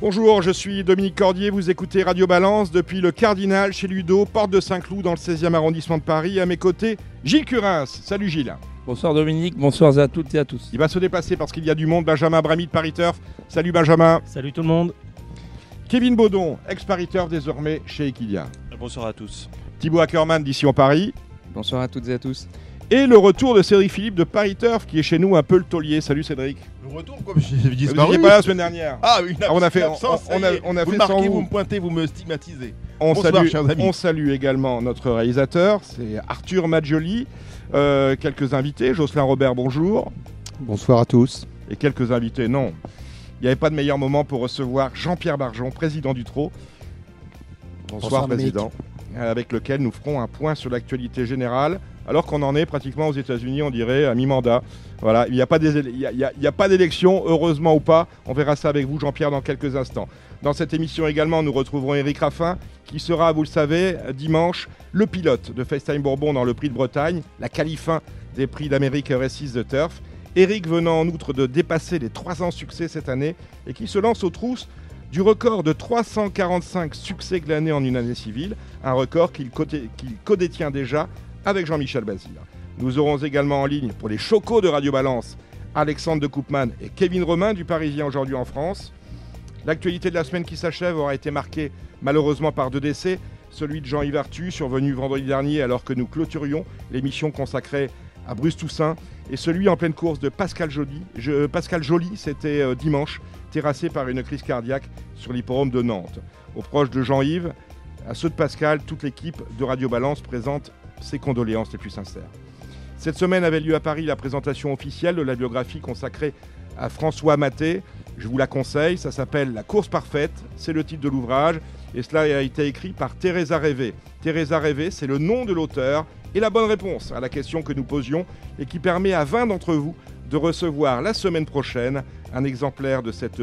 Bonjour, je suis Dominique Cordier, vous écoutez Radio Balance depuis le Cardinal chez Ludo, porte de Saint-Cloud dans le 16e arrondissement de Paris. À mes côtés, Gilles Curins. Salut Gilles. Bonsoir Dominique, bonsoir à toutes et à tous. Il va se déplacer parce qu'il y a du monde. Benjamin Brami de Paris Turf. Salut Benjamin. Salut tout le monde. Kevin Baudon, ex-Paris Turf désormais chez Equidia. Bonsoir à tous. Thibaut Ackerman d'ici en Paris. Bonsoir à toutes et à tous. Et le retour de Cédric Philippe de Paris Turf qui est chez nous un peu le taulier. Salut Cédric. Le retour comme j'ai Vous disparu. n'étiez pas là la semaine dernière. Ah, une on a fait- absence, on- on a- on a vous fait me sans marquez, vous. vous me pointez, vous me stigmatisez. On Bonsoir, salue, chers amis. on salue également notre réalisateur, c'est Arthur Maggioli. Euh, quelques invités, Jocelyn Robert, bonjour. Bonsoir à tous. Et quelques invités, non. Il n'y avait pas de meilleur moment pour recevoir Jean-Pierre Barjon, président du TRO. Bonsoir, Bonsoir, président. Avec lequel nous ferons un point sur l'actualité générale, alors qu'on en est pratiquement aux États-Unis, on dirait, à mi-mandat. Voilà, il n'y a pas d'élection, heureusement ou pas. On verra ça avec vous, Jean-Pierre, dans quelques instants. Dans cette émission également, nous retrouverons Eric Raffin, qui sera, vous le savez, dimanche, le pilote de FaceTime Bourbon dans le Prix de Bretagne, la qualifin des Prix d'Amérique RS6 de Turf. Eric venant en outre de dépasser les 300 succès cette année et qui se lance aux trousses du record de 345 succès glanés en une année civile, un record qu'il codétient déjà avec Jean-Michel Bazir. Nous aurons également en ligne pour les chocos de Radio Balance Alexandre de Koopman et Kevin Romain du Parisien aujourd'hui en France. L'actualité de la semaine qui s'achève aura été marquée malheureusement par deux décès, celui de Jean-Yves Arthus survenu vendredi dernier alors que nous clôturions l'émission consacrée à Bruce Toussaint et celui en pleine course de Pascal Joly. Je- Pascal Joly, c'était euh, dimanche, terrassé par une crise cardiaque sur l'hipporome de Nantes. Aux proches de Jean-Yves, à ceux de Pascal, toute l'équipe de Radio Balance présente ses condoléances les plus sincères. Cette semaine avait lieu à Paris la présentation officielle de la biographie consacrée à François Maté. Je vous la conseille, ça s'appelle La course parfaite, c'est le titre de l'ouvrage, et cela a été écrit par Teresa Rêvé. Teresa Rêvé, c'est le nom de l'auteur et la bonne réponse à la question que nous posions et qui permet à 20 d'entre vous de recevoir la semaine prochaine un exemplaire de cette,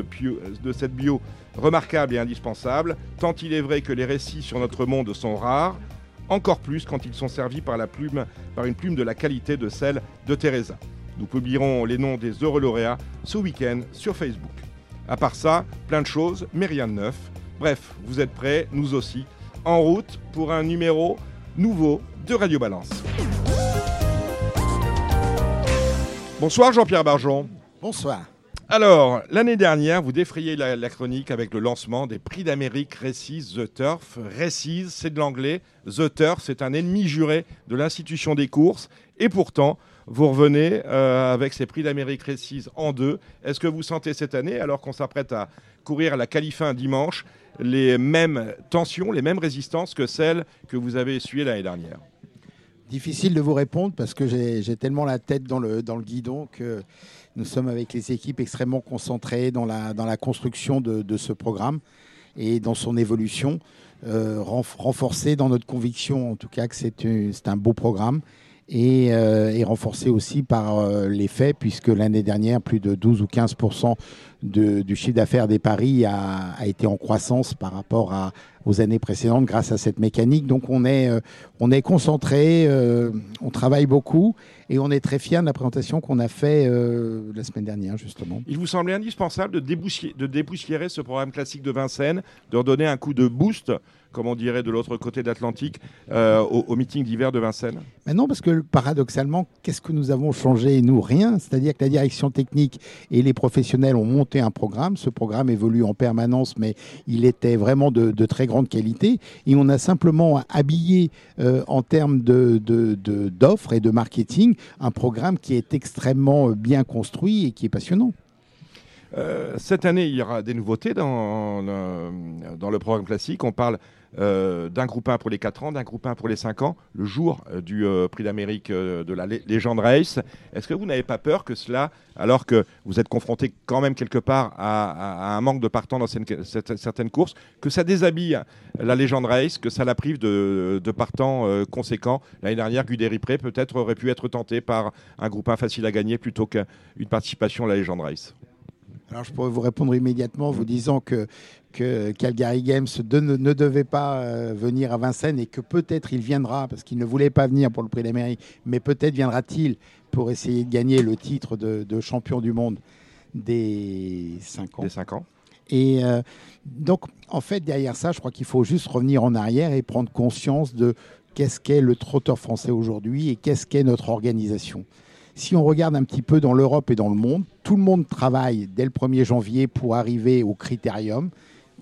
bio remarquable et indispensable, tant il est vrai que les récits sur notre monde sont rares, encore plus quand ils sont servis par, par une plume de la qualité de celle de Teresa. Nous publierons les noms des heureux lauréats ce week-end sur Facebook. À part ça, plein de choses, mais rien de neuf. Bref, vous êtes prêts, nous aussi, en route pour un numéro nouveau de Radio Balance. Bonsoir Jean-Pierre Barjon. Bonsoir. Alors, l'année dernière, vous défrayez la, la chronique avec le lancement des prix d'Amérique Récise The Turf. Récise, c'est de l'anglais. The Turf, c'est un ennemi juré de l'institution des courses. Et pourtant, vous revenez euh, avec ces prix d'Amérique Récise en deux. Est-ce que vous sentez cette année, alors qu'on s'apprête à courir à la qualifin dimanche, les mêmes tensions, les mêmes résistances que celles que vous avez essuyées l'année dernière. Difficile de vous répondre parce que j'ai tellement la tête dans le, guidon que nous sommes avec les équipes extrêmement concentrées dans la, construction de, ce programme et dans son évolution, euh, renf- renforcée dans notre conviction en tout cas que c'est un, beau programme et, euh, et renforcé aussi par euh, les faits puisque l'année dernière plus de 12 ou 15 de- du chiffre d'affaires des paris a, a été en croissance par rapport aux années précédentes grâce à cette mécanique. Donc on est, euh, on est concentré, euh, on travaille beaucoup et on est très fiers de la présentation qu'on a fait euh, la semaine dernière justement. Il vous semblait indispensable de, de dépoussiérer ce programme classique de Vincennes, de redonner un coup de boost, comme on dirait de l'autre côté de l'Atlantique, euh, au, au meeting d'hiver de Vincennes? Maintenant, parce que paradoxalement, qu'est-ce que nous avons changé Nous, rien. C'est-à-dire que la direction technique et les professionnels ont monté un programme. Ce programme évolue en permanence, mais il était vraiment de, de très grande qualité. Et on a simplement habillé euh, en termes de- de- de- d'offres et de marketing un programme qui est extrêmement bien construit et qui est passionnant. Euh, cette année, il y aura des nouveautés dans, dans le programme classique. On parle euh, d'un groupe 1 pour les 4 ans, d'un groupe 1 pour les 5 ans, le jour euh, du euh, prix d'Amérique de la Lé- Legend Race. Est-ce que vous n'avez pas peur que cela, alors que vous êtes confronté quand même quelque part à, un manque de partants dans certaines courses, que ça déshabille la Legend Race, que ça la prive de, partants conséquents? L'année dernière, Guderipré peut-être aurait pu être tenté par un groupe 1 facile à gagner plutôt qu'une participation à la Legend Race. Alors, je pourrais vous répondre immédiatement en vous disant que, que Calgary Games de- ne, devait pas euh, venir à Vincennes et que peut-être il viendra, parce qu'il ne voulait pas venir pour le Prix d'Amérique, mais peut-être viendra-t-il pour essayer de gagner le titre de, de champion du monde des 5 ans. Des 5 ans. Et euh, donc, en fait, derrière ça, je crois qu'il faut juste revenir en arrière et prendre conscience de qu'est-ce qu'est le trotteur français aujourd'hui et qu'est-ce qu'est notre organisation. Si on regarde un petit peu dans l'Europe et dans le monde, tout le monde travaille dès le 1er janvier pour arriver au critérium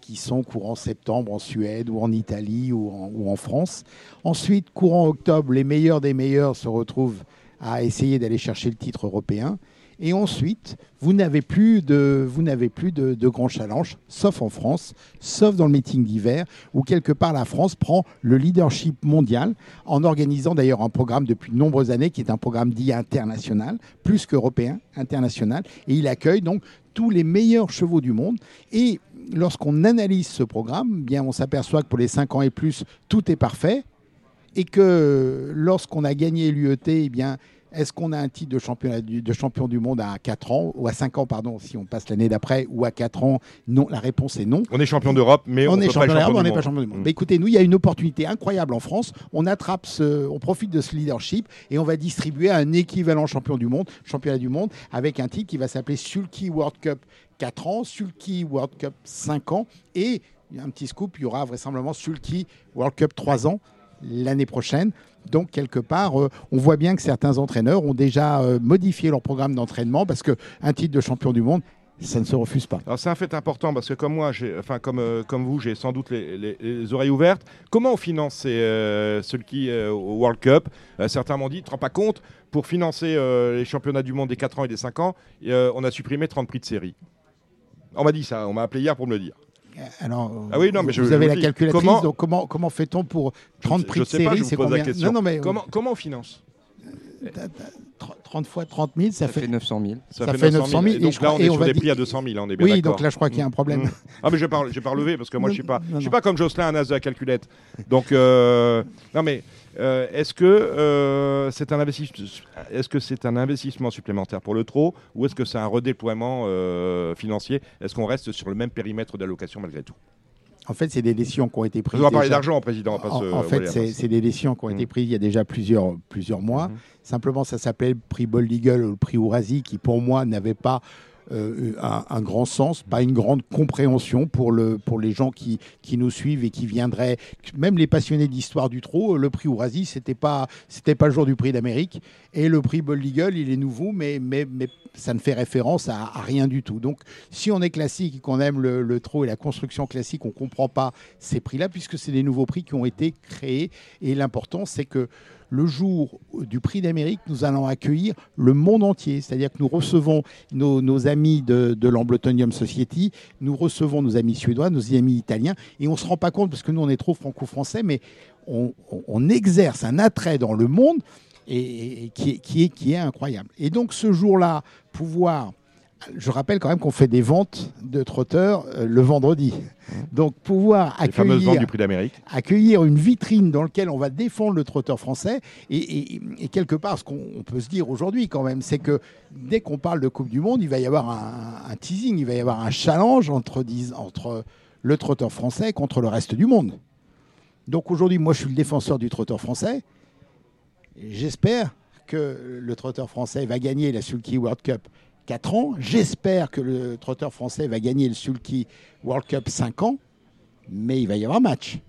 qui sont courant septembre en Suède ou en Italie ou en, ou en France. Ensuite, courant octobre, les meilleurs des meilleurs se retrouvent à essayer d'aller chercher le titre européen. Et ensuite, vous n'avez plus de, vous n'avez plus de, grands challenges, sauf en France, sauf dans le meeting d'hiver, où quelque part la France prend le leadership mondial en organisant d'ailleurs un programme depuis de nombreuses années qui est un programme dit international, plus qu'européen, international, et il accueille donc tous les meilleurs chevaux du monde. Et lorsqu'on analyse ce programme, bien on s'aperçoit que pour les 5 ans et plus, tout est parfait, et que lorsqu'on a gagné l'UET, eh bien est-ce qu'on a un titre de, championnat du, de champion du monde à 4 ans, ou à 5 ans, pardon, si on passe l'année d'après, ou à 4 ans Non, la réponse est non. On est champion d'Europe, mais on, pas n'est pas champion du monde. Mm. Mais écoutez, nous, il y a une opportunité incroyable en France. On attrape ce, on profite de ce leadership et on va distribuer un équivalent champion du monde, championnat du monde, avec un titre qui va s'appeler Sulky World Cup 4 ans, Sulky World Cup 5 ans et un petit scoop, il y aura vraisemblablement Sulky World Cup 3 ans l'année prochaine. Donc, quelque part, euh, on voit bien que certains entraîneurs ont déjà euh, modifié leur programme d'entraînement parce qu'un titre de champion du monde, ça ne se refuse pas. C'est un fait important parce que comme moi, enfin comme, euh, comme vous, j'ai sans doute les, les- les oreilles ouvertes. Comment on finance euh, qui au World Cup? Certains m'ont dit, tu te rends pas compte, pour financer les championnats du monde des 4 ans et des 5 ans, on a supprimé 30 prix de série. On m'a dit ça, on m'a appelé hier pour me le dire. Alors, Ah oui, non, mais je- vous je avez vous la dis, calculatrice, comment- donc comment, comment fait-on pour 30 Je- prix je de sais série pas, je vous c'est pose la question. Non, non, mais Comment, comment on finance? 30 fois 30 000, ça, Ça fait 900 000. Ça, Ça fait 900 000, Et et donc je là, crois- on et est on sur des prix à 200 000, on est bien Oui, donc là, je crois qu'il y a un problème. Mm. Ah mais j'ai pas, j'ai pas relevé parce que moi je suis pas, Non, je suis non. pas comme Jocelyn un as de la calculette. Donc euh, non mais euh, est-ce que euh, c'est un investissement, est-ce que c'est un investissement supplémentaire pour le trot ou est-ce que c'est un redéploiement euh, financier? Est-ce qu'on reste sur le même périmètre d'allocation malgré tout? En fait, c'est des décisions qui ont été prises. On va parler d'argent, président. pas En, en fait, c'est des décisions qui ont été Mm. prises il y a déjà plusieurs, plusieurs mois. Mhm. Simplement, ça s'appelait le prix Bold Eagle ou le prix Ourasi, qui pour moi n'avait pas euh, un, grand sens, pas une grande compréhension pour, le, pour les gens qui, qui nous suivent et qui viendraient, même les passionnés d'histoire du trot, le prix Ourasi, c'était pas, pas le jour du prix d'Amérique. Et le prix Bold Eagle, il est nouveau, mais, mais, mais ça ne fait référence à, à rien du tout. Donc, si on est classique et qu'on aime le, le trot et la construction classique, on ne comprend pas ces prix-là, puisque c'est des nouveaux prix qui ont été créés. Et l'important, c'est que le jour du prix d'Amérique, nous allons accueillir le monde entier. C'est-à-dire que nous recevons nos, amis de, l'Ambletonium Society, nous recevons nos amis suédois, nos amis italiens, et on ne se rend pas compte, parce que nous, on est trop franco-français, mais on, exerce un attrait dans le monde et qui, est, qui, est, qui est incroyable. Et donc, ce jour-là, pouvoir... Je rappelle quand même qu'on fait des ventes de trotteurs euh, le vendredi. Donc, pouvoir accueillir du prix d'Amérique. accueillir une vitrine dans laquelle on va défendre le trotteur français. Et, et- et quelque part, ce qu'on on peut se dire aujourd'hui quand même, c'est que dès qu'on parle de Coupe du Monde, il va y avoir un, un teasing, il va y avoir un challenge entre, le trotteur français contre le reste du monde. Donc aujourd'hui, moi, je suis le défenseur du trotteur français. J'espère que le trotteur français va gagner la Sulky World Cup 4 ans. J'espère que le trotteur français va gagner le Sulky World Cup 5 ans. Mais il va y avoir match.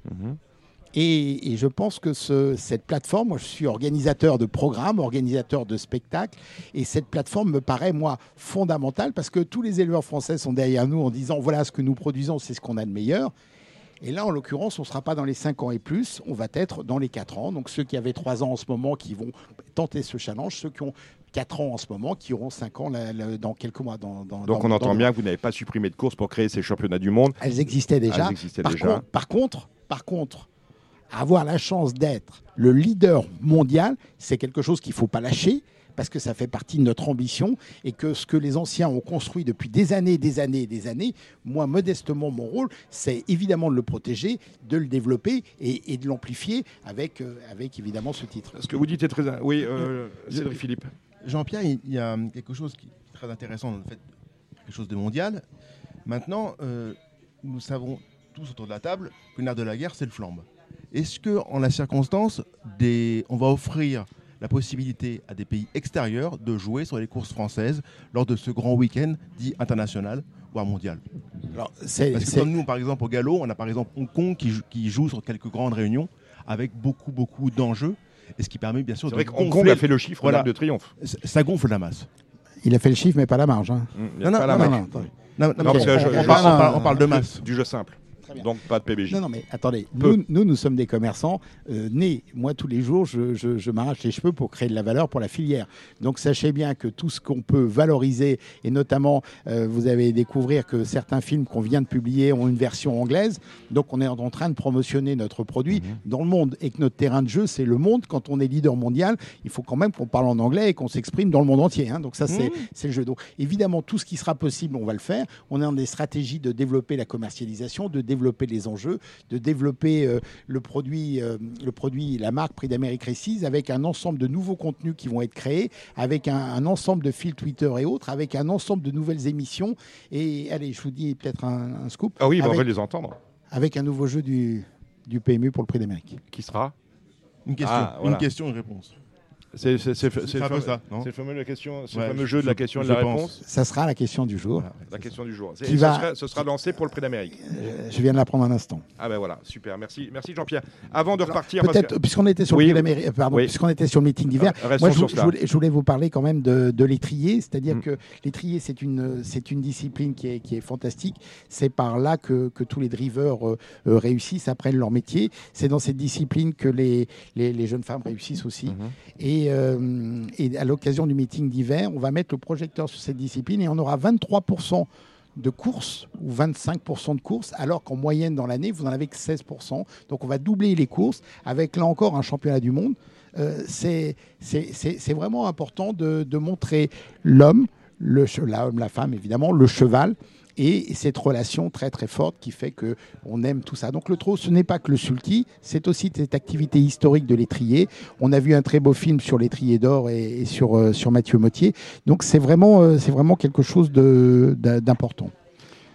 Et, et je pense que ce- cette plateforme, moi je suis organisateur de programmes, organisateur de spectacles, et cette plateforme me paraît, moi, fondamentale parce que tous les éleveurs français sont derrière nous en disant voilà ce que nous produisons, c'est ce qu'on a de meilleur. Et là, en l'occurrence, on ne sera pas dans les 5 ans et plus, on va être dans les 4 ans. Donc ceux qui avaient 3 ans en ce moment qui vont tenter ce challenge, ceux qui ont 4 ans en ce moment qui auront 5 ans dans quelques mois. Dans, dans- Donc dans- on entend bien que vous n'avez pas supprimé de course pour créer ces championnats du monde. Elles existaient déjà. Elles existaient par, déjà. Contre, par contre, Par contre, avoir la chance d'être le leader mondial, c'est quelque chose qu'il ne faut pas lâcher parce que ça fait partie de notre ambition et que ce que les anciens ont construit depuis des années, des années, des années, moi, modestement, mon rôle, c'est évidemment de le protéger, de le développer et, de l'amplifier avec, euh, avec évidemment ce titre. Ce que vous dites est très... Oui, euh, Cédric Philippe. Jean-Pierre, il y a quelque chose qui est très intéressant dans le fait quelque chose de mondial. Maintenant, euh, nous savons tous autour de la table que l'art de la guerre, c'est le flambe. Est-ce que, en la circonstance, des... on va offrir la possibilité à des pays extérieurs de jouer sur les courses françaises lors de ce grand week-end dit international, voire mondial. Alors, c'est, Parce que comme nous, par exemple, au galop, on a par exemple Hong Kong qui joue, sur quelques grandes réunions avec beaucoup, beaucoup d'enjeux. Et ce qui permet bien sûr c'est vrai que Kong a fait le chiffre voilà. de triomphe. Ça gonfle la masse. Il a fait le chiffre, mais pas la marge. Hein. non, non, non, non, non, on, parle, de masse. Du jeu simple. Donc pas de PBJ. Non, non, mais attendez, nous, nous, sommes des commerçants euh, nés. Moi, tous les jours, je, je, m'arrache les cheveux pour créer de la valeur pour la filière. Donc sachez bien que tout ce qu'on peut valoriser, et notamment, euh, vous avez découvrir que certains films qu'on vient de publier ont une version anglaise. Donc on est en train de promotionner notre produit mhm. dans le monde. Et que notre terrain de jeu, c'est le monde. Quand on est leader mondial, il faut quand même qu'on parle en anglais et qu'on s'exprime dans le monde entier. Hein. Donc ça, c'est mhm. le jeu. Donc évidemment, tout ce qui sera possible, on va le faire. On est dans des stratégies de développer la commercialisation, de développer les enjeux, de développer euh, le, produit, euh, le produit, la marque Prix d'Amérique Récise avec un ensemble de nouveaux contenus qui vont être créés, avec un, ensemble de fils Twitter et autres, avec un ensemble de nouvelles émissions. Et allez, je vous dis peut-être un, scoop. Ah oui, on va les entendre. Avec un nouveau jeu du, du PMU pour le Prix d'Amérique. Qui sera? Une question, ah, une question, une réponse. C'est le, fameux, la question, le fameux jeu de la question et de la réponse. Ça sera la question du jour. la question du jour. Qui va... ce, sera, lancé pour le prix d'Amérique. Euh, je viens de l'apprendre un instant. Ah ben voilà, super. Merci, merci Jean-Pierre. Avant de repartir, peut-être puisqu'on était sur le pardon, puisqu'on était sur le meeting d'hiver, ah, moi je, voulais, vous parler quand même de, l'étrier, c'est-à-dire mm. que l'étrier c'est une c'est une discipline qui est, qui est fantastique. C'est par là que, que, tous les drivers euh, euh, réussissent, apprennent leur métier. C'est dans cette discipline que les, les, jeunes femmes réussissent aussi. Mm-hmm. Et euh, et à l'occasion du meeting d'hiver, on va mettre le projecteur sur cette discipline et on aura 23% de courses ou 25% de courses, alors qu'en moyenne dans l'année, vous n'en avez que 16%. Donc on va doubler les courses avec là encore un championnat du monde. Euh, c'est vraiment important de, de montrer l'homme, l'homme, la femme évidemment, le cheval et cette relation très très forte qui fait que on aime tout ça. Donc le trot, ce n'est pas que le sulky, c'est aussi cette activité historique de l'étrier. On a vu un très beau film sur l'étrier d'or et, sur, euh, sur Mathieu Mottier. Donc c'est vraiment, euh, vraiment quelque chose d'important.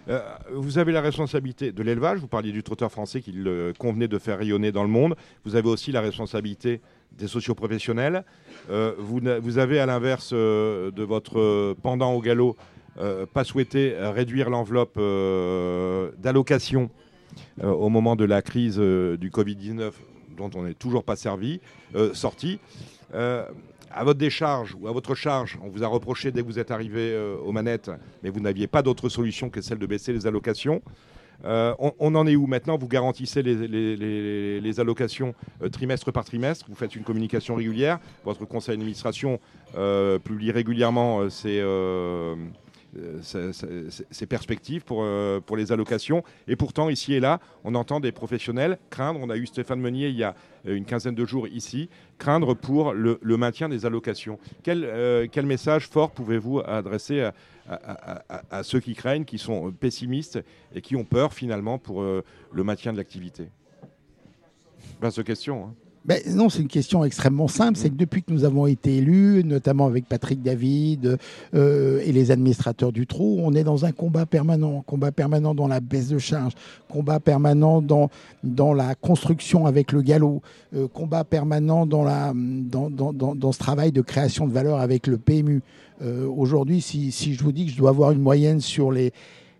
Euh, vous avez la responsabilité de l'élevage, vous parliez du trotteur français qu'il convenait de faire rayonner dans le monde, vous avez aussi la responsabilité des socioprofessionnels, vous, vous avez à l'inverse de votre pendant au galop pas souhaité réduire l'enveloppe euh, d'allocation euh, au moment de la crise du Covid-19 dont on n'est toujours pas servi, sorti. à votre décharge ou à votre charge, on vous a reproché dès que vous êtes arrivé aux manettes, mais vous n'aviez pas d'autre solution que celle de baisser les allocations. on, en est où maintenant? Vous garantissez les, allocations trimestre par trimestre, vous faites une communication régulière, votre conseil d'administration publie régulièrement ses, ces perspectives pour, euh, pour les allocations. Et pourtant, ici et là, on entend des professionnels craindre, on a eu Stéphane Meunier il y a euh, une quinzaine de jours ici, craindre pour le, maintien des allocations. Quel, euh, quel message fort pouvez-vous adresser à, ceux qui craignent, qui sont pessimistes et qui ont peur finalement pour le maintien de l'activité? Pas de question. Hein. Ben, non, c'est une question extrêmement simple. C'est que depuis que nous avons été élus, notamment avec Patrick David euh, et les administrateurs du trou, on est dans un combat permanent. Combat permanent dans la baisse de charge, combat permanent dans, dans la construction avec le galop, euh, combat permanent dans, la, dans, dans, dans, ce travail de création de valeur avec le PMU. Euh, aujourd'hui, si, si je vous dis que je dois avoir une moyenne sur les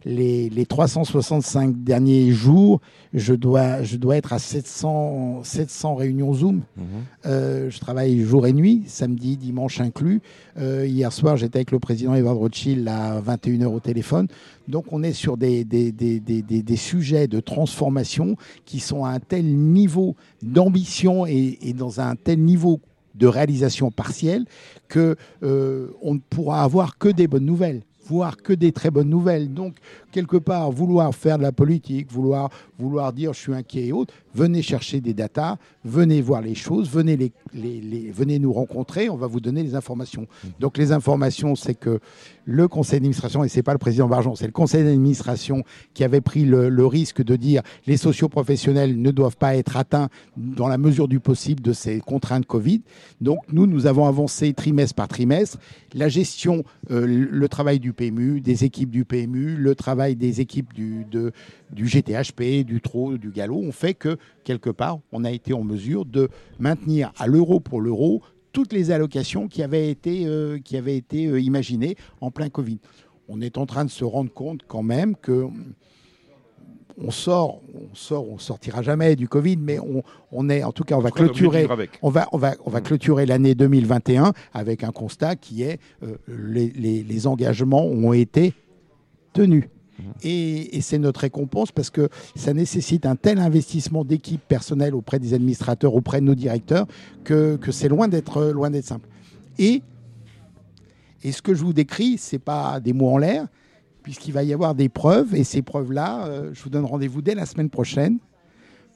les, 365 derniers jours, je dois, je dois être à 700, 700 réunions Zoom. Mhm. Euh, je travaille jour et nuit, samedi, dimanche inclus. Euh, hier soir, j'étais avec le président Edward Rothschild à 21h au téléphone. Donc on est sur des, des, des, des, sujets de transformation qui sont à un tel niveau d'ambition et, et dans un tel niveau de réalisation partielle que euh, on ne pourra avoir que des bonnes nouvelles voir que des très bonnes nouvelles. Donc, quelque part, vouloir faire de la politique, vouloir, vouloir dire je suis inquiet et autres, venez chercher des datas, venez voir les choses, venez, les, les, venez nous rencontrer, on va vous donner les informations. Mmh. Donc les informations, c'est que le conseil d'administration, et ce n'est pas le président Barjon, c'est le conseil d'administration qui avait pris le, risque de dire les socioprofessionnels ne doivent pas être atteints dans la mesure du possible de ces contraintes Covid. Donc nous, nous avons avancé trimestre par trimestre. La gestion, euh, le travail du PMU, des équipes du PMU, le travail des équipes du, du GTHP, du TRO, du Gallo, ont fait que, quelque part, on a été en mesure de maintenir à l'euro pour l'euro toutes les allocations qui avaient été, euh, qui avaient été euh, imaginées en plein Covid. On est en train de se rendre compte quand même que on sort, on sort, on sortira jamais du Covid, mais on, est, en tout cas, on va clôturer, on va, on va, on va clôturer l'année 2021 avec un constat qui est euh, les, engagements ont été tenus. Et, c'est notre récompense parce que ça nécessite un tel investissement d'équipe personnelle auprès des administrateurs, auprès de nos directeurs, que, c'est loin d'être loin d'être simple. Et, et ce que je vous décris, c'est pas des mots en l'air, puisqu'il va y avoir des preuves. Et ces preuves-là, euh, je vous donne rendez-vous dès la semaine prochaine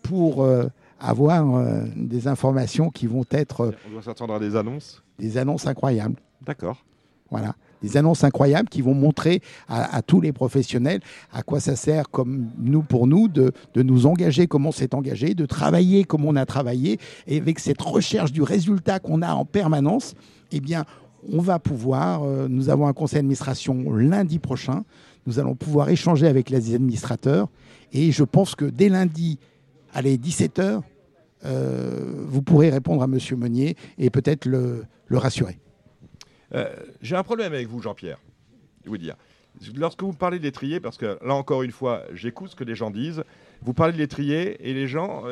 pour euh, avoir euh, des informations qui vont être. On doit s'attendre à des annonces Des annonces incroyables. D'accord. Voilà. Des annonces incroyables qui vont montrer à, tous les professionnels à quoi ça sert, comme nous pour nous, de, de nous engager comme on s'est engagé, de travailler comme on a travaillé, et avec cette recherche du résultat qu'on a en permanence, eh bien, on va pouvoir, euh, nous avons un conseil d'administration lundi prochain, nous allons pouvoir échanger avec les administrateurs et je pense que dès lundi, allez, 17h, euh, vous pourrez répondre à M. Meunier et peut-être le, rassurer. Euh, j'ai un problème avec vous, Jean-Pierre, je vous dire. Lorsque vous parlez de l'étrier, parce que là encore une fois, j'écoute ce que les gens disent, vous parlez de l'étrier et les gens,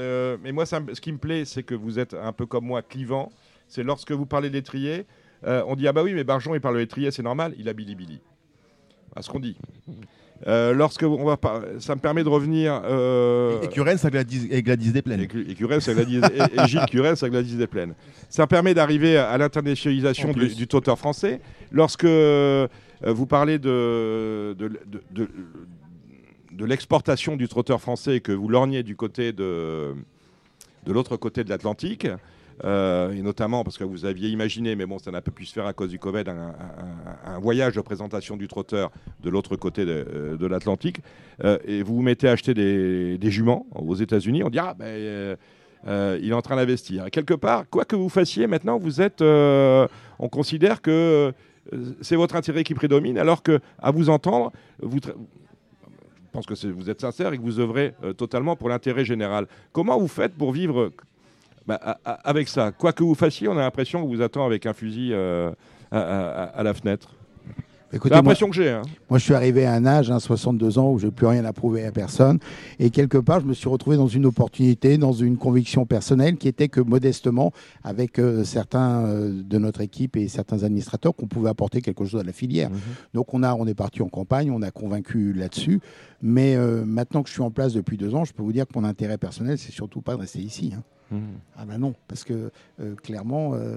mais moi, ce qui me plaît, c'est que vous êtes un peu comme moi, clivant. C'est lorsque vous parlez d'étrier, euh, on dit ah bah oui, mais Barjon il parle de l'étrier, c'est normal, il a Billy. À ce qu'on dit. Euh, lorsque on va ça me permet de revenir. Euh... Et Curel, ça Gladys, et Gladys Desplaines. Et, ça Gladys, et, Gilles Curel, ça Gladys Desplaines. Ça permet d'arriver à l'internationalisation du, du trotteur français. Lorsque euh, vous parlez de, de, de, de l'exportation du trotteur français et que vous lorgnez du côté de, de l'autre côté de l'Atlantique, euh, et notamment parce que vous aviez imaginé, mais bon, ça n'a pas pu se faire à cause du Covid, un, voyage de présentation du trotteur de l'autre côté de, euh, l'Atlantique, euh, et vous vous mettez à acheter des, juments aux États-Unis, on dit ah ben il est en train d'investir. Quelque part, quoi que vous fassiez, maintenant vous êtes, on considère que c'est votre intérêt qui prédomine, alors que à vous entendre, vous je pense que vous êtes sincère et que vous œuvrez totalement pour l'intérêt général. Comment vous faites pour vivre bah, avec ça, quoi que vous fassiez, on a l'impression que vous attend avec un fusil euh, à, la fenêtre. C'est l'impression que j'ai. Hein. Moi, je suis arrivé à un âge, 62 ans, où je n'ai plus rien à prouver à personne. Et quelque part, je me suis retrouvé dans une opportunité, dans une conviction personnelle qui était que modestement, avec euh, certains euh, de notre équipe et certains administrateurs, qu'on pouvait apporter quelque chose à la filière. Mhm. Donc, on, a, on est parti en campagne, on a convaincu là-dessus. Mais maintenant que je suis en place depuis deux ans, je peux vous dire que mon intérêt personnel, c'est surtout pas de rester ici. Hein. Mmh. Ah ben non, parce que euh, clairement, euh,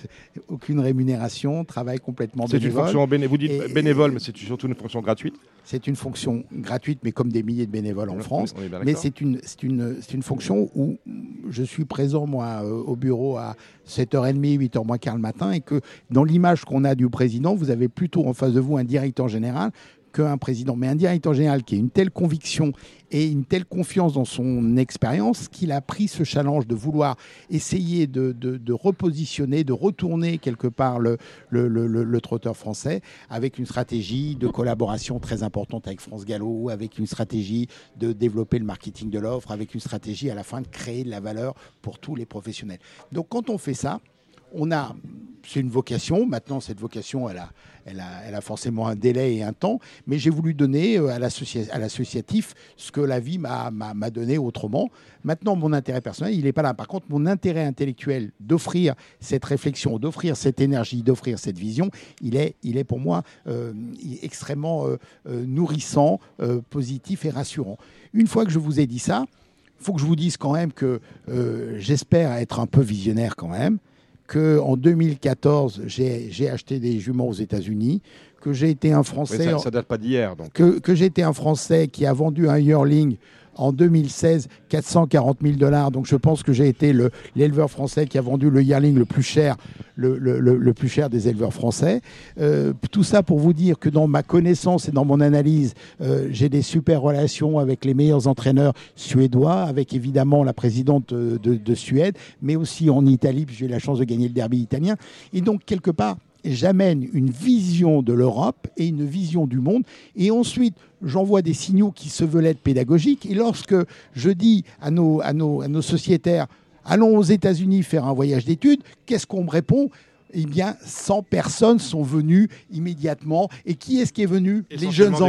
aucune rémunération, travail complètement bénévole. C'est une fonction bénévole, vous dites bénévole, mais c'est surtout une fonction gratuite C'est une fonction gratuite, mais comme des milliers de bénévoles en France. Mais c'est une, une, une fonction où je suis présent, moi, euh, au bureau à 7h30, 8h moins quart le matin, et que dans l'image qu'on a du président, vous avez plutôt en face de vous un directeur général qu'un président, mais un directeur général qui a une telle conviction et une telle confiance dans son expérience qu'il a pris ce challenge de vouloir essayer de, repositionner, de retourner quelque part le, le, trotteur français avec une stratégie de collaboration très importante avec France Gallo, avec une stratégie de développer le marketing de l'offre, avec une stratégie à la fin de créer de la valeur pour tous les professionnels. Donc quand on fait ça, on a, c'est une vocation. Maintenant, cette vocation, elle a, elle a, elle a forcément un délai et un temps. Mais j'ai voulu donner euh, à l'associatif ce que la vie m'a donné autrement. Maintenant, mon intérêt personnel, il n'est pas là. Par contre, mon intérêt intellectuel d'offrir cette réflexion, d'offrir cette énergie, d'offrir cette vision, il est, il est pour moi euh, extrêmement euh, nourrissant, positif et rassurant. Une fois que je vous ai dit ça, il faut que je vous dise quand même que j'espère être un peu visionnaire quand même que en 2014, j'ai acheté des juments aux États-Unis, que j'ai été un Français, ça, ça date pas d'hier, donc. que, que j'ai été un Français qui a vendu un yearling en 2016 440 000 dollars. Donc je pense que j'ai été le- l'éleveur français qui a vendu le yearling le plus cher, le, plus cher des éleveurs français. Euh, tout ça pour vous dire que dans ma connaissance et dans mon analyse, euh, j'ai des super relations avec les meilleurs entraîneurs suédois, avec évidemment la présidente euh, de, de Suède, mais aussi en Italie, puisque j'ai eu la chance de gagner le derby italien. Et donc quelque part, j'amène une vision de l'Europe et une vision du monde. Et ensuite, j'envoie des signaux qui se veulent être pédagogiques. Et lorsque je dis à nos, sociétaires, allons aux États-Unis faire un voyage d'études, qu'est-ce qu'on me répond? Eh bien, 100 personnes sont venues immédiatement. Et qui est-ce qui est venu? Les jeunes entraîneurs. des jeunes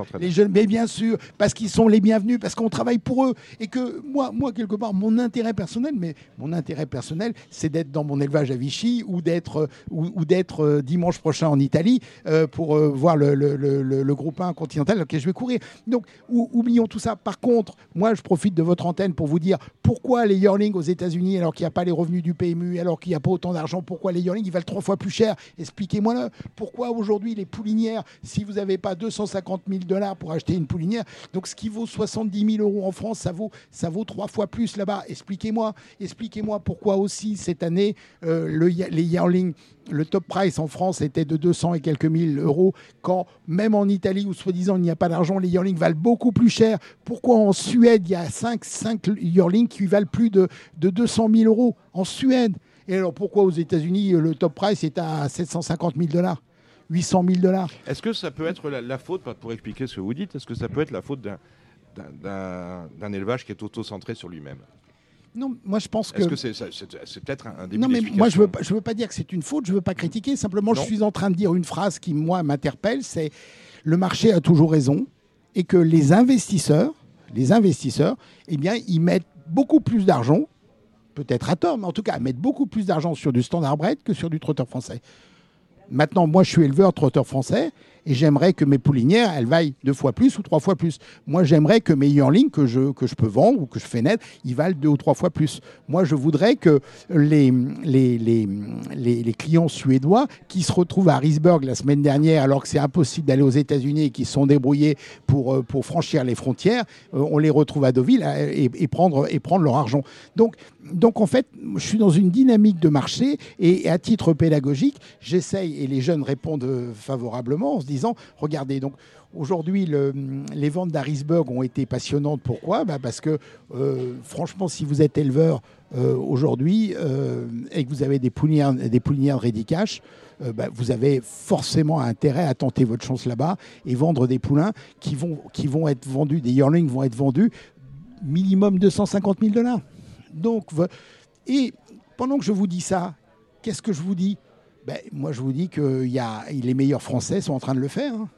entraîneurs. Les jeunes, mais bien sûr, parce qu'ils sont les bienvenus, parce qu'on travaille pour eux. Et que moi, moi, quelque part, mon intérêt personnel, mais mon intérêt personnel, c'est d'être dans mon élevage à Vichy ou d'être euh, ou, ou d'être euh, dimanche prochain en Italie euh, pour euh, voir le, le, le, le- le groupe 1 continental auquel je vais courir. Donc, ou- oublions tout ça. Par contre, moi, je profite de votre antenne pour vous dire pourquoi les yearlings aux États-Unis, alors qu'il n'y a pas les revenus du PMU, alors qu'il n'y a pas autant d'argent, pourquoi les ils valent trois fois plus cher Expliquez-moi-le. Pourquoi aujourd'hui les poulinières, si vous n'avez pas 250 000 dollars pour acheter une poulinière, donc ce qui vaut 70 000 euros en France, ça vaut, ça vaut trois fois plus là-bas. Expliquez-moi, expliquez-moi pourquoi aussi cette année euh, le, les yearlings, le top price en France était de 200 et quelques mille euros, quand même en Italie où soi-disant il n'y a pas d'argent, les yearlings valent beaucoup plus cher. Pourquoi en Suède il y a 5, 5 yearlings qui valent plus de, de 200 000 euros? En Suède Et alors pourquoi aux États-Unis le top price est à 750 000 dollars 800 000 dollars? Est-ce que ça peut être la, la faute, pour expliquer ce que vous dites, est-ce que ça peut être la faute d'un- élevage qui est auto-centré sur lui-même? Non, moi je pense que. Est-ce que c'est peut-être un, début Non, mais moi, je ne veux, pas- je veux pas dire que c'est une faute, je ne veux pas critiquer. Simplement, je suis en train de dire une phrase qui, moi, m'interpelle c'est le marché a toujours raison et que les investisseurs, les investisseurs, eh bien, ils mettent beaucoup plus d'argent, peut-être à tort, mais en tout cas, mettent beaucoup plus d'argent sur du standard bred que sur du trotteur français. Maintenant, moi, je suis éleveur trotteur français et j'aimerais que mes poulinières, elles vaillent deux fois plus ou trois fois plus. Moi, j'aimerais que mes yearlings que je, que je peux vendre ou que je fais naître, ils valent deux ou trois fois plus. Moi, je voudrais que les, les, les, les, clients suédois qui se retrouvent à Harrisburg la semaine dernière, alors que c'est impossible d'aller aux États-Unis et qui se sont débrouillés pour, euh, pour franchir les frontières, euh, on les retrouve à Deauville euh, et, prendre, et prendre leur argent. Donc, donc, en fait, je suis dans une dynamique de marché et, et à titre pédagogique, j'essaye, et les jeunes répondent favorablement en se disant, regardez, donc aujourd'hui, le- les ventes d'Harrisburg ont été passionnantes. Pourquoi? Bah, Parce que, euh, franchement, si vous êtes éleveur euh, aujourd'hui euh, et que vous avez des poulinières, des poulinières Rédicache, euh, bah, vous avez forcément intérêt à tenter votre chance là-bas et vendre des poulains qui vont, qui vont être vendus, des yearlings vont être vendus minimum 250 000 dollars. Donc, et pendant que je vous dis ça, qu'est-ce que je vous dis? Ben, Moi, je vous dis que les meilleurs Français sont en train de le faire. hein.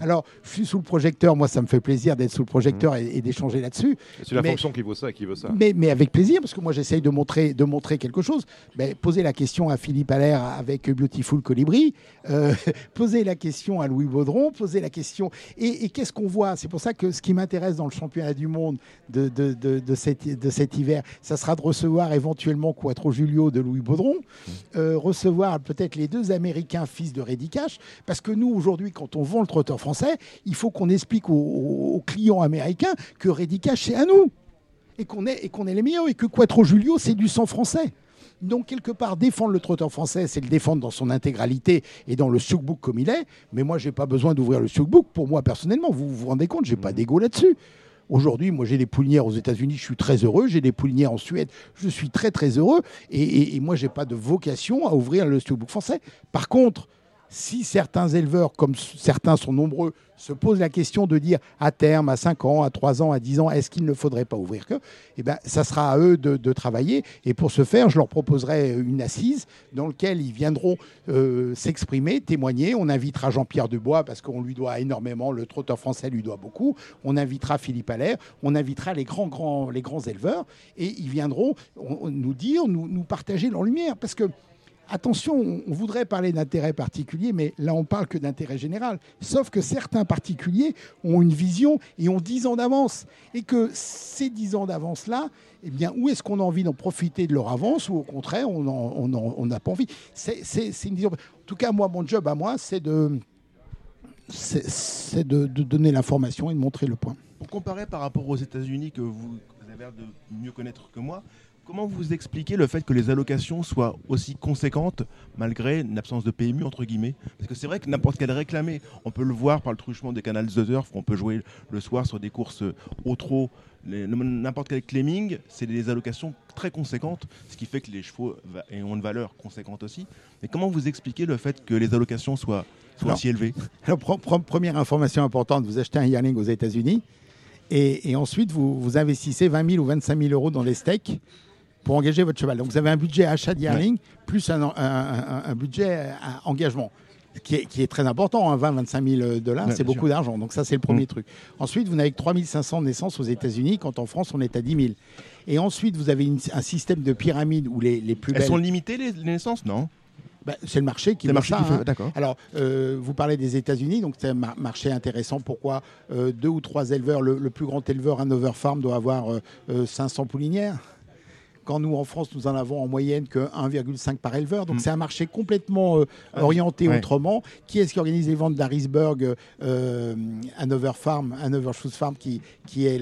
Alors, je suis sous le projecteur. Moi, ça me fait plaisir d'être sous le projecteur et, et d'échanger là-dessus. C'est la mais- fonction qui vaut ça, qui veut ça. Mais, mais avec plaisir, parce que moi j'essaye de montrer, de montrer quelque chose. Ben, posez la question à Philippe Allaire avec Beautiful Colibri, euh, posez la question à Louis Baudron, posez la question. Et, et qu'est-ce qu'on voit? C'est pour ça que ce qui m'intéresse dans le championnat du monde de, de, de, de cet, de cet hiver, ça sera de recevoir éventuellement Quattro Julio de Louis Baudron, euh, recevoir peut-être les deux Américains fils de Rédicache, parce que nous aujourd'hui, quand on vend le français, il faut qu'on explique aux, clients américains que Rédicache c'est à nous et qu'on est, et qu'on est les meilleurs, et que Quattro Julio, c'est du sang français. Donc, quelque part, défendre le trotteur français, c'est le défendre dans son intégralité et dans le sookbook comme il est. Mais moi, j'ai pas besoin d'ouvrir le sookbook. Pour moi, personnellement, vous vous rendez compte, j'ai pas d'ego là-dessus. Aujourd'hui, moi, j'ai des poulinières aux États-Unis, je suis très heureux. J'ai des poulinières en Suède, je suis très, très heureux. Et, et- et moi, j'ai pas de vocation à ouvrir le sookbook français. Par contre, si certains éleveurs, comme certains sont nombreux, se posent la question de dire à terme, à 5 ans, à 3 ans, à 10 ans, est-ce qu'il ne faudrait pas ouvrir que Eh ben, ça sera à eux de, travailler. Et pour ce faire, je leur proposerai une assise dans laquelle ils viendront euh, s'exprimer, témoigner. On invitera Jean-Pierre Dubois parce qu'on lui doit énormément, le trotteur français lui doit beaucoup. On invitera Philippe Allaire, on invitera les grands, grands, les grands éleveurs et ils viendront on- on- nous dire, nous, nous partager leur lumière. Parce que Attention, on voudrait parler d'intérêt particulier, mais là on parle que d'intérêt général. Sauf que certains particuliers ont une vision et ont 10 ans d'avance. Et que ces 10 ans d'avance-là, eh bien, où est-ce qu'on a envie d'en profiter de leur avance ou au contraire, on n'a pas envie? C'est une vision. En tout cas, moi, mon job à moi, c'est de, c'est de, donner l'information et de montrer le point. Pour comparer par rapport aux États-Unis que vous avez l'air de mieux connaître que moi, Comment vous expliquez le fait que les allocations soient aussi conséquentes malgré une absence de PMU entre guillemets? Parce que c'est vrai que n'importe quel réclamé, on peut le voir par le truchement des canals de turf, qu'on peut jouer le soir sur des courses au trot, n'importe quel claiming, c'est des allocations très conséquentes, ce qui fait que les chevaux ont une valeur conséquente aussi. Mais comment vous expliquez le fait que les allocations soient, si élevées? alors, première information importante, vous achetez un yearling aux États-Unis et, ensuite vous, vous investissez 20 000 ou 25 000 euros dans les steaks pour engager votre cheval. Donc vous avez un budget achat de plus un, budget engagement. Qui est, très important, 20-25 hein, 000 dollars, c'est beaucoup d'argent. Donc ça, c'est le premier mmh. truc. Ensuite, vous n'avez que 3 500 naissances aux États-Unis, quand en France, on est à 10 000. Et ensuite, vous avez un système de pyramide où les, plus Elles sont limitées, les, naissances, non bah, c'est le marché qui fait ça. Hein. D'accord. Alors, euh, vous parlez des États-Unis, donc c'est un marché intéressant. Pourquoi euh, deux ou trois éleveurs, le, plus grand éleveur, un Farm, doit avoir 500 euh, poulinières? Quand nous, en France, nous en avons en moyenne que 1,5 par éleveur. Donc, mm. c'est un marché complètement euh, ah, orienté autrement. Qui est-ce qui organise les ventes d'Harrisburg euh, Hanover Farm, Hanover Shoes Farm, qui, qui est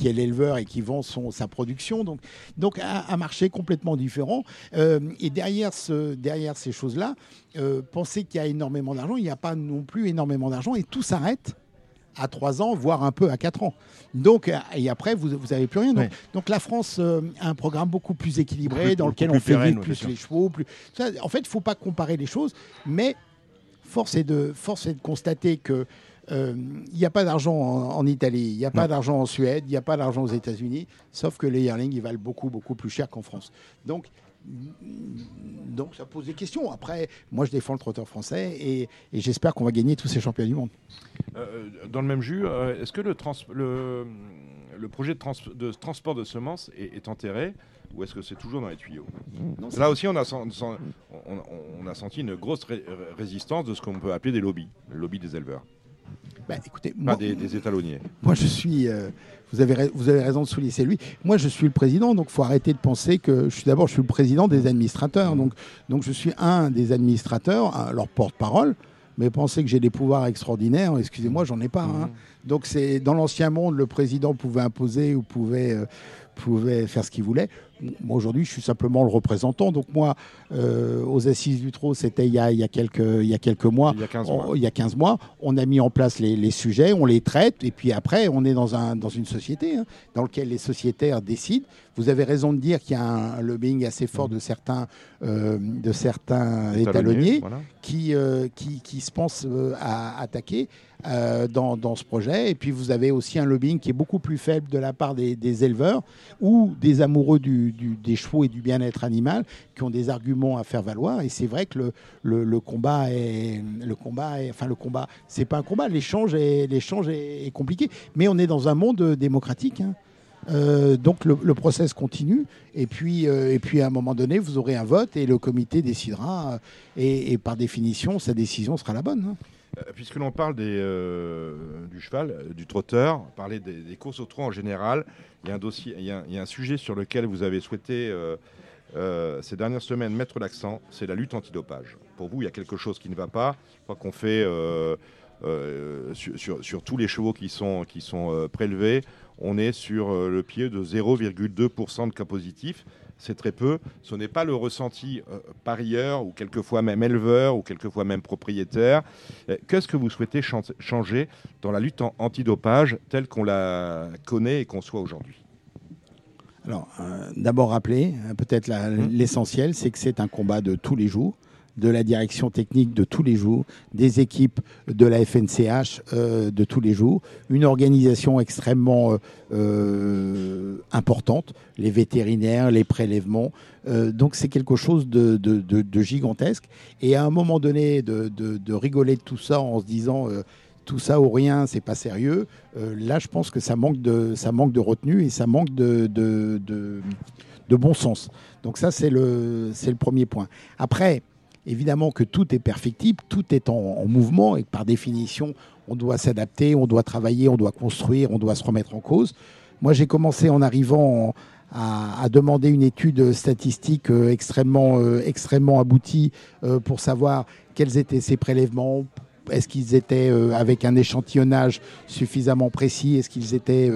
l'éleveur et qui vend son, sa production? Donc, donc un, marché complètement différent. Euh, et derrière, ce, derrière ces choses-là, euh, penser qu'il y a énormément d'argent, il n'y a pas non plus énormément d'argent et tout s'arrête à 3 ans, voire un peu à 4 ans. Donc, euh, et après, vous n'avez plus rien. Donc, la France euh, a un programme beaucoup plus équilibré, dans lequel on fait vivre plus les chevaux. Plus... en fait, il ne faut pas comparer les choses, mais force est de, force est de constater que euh, il n'y a pas d'argent en, Italie, il n'y a pas d'argent en Suède, il n'y a pas d'argent aux États-Unis, sauf que les yearlings, ils valent beaucoup, beaucoup plus cher qu'en France. Donc, donc ça pose des questions. Après, moi je défends le trotteur français et, j'espère qu'on va gagner tous ces championnats du monde. Euh, dans le même jus, euh, est-ce que le, le, projet de, transport de semences est, enterré ou est-ce que c'est toujours dans les tuyaux? Là aussi, on a, on, a, senti une grosse résistance de ce qu'on peut appeler des lobbies, le lobby des éleveurs. Bah, écoutez, Pas des, étalonniers. Moi, je suis. Euh, vous, avez, vous avez raison de souligner, c'est lui. Moi, je suis le président, donc il faut arrêter de penser que je suis d'abord, je suis le président des administrateurs. Donc, donc je suis un des administrateurs, leur porte-parole. Mais penser que j'ai des pouvoirs extraordinaires, excusez-moi, j'en ai pas. Hein. Mmh. Donc, c'est dans l'ancien monde, le président pouvait imposer ou pouvait. Euh, pouvait faire ce qu'il voulait. Moi, aujourd'hui, je suis simplement le représentant. Donc, moi, euh, aux Assises du Trot, c'était il, y a quelques, il y a quelques mois. Il y a 15 mois. On, il y a 15 mois. On a mis en place les, sujets, on les traite. Et puis après, on est dans, un, dans une société hein, dans laquelle les sociétaires décident. Vous avez raison de dire qu'il y a un lobbying assez fort de certains, euh, de certains étalonniers, qui, euh, qui, qui, se pensent à attaquer. Dans, dans, ce projet. Et puis vous avez aussi un lobbying qui est beaucoup plus faible de la part des, éleveurs ou des amoureux des chevaux et du bien-être animal qui ont des arguments à faire valoir. Et c'est vrai que le, combat est, le combat enfin le combat, c'est pas un combat. L'échange est, l'échange est, compliqué. Mais on est dans un monde démocratique. Hein. Euh, donc le, le, process continue et puis, euh, et puis à un moment donné vous aurez un vote et le comité décidera et, par définition sa décision sera la bonne. Hein. Euh, puisque l'on parle des, du cheval, du trotteur, parler des, courses au trot en général, il y a un dossier, il y a un, sujet sur lequel vous avez souhaité euh, euh, ces dernières semaines mettre l'accent, c'est la lutte antidopage. Pour vous, il y a quelque chose qui ne va pas. Je crois qu'on fait euh, sur, tous les chevaux qui sont, qui sont prélevés, on est sur le pied de 0,2% de cas positifs c'est très peu. Ce n'est pas le ressenti euh, parieur ou quelquefois même éleveur ou quelquefois même propriétaire. Euh, qu'est-ce que vous souhaitez changer dans la lutte antidopage telle qu'on la connaît et conçoit aujourd'hui? Alors, euh, d'abord rappeler, peut-être mmh. l'essentiel, c'est que c'est un combat de tous les jours de la direction technique de tous les jours, des équipes de la FNCH euh, de tous les jours, une organisation extrêmement euh, euh, importante, les vétérinaires, les prélèvements. donc c'est quelque chose de, gigantesque. Et à un moment donné, de, rigoler de tout ça en se disant tout ça ou rien, c'est pas sérieux. là, je pense que ça manque de, ça manque de retenue et ça manque de, de bon sens. Donc ça, c'est le, c'est le premier point. Après, évidemment que tout est perfectible, tout est en, en mouvement et par définition, on doit s'adapter, on doit travailler, on doit construire, on doit se remettre en cause. Moi, j'ai commencé en arrivant à, demander une étude statistique euh, extrêmement, euh, extrêmement aboutie euh, pour savoir quels étaient ces prélèvements. Est-ce qu'ils étaient avec un échantillonnage suffisamment précis Est-ce qu'ils étaient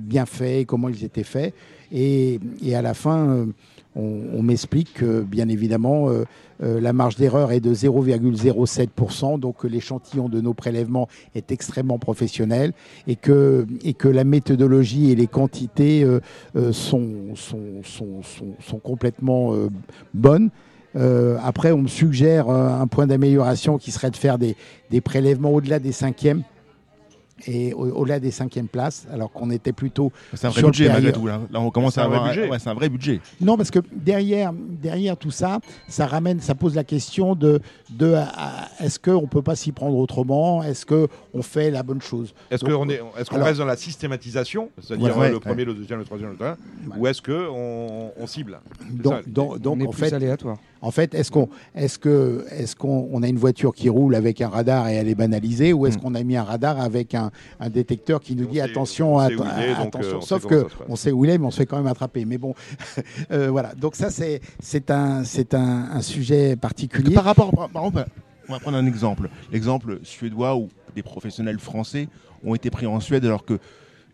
bien faits Comment ils étaient faits et, à la fin, on, m'explique que, bien évidemment, euh, la marge d'erreur est de 0,07%, donc l'échantillon de nos prélèvements est extrêmement professionnel et que, et que la méthodologie et les quantités euh, euh, sont, sont, sont, sont, complètement bonnes. Après, on me suggère un point d'amélioration qui serait de faire des, des prélèvements au-delà des cinquièmes et au- au-delà des cinquièmes places, alors qu'on était plutôt C'est un vrai Sur budget malgré tout. Là, Là, on commence à un vrai avoir. budget. ouais, c'est un vrai budget. Non, parce que derrière, derrière tout ça, ça ramène, ça pose la question de, de est-ce qu'on ne peut pas s'y prendre autrement? Est-ce qu'on fait la bonne chose? Est-ce qu'on est, est-ce qu'on alors- reste dans la systématisation, c'est-à-dire Ouais, le ouais. premier, le deuxième, le troisième, le Ouais. ou est-ce qu'on on cible? C'est Donc, ça, donc, donc, on est en plus fait, aléatoire. En fait, est-ce qu'on est-ce que est-ce qu'on on a une voiture qui roule avec un radar et elle est banalisée ou est-ce Mm. qu'on a mis un radar avec un, un détecteur qui nous On dit sait- attention, est, attention. euh, Sauf que on sait où il est, mais on se fait quand même attraper. Mais bon, Euh, voilà. Donc ça c'est c'est un c'est un, un sujet particulier. Par rapport, par, par exemple, on va prendre un exemple. L'exemple suédois où des professionnels français ont été pris en Suède alors qu'ils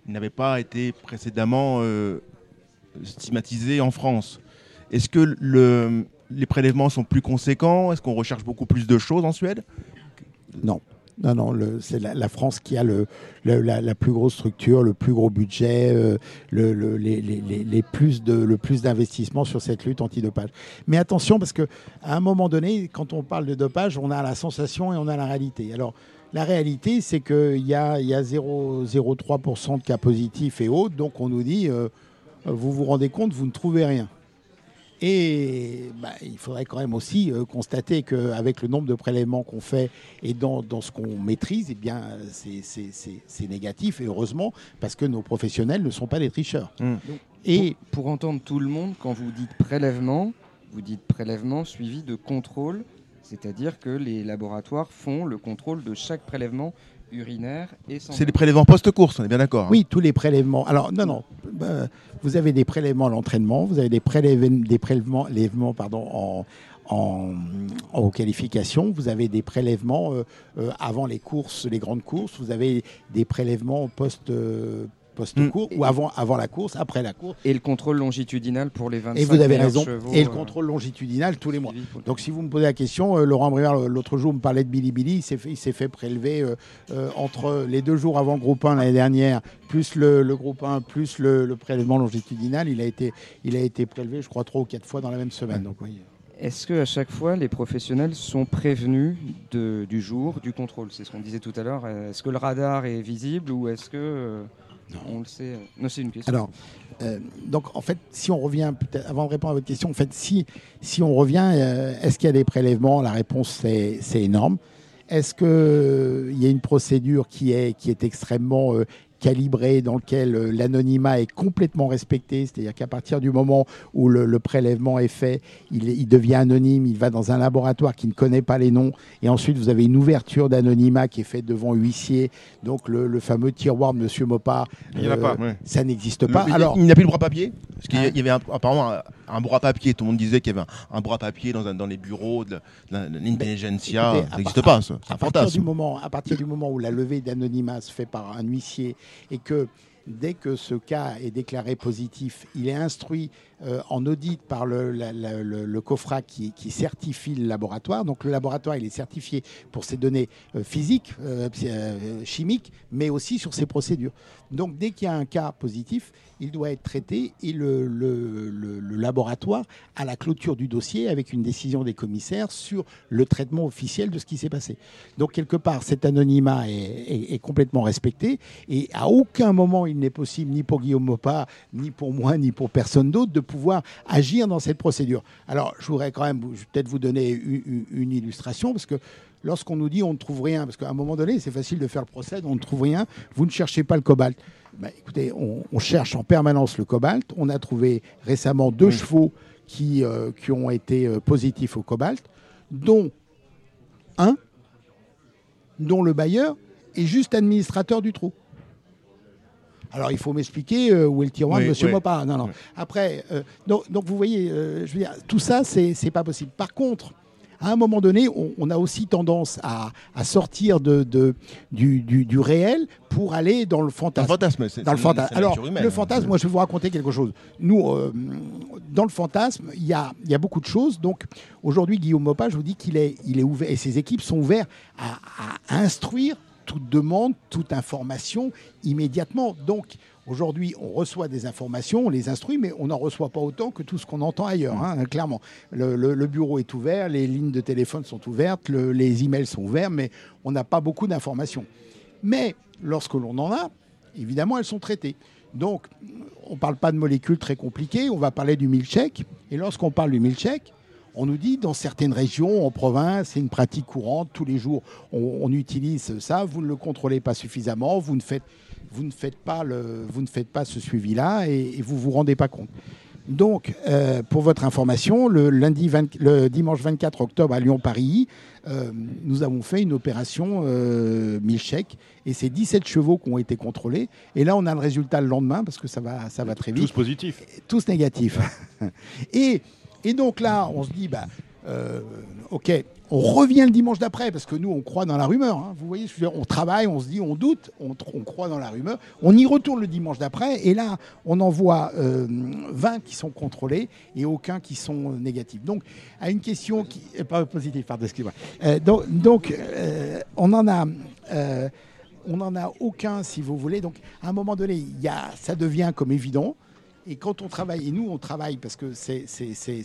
n'avaient pas été précédemment euh, stigmatisés en France. Est-ce que le, les prélèvements sont plus conséquents? Est-ce qu'on recherche beaucoup plus de choses en Suède? Non. Non, non, c'est la, France qui a la, plus grosse structure, le plus gros budget, euh, le, plus de, le plus sur cette lutte antidopage. Mais attention, parce que à un moment donné, quand on parle de dopage, on a la sensation et on a la réalité. Alors, la réalité, c'est qu'il y a, y a 0,03% de cas positifs et autres, donc on nous dit, euh, vous vous rendez compte, vous ne trouvez rien. Et bah, il faudrait quand même aussi euh, constater qu'avec le nombre de prélèvements qu'on fait et dans, dans ce qu'on maîtrise, eh bien, c'est- c'est c'est- c'est négatif, et heureusement, parce que nos professionnels ne sont pas des tricheurs. Mm. Et Pour, pour entendre tout le monde, quand vous dites prélèvement, vous dites prélèvement suivi de contrôle, c'est-à-dire que les laboratoires font le contrôle de chaque prélèvement urinaire et sanguin. C'est des prélèvements post-course, on est bien d'accord. hein oui, tous les prélèvements. Alors, non, non, bah, vous avez des prélèvements à l'entraînement, vous avez des prélèvements, des prélèvements lèvements, pardon, en, en, en qualification, vous avez des prélèvements euh, euh, avant les courses, les grandes courses, vous avez des prélèvements post, euh, post-cours ou avant, avant la course, après la course. Et le contrôle longitudinal pour les 25 Et vous avez raison. chevaux, Et le euh, contrôle longitudinal tous les mois. le- Donc si vous me posez la question, euh, Laurent Bruyère, l'autre jour, me parlait de Billy Billy, il s'est fait, fait prélever euh, entre les deux jours avant groupe 1 l'année dernière, plus le, le groupe 1, plus le, le prélèvement longitudinal, il a, été, il a été prélevé, je crois, trois ou quatre fois dans la même semaine. Donc, oui. Est-ce que à chaque fois les professionnels sont prévenus de- du jour du contrôle? C'est ce qu'on disait tout à l'heure. Est-ce que le radar est visible ou est-ce que on le sait euh, Non, c'est une question. Alors, euh, donc en fait, si on revient, peut-être avant de répondre à votre question, en fait, si, si on revient, euh, est-ce qu'il y a des prélèvements? La réponse, c'est c'est énorme. Est-ce qu'il y a une procédure qui est, qui est extrêmement calibrée, dans lequel euh, l'anonymat est complètement respecté C'est-à-dire qu'à partir du moment où le, le prélèvement est fait, il, devient anonyme, il va dans un laboratoire qui ne connaît pas les noms, et ensuite vous avez une ouverture d'anonymat qui est faite devant huissier, donc le, le fameux tiroir de Monsieur Mopar. Il n'y en a euh, pas. Ouais. Ça n'existe pas. il- Alors, il n'y a plus le bras papier? Parce qu'il Hein y avait apparemment un, bras papier. Tout le monde disait qu'il y avait un, un bras papier dans, les bureaux de, l'intelligentsia. Ça n'existe pas, ça. C'est un à partir, du fantasme. moment, à partir du moment où la levée d'anonymat se fait par un huissier et que dès que ce cas est déclaré positif, il est instruit euh, en audit par le, la- la- le, le COFRA qui, qui certifie le laboratoire. Donc le laboratoire, il est certifié pour ses données euh, physiques, euh, chimiques, mais aussi sur ses procédures. Donc dès qu'il y a un cas positif, il doit être traité et le, laboratoire à la clôture du dossier avec une décision des commissaires sur le traitement officiel de ce qui s'est passé. Donc quelque part, cet anonymat est, complètement respecté et à aucun moment il n'est possible, ni pour Guillaume Mopa, ni pour moi, ni pour personne d'autre, de pouvoir agir dans cette procédure. Alors, je voudrais quand même peut-être vous donner une, illustration, parce que lorsqu'on nous dit on ne trouve rien, parce qu'à un moment donné, c'est facile de faire le procès, on ne trouve rien, vous ne cherchez pas le cobalt. Ben, écoutez, on, cherche en permanence le cobalt. On a trouvé récemment deux chevaux qui, euh, qui ont été euh, positifs au cobalt, dont un, dont le bailleur est juste administrateur du trou. Alors il faut m'expliquer euh, où est le tiroir de M. Mopard. Non, non. Après, donc, vous voyez, je veux dire, tout ça, c'est pas possible. Par contre, à un moment donné, on, a aussi tendance à, sortir de, du, réel pour aller dans le fantasme. Dans le fantasme. Alors, le fantasme, moi, je vais vous raconter quelque chose. Nous, euh, dans le fantasme, il y a, beaucoup de choses. Donc, aujourd'hui, Guillaume Mopa, je vous dis qu'il est, il est ouvert, et ses équipes sont ouvertes à instruire toute demande, toute information immédiatement. Donc, Aujourd'hui, on reçoit des informations, on les instruit, mais on n'en reçoit pas autant que tout ce qu'on entend ailleurs, hein, clairement. Le, bureau est ouvert, les lignes de téléphone sont ouvertes, les emails sont ouverts, mais on n'a pas beaucoup d'informations. Mais lorsque l'on en a, évidemment, elles sont traitées. Donc, on ne parle pas de molécules très compliquées, on va parler du milkshake. Et lorsqu'on parle du milkshake, on nous dit dans certaines régions, en province, c'est une pratique courante, tous les jours on, utilise ça, vous ne le contrôlez pas suffisamment, vous ne faites vous ne faites pas, le, vous ne faites pas ce suivi-là et, vous ne vous rendez pas compte. Donc, euh, pour votre information, le, lundi le dimanche 24 octobre à Lyon-Paris, euh, nous avons fait une opération euh, chèques et c'est 17 chevaux qui ont été contrôlés. Et là, on a le résultat le lendemain parce que ça va, ça va très vite. Tous positifs. Tous négatifs. et, et donc là, on se dit, bah, euh, ok, on revient le dimanche d'après parce que nous, on croit dans la rumeur. Hein. Vous voyez, on travaille, on se dit, on doute, on, croit dans la rumeur. On y retourne le dimanche d'après et là, on en voit 20 euh, qui sont contrôlés et aucun qui sont négatifs. Donc, à une question qui pas positive, pardon, excusez-moi. Euh, donc, a. on n'en a aucun, si vous voulez. Donc, à un moment donné, ça devient comme évident. Et quand on travaille, et nous on travaille parce que c'est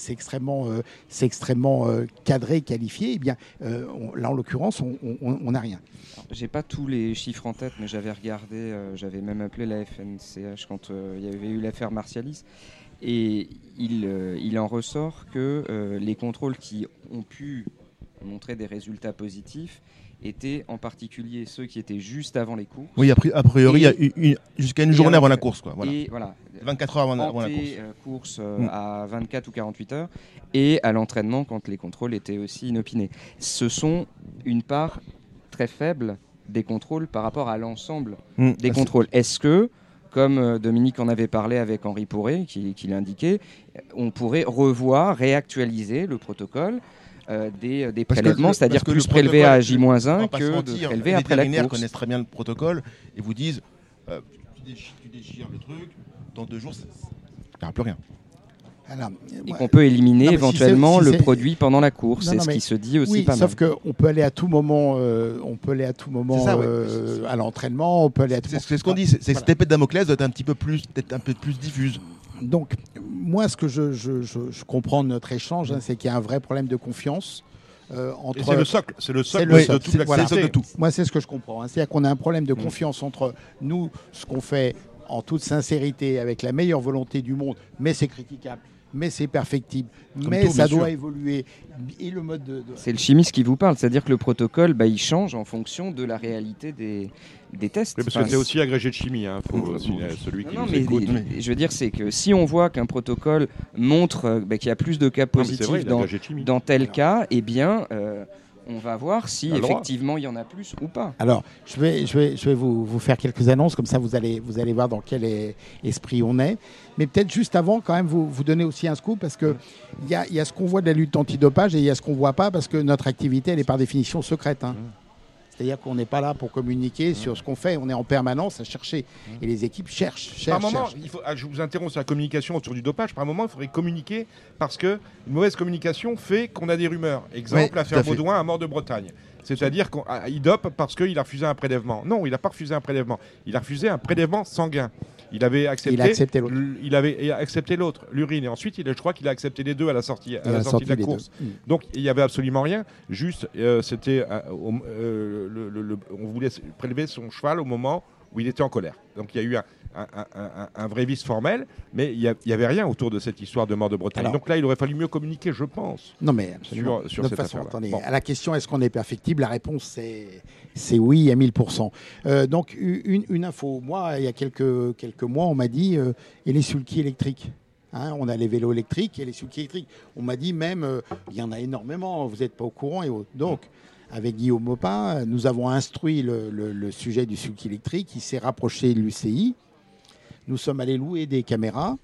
extrêmement, euh, extrêmement euh, cadré, qualifié, et eh bien euh, là en l'occurrence on n'a rien. J'ai pas tous les chiffres en tête, mais j'avais regardé, j'avais même appelé la FNCH quand il y avait eu l'affaire Martialis. Et il, il, en ressort que les contrôles qui ont pu montrer des résultats positifs étaient en particulier ceux qui étaient juste avant les courses. Oui, a priori, jusqu'à une journée avant la course. Quoi, voilà. Et voilà. 24 heures avant, la course. Euh, course euh, mm. à 24 ou 48 heures. Et à l'entraînement quand les contrôles étaient aussi inopinés. Ce sont une part très faible des contrôles par rapport à l'ensemble mm. des contrôles. Est-ce que, comme euh, Dominique en avait parlé avec Henri Pourret, qui, qui l'indiquait, on pourrait revoir, réactualiser le protocole euh, des, euh, des prélèvements, c'est-à-dire plus prélever à J-1 que de prélever après la course. Les connaissent très bien le protocole et vous disent euh, tu, déchires, le truc, dans deux jours, il n'y aura plus rien. et qu'on peut éliminer éventuellement le produit pendant la course. C'est ce qui se dit aussi oui, pas sauf qu'on peut aller à tout moment, on peut aller à tout moment à l'entraînement, on peut aller à tout. C'est ce qu'on dit. C'est cette épée de Damoclès doit être un petit peu plus, peut-être un peu plus diffuse. Donc, moi, ce que je, comprends de notre échange, hein, c'est qu'il y a un vrai problème de confiance. Euh, entre... C'est le socle, c'est le socle, de, toute de tout. Moi, c'est ce que je comprends. Hein. C'est-à-dire qu'on a un problème de mm. confiance entre nous, ce qu'on fait en toute sincérité, avec la meilleure volonté du monde, mais c'est critiquable mais c'est perfectible, mais ça doit évoluer. Et le mode de, C'est le chimiste qui vous parle, c'est-à-dire que le protocole, bah, il change en fonction de la réalité des, des tests. parce que c'est aussi agrégé de chimie, hein. Faut, celui qui non, mais, je veux dire, c'est que si on voit qu'un protocole montre euh, bah, qu'il y a plus de cas positifs dans, dans, tel cas, eh bien... Euh, on va voir si effectivement il y en a plus ou pas. Alors, je vais, je vais, je vais vous, vous, faire quelques annonces, comme ça vous allez, vous allez voir dans quel esprit on est. Mais peut-être juste avant, quand même, vous, vous donner aussi un scoop, parce qu'il y a, y a ce qu'on voit de la lutte antidopage et il y a ce qu'on ne voit pas, parce que notre activité, elle est par définition secrète. Hein. Mmh. C'est-à-dire qu'on n'est pas là pour communiquer sur ce qu'on fait, on est en permanence à chercher. Et les équipes cherchent, cherchent. Par moment, Il faut, ah, je vous interromps sur la communication autour du dopage. Par un moment, il faudrait communiquer parce que une mauvaise communication fait qu'on a des rumeurs. Exemple, l'affaire Baudouin à mort de Bretagne. C'est-à-dire qu'il ah, dope parce qu'il a refusé un prélèvement. Non, il n'a pas refusé un prélèvement. Il a refusé un prélèvement sanguin. Il avait accepté, l'autre. Il avait accepté l'autre, l'urine, et ensuite, il, je crois qu'il a accepté les deux à la sortie, à la sortie de la course. Mm. Donc, il n'y avait absolument rien. Juste, euh, c'était, euh, euh, on voulait prélever son cheval au moment où il était en colère. Donc il y a eu un, un, vrai vice formel, mais il n'y avait rien autour de cette histoire de mort de Bretagne. Donc là, il aurait fallu mieux communiquer, je pense. Non, mais absolument. Sur, cette façon, À la question est-ce qu'on est perfectible La réponse c'est oui à 1000%. Euh, donc une, une, info. Moi, il y a quelques, quelques mois, on m'a dit euh, et les sulky électriques Hein, on a les vélos électriques et les sulky électriques. On m'a dit même, euh, il y en a énormément, vous n'êtes pas au courant. Et Donc, avec Guillaume Mopin, nous avons instruit le, sujet du sulky électrique. Il s'est rapproché de l'UCI. Nous sommes allés louer des caméras.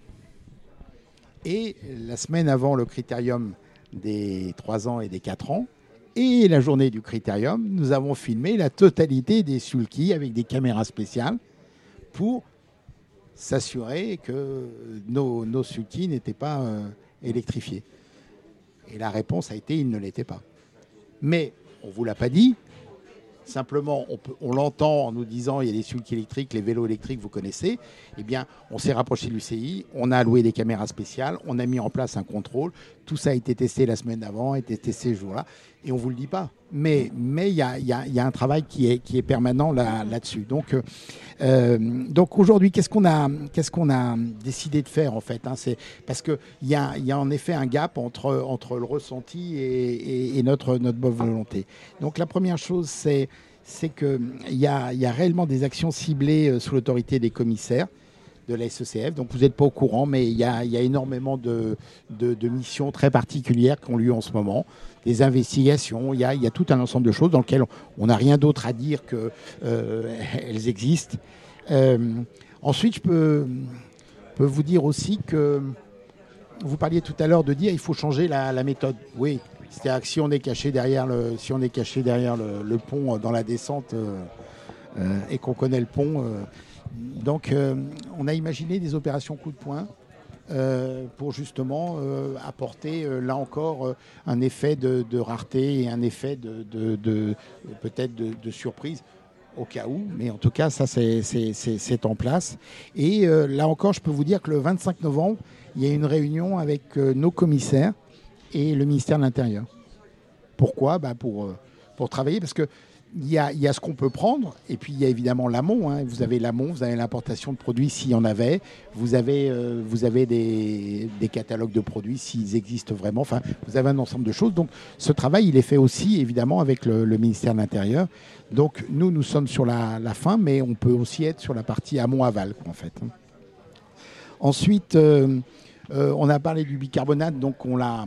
Et la semaine avant le critérium des 3 ans et des 4 ans, et la journée du critérium, nous avons filmé la totalité des sulky avec des caméras spéciales pour s'assurer que nos, nos sulky n'étaient pas euh, électrifiés. Et la réponse a été il ne l'était pas. Mais on ne vous l'a pas dit, Simplement, on, l'entend en nous disant il y a des sulky électriques, les vélos électriques, vous connaissez. Eh bien, on s'est rapproché de l'UCI, on a alloué des caméras spéciales, on a mis en place un contrôle. Tout ça a été testé la semaine d'avant, a été testé ce jour-là. Et on ne vous le dit pas. Mais il y, a, un travail qui est, permanent là-dessus. donc, euh, donc aujourd'hui, qu'est-ce qu'on a, décidé de faire en fait hein? Parce qu'il y a, en effet un gap entre, le ressenti et, notre, bonne volonté. Donc la première chose, c'est qu'il y a, y a réellement des actions ciblées euh, sous l'autorité des commissaires de la SECF. Donc vous n'êtes pas au courant, mais il y a, énormément de, missions très particulières qui ont lieu en ce moment. Des investigations, il y a, tout un ensemble de choses dans lesquelles on n'a rien d'autre à dire qu'elles euh, existent. Euh, ensuite, je peux, vous dire aussi que vous parliez tout à l'heure de dire qu'il faut changer la, méthode. Oui, c'est-à-dire que si on est caché derrière le, pont euh, dans la descente et qu'on connaît le pont, donc on a imaginé des opérations coup de poing. pour justement apporter là encore un effet de, rareté et un effet de, peut-être de, surprise au cas où, mais en tout cas ça c'est en place. Et là encore je peux vous dire que le 25 novembre, il y a une réunion avec nos commissaires et le ministère de l'Intérieur. Pourquoi? Bah pour, euh, pour travailler, parce que il y, a, ce qu'on peut prendre, et puis il y a évidemment l'amont. Hein. Vous avez l'amont, vous avez l'importation de produits s'il y en avait, vous avez, euh, vous avez des, catalogues de produits s'ils existent vraiment. Enfin, vous avez un ensemble de choses. Donc, ce travail, il est fait aussi évidemment avec le, ministère de l'Intérieur. Donc, nous, nous sommes sur la, fin, mais on peut aussi être sur la partie amont-aval, en fait. Ensuite, euh, on a parlé du bicarbonate, donc on l'a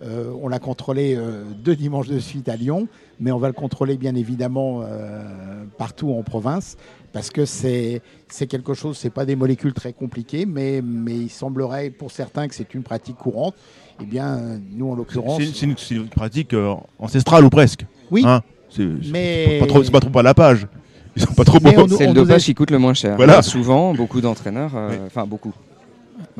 euh, on l'a contrôlé euh, deux dimanches de suite à Lyon, mais on va le contrôler bien évidemment euh, partout en province parce que c'est quelque chose, c'est pas des molécules très compliquées, mais, mais il semblerait pour certains que c'est une pratique courante. Eh bien, nous en l'occurrence. C'est une, pratique ancestrale ou presque. Oui. Hein mais... c'est pas, trop pas la page. Ils sont pas trop C'est le dopage qui coûte le moins cher. Voilà. Souvent, beaucoup d'entraîneurs, enfin beaucoup,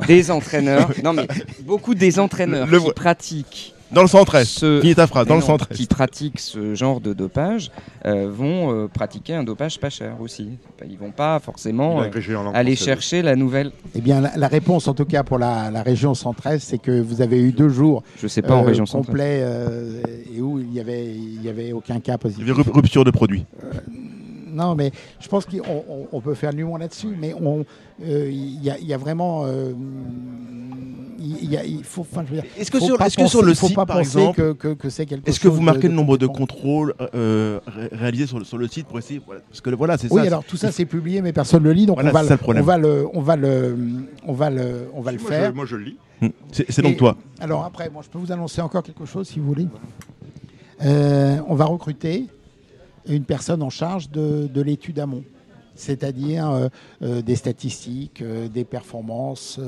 des entraîneurs, non mais beaucoup des entraîneurs qui pratiquent dans le centre ce... ta phrase, dans le centre Qui pratiquent ce genre de dopage euh, vont euh, pratiquer un dopage pas cher aussi. Ils vont pas forcément euh, aller chercher la nouvelle. Eh bien, la, réponse, en tout cas pour la, région centraise, c'est que vous avez eu deux jours. Je sais pas en région complets, et où il y avait, il y avait aucun cas positif. Il y avait rupture de produits non, mais je pense qu'on peut faire moins là-dessus, mais euh, il y, a vraiment. Euh, il faut. Est-ce que, sur, est que sur le site, par exemple, que, que, c'est quelque Est-ce que vous marquez le nombre de contrôles euh, réalisés sur le, sur le, site pour essayer Parce que voilà, c'est oui, alors tout ça c'est publié, mais personne ne le lit, donc on, va le, on, va le, on va le, on va le, on va le faire. moi je le lis. Hum, c'est donc toi. Alors après, moi je peux vous annoncer encore quelque chose si vous voulez. on va recruter une personne en charge de, l'étude amont c'est-à-dire euh, euh, des statistiques, euh, des performances,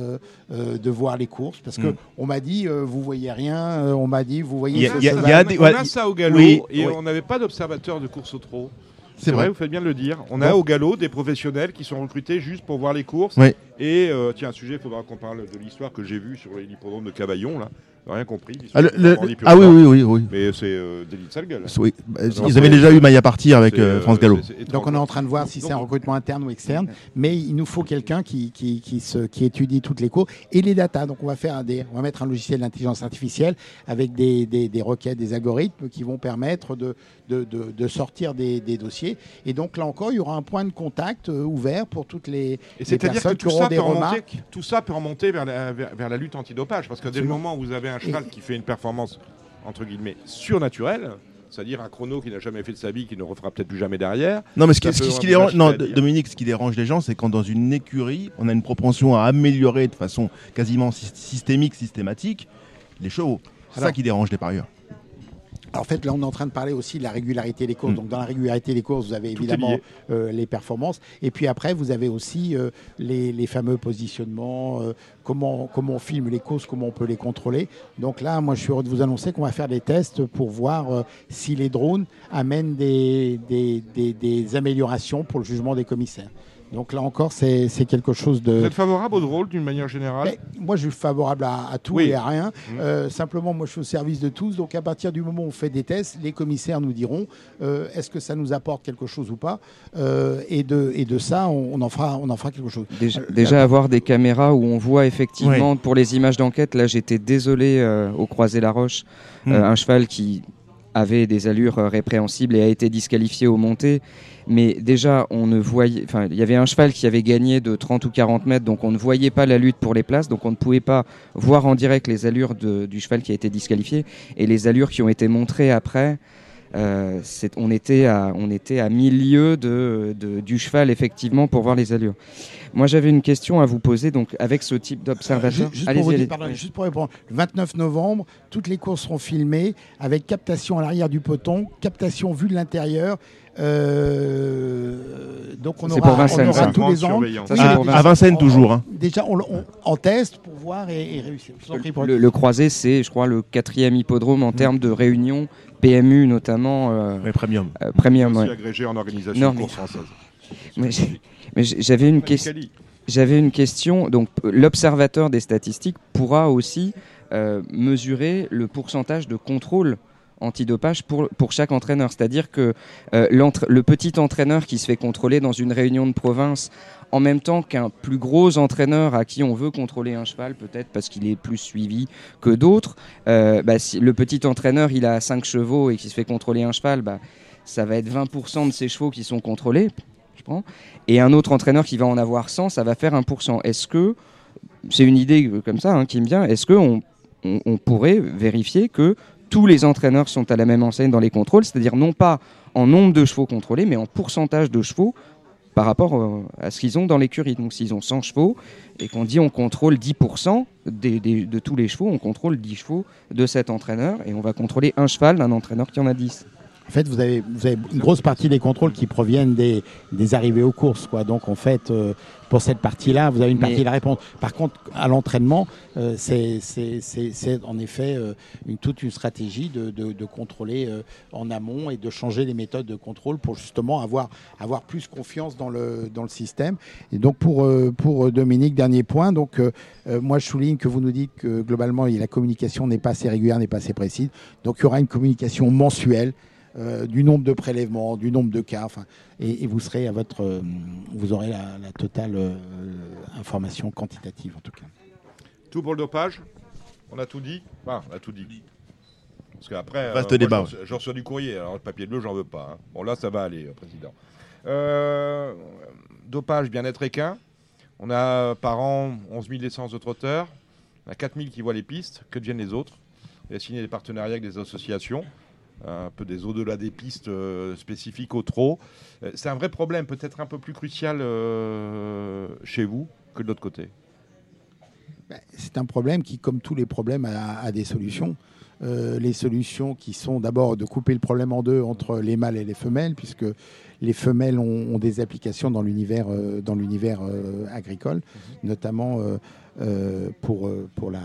de voir les courses. Parce que mm. on m'a dit, vous voyez rien, on m'a dit, vous voyez. Il y a, on a ça au galop et on n'avait pas d'observateur de course au trot. C'est vrai, vous faites bien de le dire. On a au galop des professionnels qui sont recrutés juste pour voir les courses. Et tiens, un sujet, il faudra qu'on parle de l'histoire que j'ai vue sur l'hippodrome de Cavaillon. Là. Rien compris. Ah, le- le- ah oui, oui, oui, oui. Mais c'est euh, délit de sale gueule. Oui. Bah, Alors, ils avaient déjà eu Maya partir avec c'est, euh, France Gallo. Donc on est en train de voir si c'est un recrutement interne ou externe, mais il nous faut quelqu'un qui, qui, qui, se- qui étudie toutes les cours et les datas. Donc on va faire un des, on va mettre un logiciel d'intelligence artificielle avec des, des, des requêtes, des algorithmes qui vont permettre de, de, de, de sortir des, des dossiers. Et donc là encore, il y aura un point de contact euh, ouvert pour toutes les, Et les c'est-à-dire que personnes qui tout auront ça, des peut remonter, tout ça peut remonter vers la, vers, vers la lutte antidopage. Parce que dès le moment où vous avez un cheval qui fait une performance, entre guillemets, surnaturelle, c'est-à-dire un chrono qui n'a jamais fait de sa vie, qui ne refera peut-être plus jamais derrière. Non, mais ce qui, Ça ce qui- peut ce qui avoir dérange, non. Dominique, ce qui dérange les gens, c'est quand dans une écurie, on a une propension à améliorer de façon quasiment sy- systémique, systématique, les chevaux. C'est ça qui dérange les parieurs. Alors, en fait, là, on est en train de parler aussi de la régularité des courses. Mm. Donc, dans la régularité des courses, vous avez Tout évidemment euh, les performances. Et puis après, vous avez aussi euh, les, les fameux positionnements, euh, comment, comment on filme les courses, comment on peut les contrôler. Donc là, moi, je suis heureux de vous annoncer qu'on va faire des tests pour voir si les drones amènent des, des, des- des améliorations pour le jugement des commissaires. Donc là encore, c'est c'est quelque chose de... Vous êtes favorable au drôle d'une manière générale? Mais moi, je suis favorable à, à tout Oui. et à rien. Mhm. Euh, simplement, moi, je suis au service de tous. Donc, à partir du moment où on fait des tests, les commissaires nous diront euh, est-ce que ça nous apporte quelque chose ou pas? Euh, et, de, et de ça, on, on en fera, on en fera quelque chose. Déjà, Euh, déjà avoir des caméras où on voit effectivement pour les images d'enquête, là j'étais désolé euh, au croisé la roche, Hmm. euh, un cheval qui avait des allures euh, répréhensibles et a été disqualifié au monté. Mais déjà, on ne voyait, enfin, il y avait un cheval qui avait gagné de 30 ou 40 mètres, donc on ne voyait pas la lutte pour les places, donc on ne pouvait pas voir en direct les allures du cheval qui a été disqualifié et les allures qui ont été montrées après. Euh, on, était à, on était à milieu de, de- du cheval effectivement pour voir les allures. Moi j'avais une question à vous poser donc avec ce type d'observateur. Juste, juste pour répondre, le 29 novembre, toutes les courses seront filmées avec captation à l'arrière du peloton, captation vue de l'intérieur. Euh, donc on aura, pour Vincennes, on aura ça. tous les ans. Surveillance. Ça, Oui, c'est mais pour déjà, à Vincennes, on- toujours. hein. Déjà, on, on- en test pour voir et, et réussir. Le, le croisé, c'est, je crois, le quatrième hippodrome en termes de réunion, PMU notamment, euh, Ouais, premium. euh, premium. Aussi ouais. agrégé en organisation Non, de mais- course française. Mais mais j'avais une question. Cali. J'avais une question. Donc, l'observateur des statistiques pourra aussi euh, mesurer le pourcentage de contrôle antidopage pour, pour chaque entraîneur. C'est-à-dire que euh, le petit entraîneur qui se fait contrôler dans une réunion de province en même temps qu'un plus gros entraîneur à qui on veut contrôler un cheval, peut-être parce qu'il est plus suivi que d'autres, euh, bah, si le petit entraîneur il a 5 chevaux et qui se fait contrôler un cheval, bah, ça va être 20% de ses chevaux qui sont contrôlés. Je prends. Et un autre entraîneur qui va en avoir 100, ça va faire 1%. Est-ce que, c'est une idée euh, comme ça hein, qui me vient, est-ce qu'on on, on pourrait vérifier que tous les entraîneurs sont à la même enseigne dans les contrôles, c'est-à-dire non pas en nombre de chevaux contrôlés, mais en pourcentage de chevaux par rapport euh, à ce qu'ils ont dans l'écurie. Donc s'ils ont 100 chevaux et qu'on dit on contrôle 10% des- des- de tous les chevaux, on contrôle 10 chevaux de cet entraîneur et on va contrôler un cheval d'un entraîneur qui en a 10. En fait, vous avez, vous avez une grosse partie des contrôles qui proviennent des, des arrivées aux courses. Quoi. Donc, en fait, euh, pour cette partie-là, vous avez une Mais- partie de la réponse. Par contre, à l'entraînement, euh, c'est en effet euh, une, toute une stratégie de, de- de contrôler en amont et de changer les méthodes de contrôle pour justement avoir, avoir plus confiance dans le, dans le système. Et donc, pour, pour Dominique, dernier point. Donc, moi, je souligne que vous nous dites que globalement, la communication n'est pas assez régulière, n'est pas assez précise. Donc, il y aura une communication mensuelle euh, du nombre de prélèvements, du nombre de cas, enfin, et, et vous serez à votre, euh, vous aurez la, la totale euh, information quantitative en tout cas. Tout pour le dopage? On a tout dit? Enfin, on a tout dit. Parce qu'après, Vaste moi, débat. je reçois- je reçois du courrier, alors le papier bleu, j'en veux pas. hein. Bon, là, ça va aller, euh, Président. Euh, dopage, bien-être équin. On a par an 11 000 licences de trotteurs. On a 4 000 qui voient les pistes. Que deviennent les autres On a signé des partenariats avec des associations, un peu des au-delà des pistes euh, spécifiques au trot. Euh, C'est un vrai problème, peut-être un peu plus crucial euh, chez vous que de l'autre côté. Ben, C'est un problème qui, comme tous les problèmes, a, a des solutions. Euh, les solutions qui sont d'abord de couper le problème en deux entre les mâles et les femelles, puisque les femelles ont, ont des applications dans l'univers euh, dans l'univers euh, agricole, notamment euh, pour, pour la,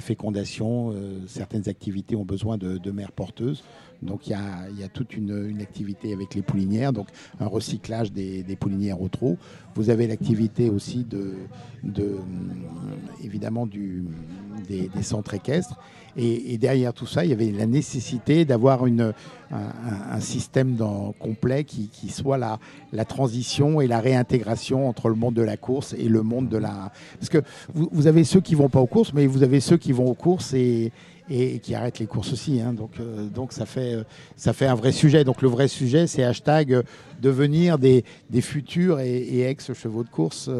fécondation. certaines activités ont besoin de, de mères porteuses. Donc il y a, toute une, activité avec les poulinières, donc un recyclage des, poulinières au trot. Vous avez l'activité aussi de, évidemment des, centres équestres. Et, derrière tout ça, il y avait la nécessité d'avoir un, système complet qui, soit la, transition et la réintégration entre le monde de la course et le monde de la... Parce que vous, vous avez ceux qui vont pas aux courses, mais vous avez ceux qui vont aux courses et, et qui arrête les courses aussi. Hein. Donc, euh, donc ça, fait, euh, ça fait un vrai sujet. Donc le vrai sujet, c'est hashtag euh, devenir des, des futurs et, ex-chevaux de course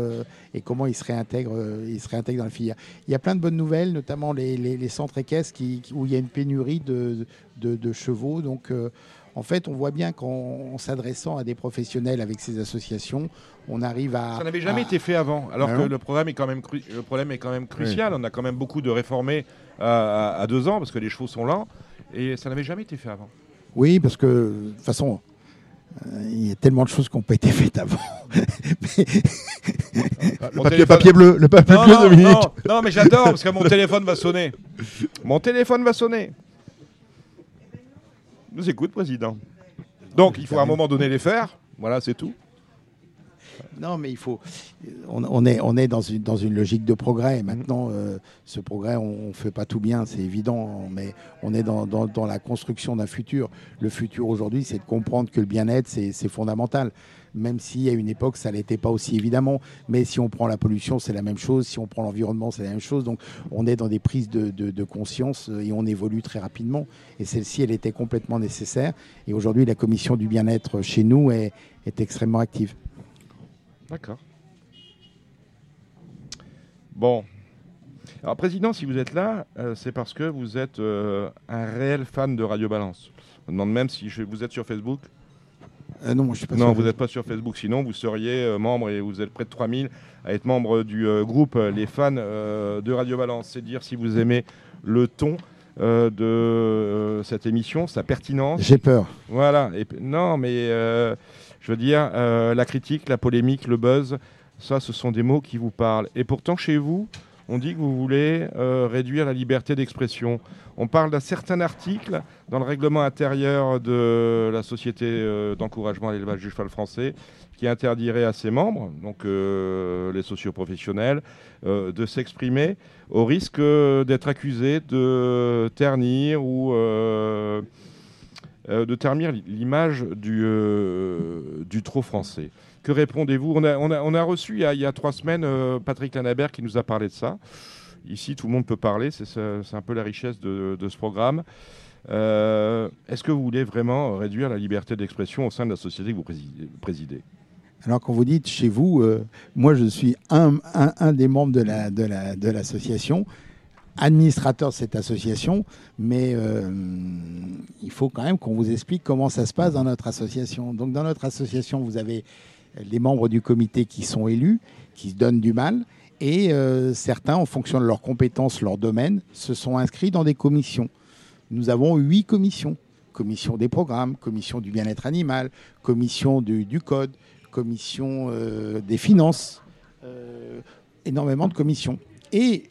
et comment ils se, réintègrent, ils se réintègrent dans la filière. Il y a plein de bonnes nouvelles, notamment les, centres équestres qui, où il y a une pénurie de, de, chevaux. Donc en fait, on voit bien qu'en s'adressant à des professionnels avec ces associations, on arrive à. Ça n'avait jamais été fait avant, alors ah que le, programme est quand même le problème est quand même crucial. On a quand même beaucoup de réformés à, deux ans parce que les chevaux sont lents et ça n'avait jamais été fait avant. Oui, parce que de toute façon, euh, il y a tellement de choses qui n'ont pas été faites avant. le papier, bleu, le papier bleu, Dominique. Non, mais j'adore parce que mon téléphone va sonner. Mon téléphone va sonner. Nous écoute, président. Donc, il faut à un moment donné les faire. Voilà, c'est tout. Non, mais il faut. On, est, on est dans, une, dans une logique de progrès. Maintenant, euh, ce progrès, on ne fait pas tout bien, c'est évident, mais on est dans, dans, la construction d'un futur. Le futur aujourd'hui, c'est de comprendre que le bien-être, c'est fondamental. Même si à une époque, ça l'était pas aussi évidemment. Mais si on prend la pollution, c'est la même chose. Si on prend l'environnement, c'est la même chose. Donc, on est dans des prises de, de, conscience euh, et on évolue très rapidement. Et celle-ci, elle était complètement nécessaire. Et aujourd'hui, la commission du bien-être chez nous est, est extrêmement active. D'accord. Bon. Alors, Président, si vous êtes là, euh, c'est parce que vous êtes euh, un réel fan de Radio Balance. Je me demande même si vous êtes sur Facebook. Euh, non, je suis pas non, vous n'êtes pas sur Facebook. Sinon, vous seriez membre, et vous êtes près de 3000, à être membre du groupe Les fans de Radio Balance. C'est dire si vous aimez le ton de cette émission, sa pertinence. J'ai peur. Voilà. Et, non, mais je veux dire, euh, la critique, la polémique, le buzz, ça, ce sont des mots qui vous parlent. Et pourtant, chez vous, on dit que vous voulez euh, réduire la liberté d'expression. On parle d'un certain article dans le règlement intérieur de la Société euh, d'encouragement à l'élevage du cheval français qui interdirait à ses membres, donc les socioprofessionnels, de s'exprimer au risque d'être accusés de ternir ou euh, de terminer l'image du, euh, du trop français. Que répondez-vous? On a, on, a, on a, reçu il y a, trois semaines euh, Patrick Lanabert qui nous a parlé de ça. Ici, tout le monde peut parler, c'est un peu la richesse de, ce programme. Est-ce que vous voulez vraiment réduire la liberté d'expression au sein de la société que vous présidez? Alors quand vous dites chez vous, moi je suis un, un, un, des membres de l'association. La, de administrateur de cette association, mais euh, il faut quand même qu'on vous explique comment ça se passe dans notre association. Donc dans notre association, vous avez les membres du comité qui sont élus, qui se donnent du mal, et euh, certains, en fonction de leurs compétences, leur domaine, se sont inscrits dans des commissions. Nous avons huit commissions. Commission des programmes, commission du bien-être animal, commission du, code, commission euh, des finances, énormément de commissions. Et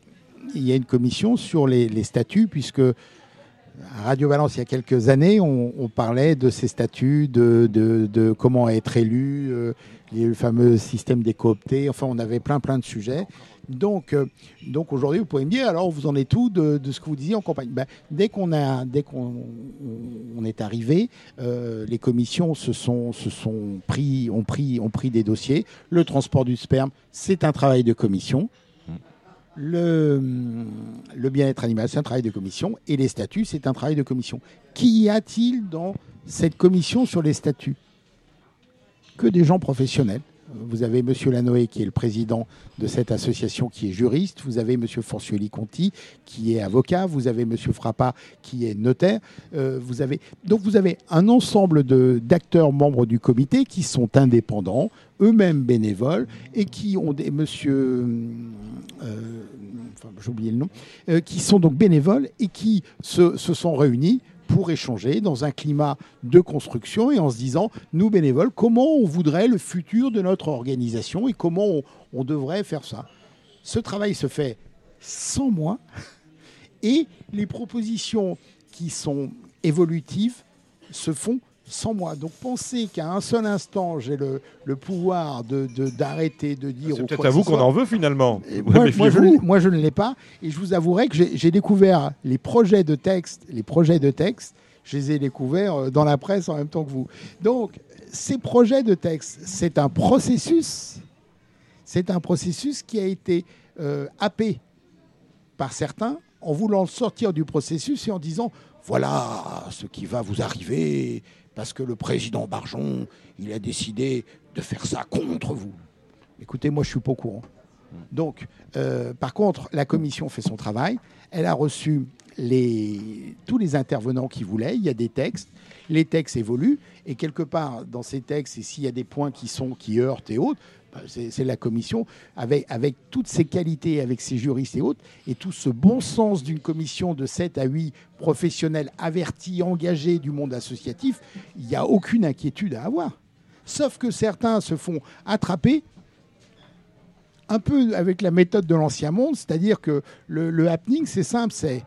il y a une commission sur les, statuts, puisque à Radio Valence, il y a quelques années, on, parlait de ces statuts, de, comment être élu, euh, le fameux système des cooptés. Enfin, on avait plein, plein de sujets. Donc, euh, donc aujourd'hui, vous pouvez me dire, alors vous en êtes tout de, ce que vous disiez en campagne? Ben, Dès qu'on est arrivé, euh, les commissions se sont, se sont pris, ont pris, ont pris des dossiers. Le transport du sperme, c'est un travail de commission. Le, bien-être animal, c'est un travail de commission, et les statuts, c'est un travail de commission. Qu'y a-t-il dans cette commission sur les statuts? Que des gens professionnels. Vous avez M. Lanoé qui est le président de cette association qui est juriste. Vous avez M. Forcioli-Conti qui est avocat. Vous avez M. Frappa qui est notaire. Euh, vous avez... Donc vous avez un ensemble d'acteurs membres du comité qui sont indépendants, eux-mêmes bénévoles et qui ont des... Monsieur... Le nom, euh, qui sont donc bénévoles et qui se sont réunis pour échanger dans un climat de construction et en se disant, nous bénévoles, comment on voudrait le futur de notre organisation et comment on, devrait faire ça? ce travail se fait sans moi et les propositions qui sont évolutives se font sans moi. Donc penser qu'à un seul instant, j'ai le, le, pouvoir d'arrêter, de, de, dire... C'est peut-être à vous qu'on en veut finalement. Moi, moi, je, moi, je, ne l'ai pas. Et je vous avouerai que j'ai découvert les projets de texte, les projets de texte, je les ai découverts euh, dans la presse en même temps que vous. Donc, ces projets de texte, c'est un processus, c'est un processus qui a été euh, happé par certains en voulant sortir du processus et en disant voilà ce qui va vous arriver parce que le président Barjon, il a décidé de faire ça contre vous. Écoutez, moi, je suis pas au courant. Donc, euh, par contre, la commission fait son travail. Elle a reçu tous les intervenants qui voulaient. Il y a des textes. Les textes évoluent. Et quelque part, dans ces textes, et s'il y a des points qui, sont, qui heurtent et autres, c'est la commission, avec, toutes ses qualités, avec ses juristes et autres, et tout ce bon sens d'une commission de 7 à 8 professionnels avertis, engagés du monde associatif, il n'y a aucune inquiétude à avoir. Sauf que certains se font attraper un peu avec la méthode de l'ancien monde, c'est-à-dire que le happening, c'est simple, c'est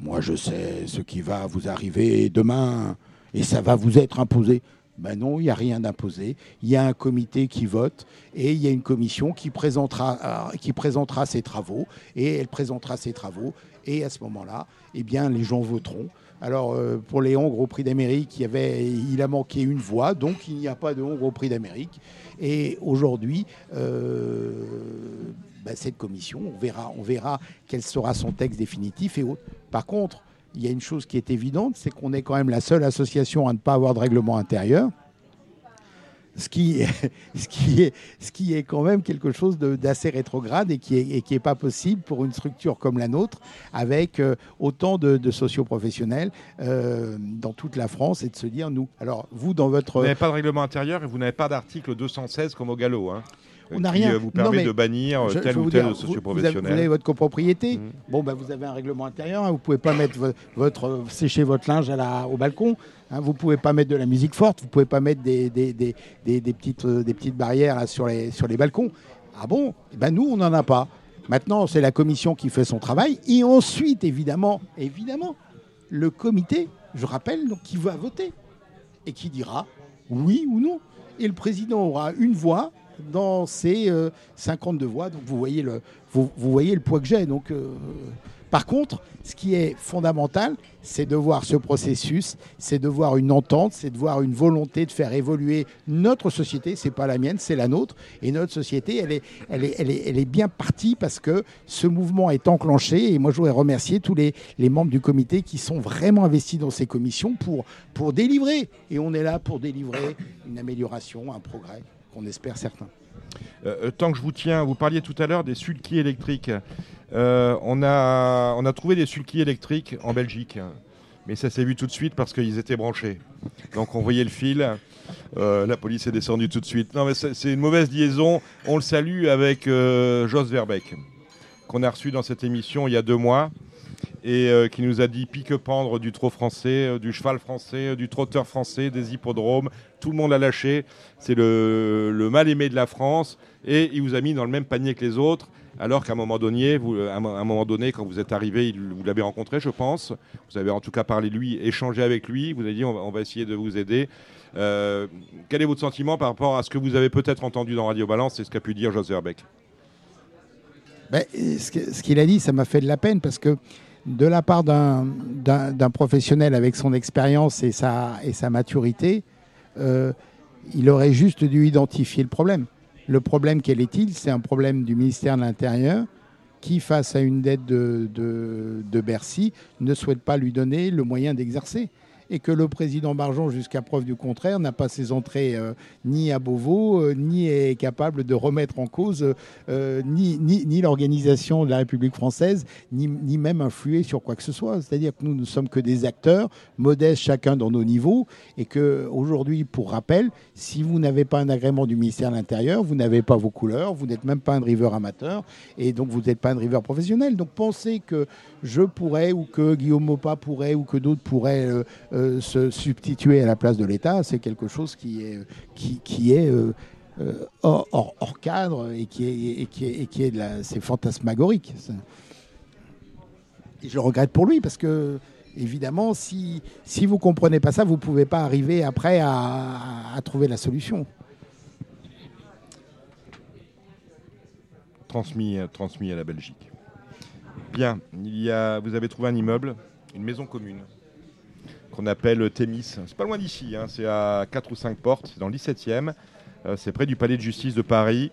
moi je sais ce qui va vous arriver demain et ça va vous être imposé. Ben non, il n'y a rien d'imposé. Il y a un comité qui vote et il y a une commission qui présentera, euh, qui présentera ses travaux et elle présentera ses travaux. Et à ce moment-là, eh bien, les gens voteront. Alors, euh, pour les Hongres au prix d'Amérique, il, avait, il a manqué une voix, donc il n'y a pas de Hongres au prix d'Amérique. Et aujourd'hui, euh, ben, cette commission, on verra, on verra quel sera son texte définitif et autres. Par contre, il y a une chose qui est évidente, c'est qu'on est quand même la seule association à ne pas avoir de règlement intérieur. Ce qui, ce, qui est, ce qui est quand même quelque chose d'assez rétrograde et qui n'est est pas possible pour une structure comme la nôtre, avec euh, autant de, de socioprofessionnels euh, dans toute la France, et de se dire, nous, alors vous, dans votre... Vous n'avez pas de règlement intérieur et vous n'avez pas d'article 216 comme au galop. Hein on n'a rien. Euh, vous permet de bannir euh, tel ou tel socioprofessionnel. Vous, vous, avez votre copropriété. Mmh. Bon, ben, vous avez un règlement intérieur. Hein. vous ne pouvez pas mettre votre, sécher votre linge à la, au balcon. Hein. vous ne pouvez pas mettre de la musique forte. Vous ne pouvez pas mettre des, des, des, des petites, euh, des petites barrières là, sur, les, sur les balcons. Ah bon? Eh ben, Nous, on n'en a pas. Maintenant, c'est la commission qui fait son travail. Et ensuite, évidemment, évidemment, le comité, je rappelle, donc, qui va voter et qui dira oui ou non. Et le président aura une voix dans ces 52 euh, voix. Donc vous voyez le, vous, voyez le poids que j'ai. Donc, euh, par contre, ce qui est fondamental, c'est de voir ce processus, c'est de voir une entente, c'est de voir une volonté de faire évoluer notre société. C'est pas la mienne, c'est la nôtre. Et notre société, elle est, elle est, elle est, elle est bien partie parce que ce mouvement est enclenché. Et moi, je voudrais remercier tous les, les membres du comité qui sont vraiment investis dans ces commissions pour, pour délivrer. Et on est là pour délivrer une amélioration, un progrès on espère certains. Euh, euh, tant que je vous tiens, vous parliez tout à l'heure des sulky électriques. Euh, on, a, on a trouvé des sulky électriques en Belgique, mais ça s'est vu tout de suite parce qu'ils étaient branchés. Donc on voyait le fil, la police est descendue tout de suite. Non mais c'est une mauvaise liaison. On le salue avec Jos Verbeck, qu'on a reçu dans cette émission il y a deux mois et euh, qui nous a dit pique-pendre du trot français, euh, du cheval français, euh, du trotteur français, des hippodromes. Tout le monde a lâché. C'est le, mal-aimé de la France. Et il vous a mis dans le même panier que les autres. Alors qu'à un moment donné, un moment donné, quand vous êtes arrivé, vous l'avez rencontré, je pense. Vous avez en tout cas parlé de lui, échangé avec lui. Vous avez dit on va, essayer de vous aider. quel est votre sentiment par rapport à ce que vous avez peut-être entendu dans Radio Balance et ce qu'a pu dire José Herbeck? Ben, Ce qu'il a dit, ça m'a fait de la peine parce que de la part d'un professionnel avec son expérience et sa, et sa maturité, euh, il aurait juste dû identifier le problème. Le problème, quel est-il? C'est un problème du ministère de l'Intérieur qui, face à une dette de, de, Bercy, ne souhaite pas lui donner le moyen d'exercer et que le président Barjon, jusqu'à preuve du contraire, n'a pas ses entrées euh, ni à Beauvau, euh, ni est capable de remettre en cause euh, ni, ni, l'organisation de la République française, ni, ni, même influer sur quoi que ce soit. C'est-à-dire que nous ne sommes que des acteurs, modestes chacun dans nos niveaux, et que aujourd'hui, pour rappel, si vous n'avez pas un agrément du ministère de l'Intérieur, vous n'avez pas vos couleurs, vous n'êtes même pas un driver amateur, et donc vous n'êtes pas un driver professionnel. Donc pensez que je pourrais, ou que Guillaume Mopa pourrait, ou que d'autres pourraient euh, se substituer à la place de l'État, c'est quelque chose qui est, qui, qui est euh, hors, cadre et qui est, qui est, qui est c'est fantasmagorique. Et je le regrette pour lui parce que évidemment, si, si vous ne comprenez pas ça, vous ne pouvez pas arriver après à, trouver la solution. Transmis, transmis à la Belgique. Bien, il y a, vous avez trouvé un immeuble, une maison commune, qu'on appelle Thémis. C'est pas loin d'ici, hein, c'est à 4 ou 5 portes, c'est dans le 17e, euh, c'est près du palais de justice de Paris.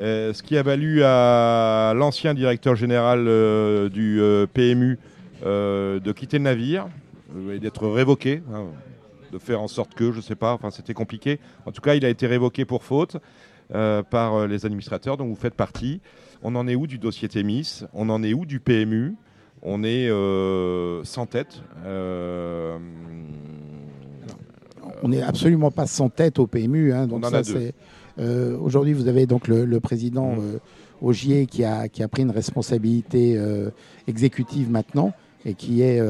Euh, ce qui a valu à l'ancien directeur général euh, du PMU de quitter le navire et d'être révoqué, hein, de faire en sorte que, je ne sais pas, enfin c'était compliqué. En tout cas, il a été révoqué pour faute par les administrateurs dont vous faites partie. On en est où du dossier Thémis On en est où du PMU On est euh, sans tête. Euh, on n'est absolument pas sans tête au PMU. Hein, donc ça, euh, Aujourd'hui, vous avez donc le, président mmh. Augier qui a, qui a pris une responsabilité exécutive maintenant et qui est,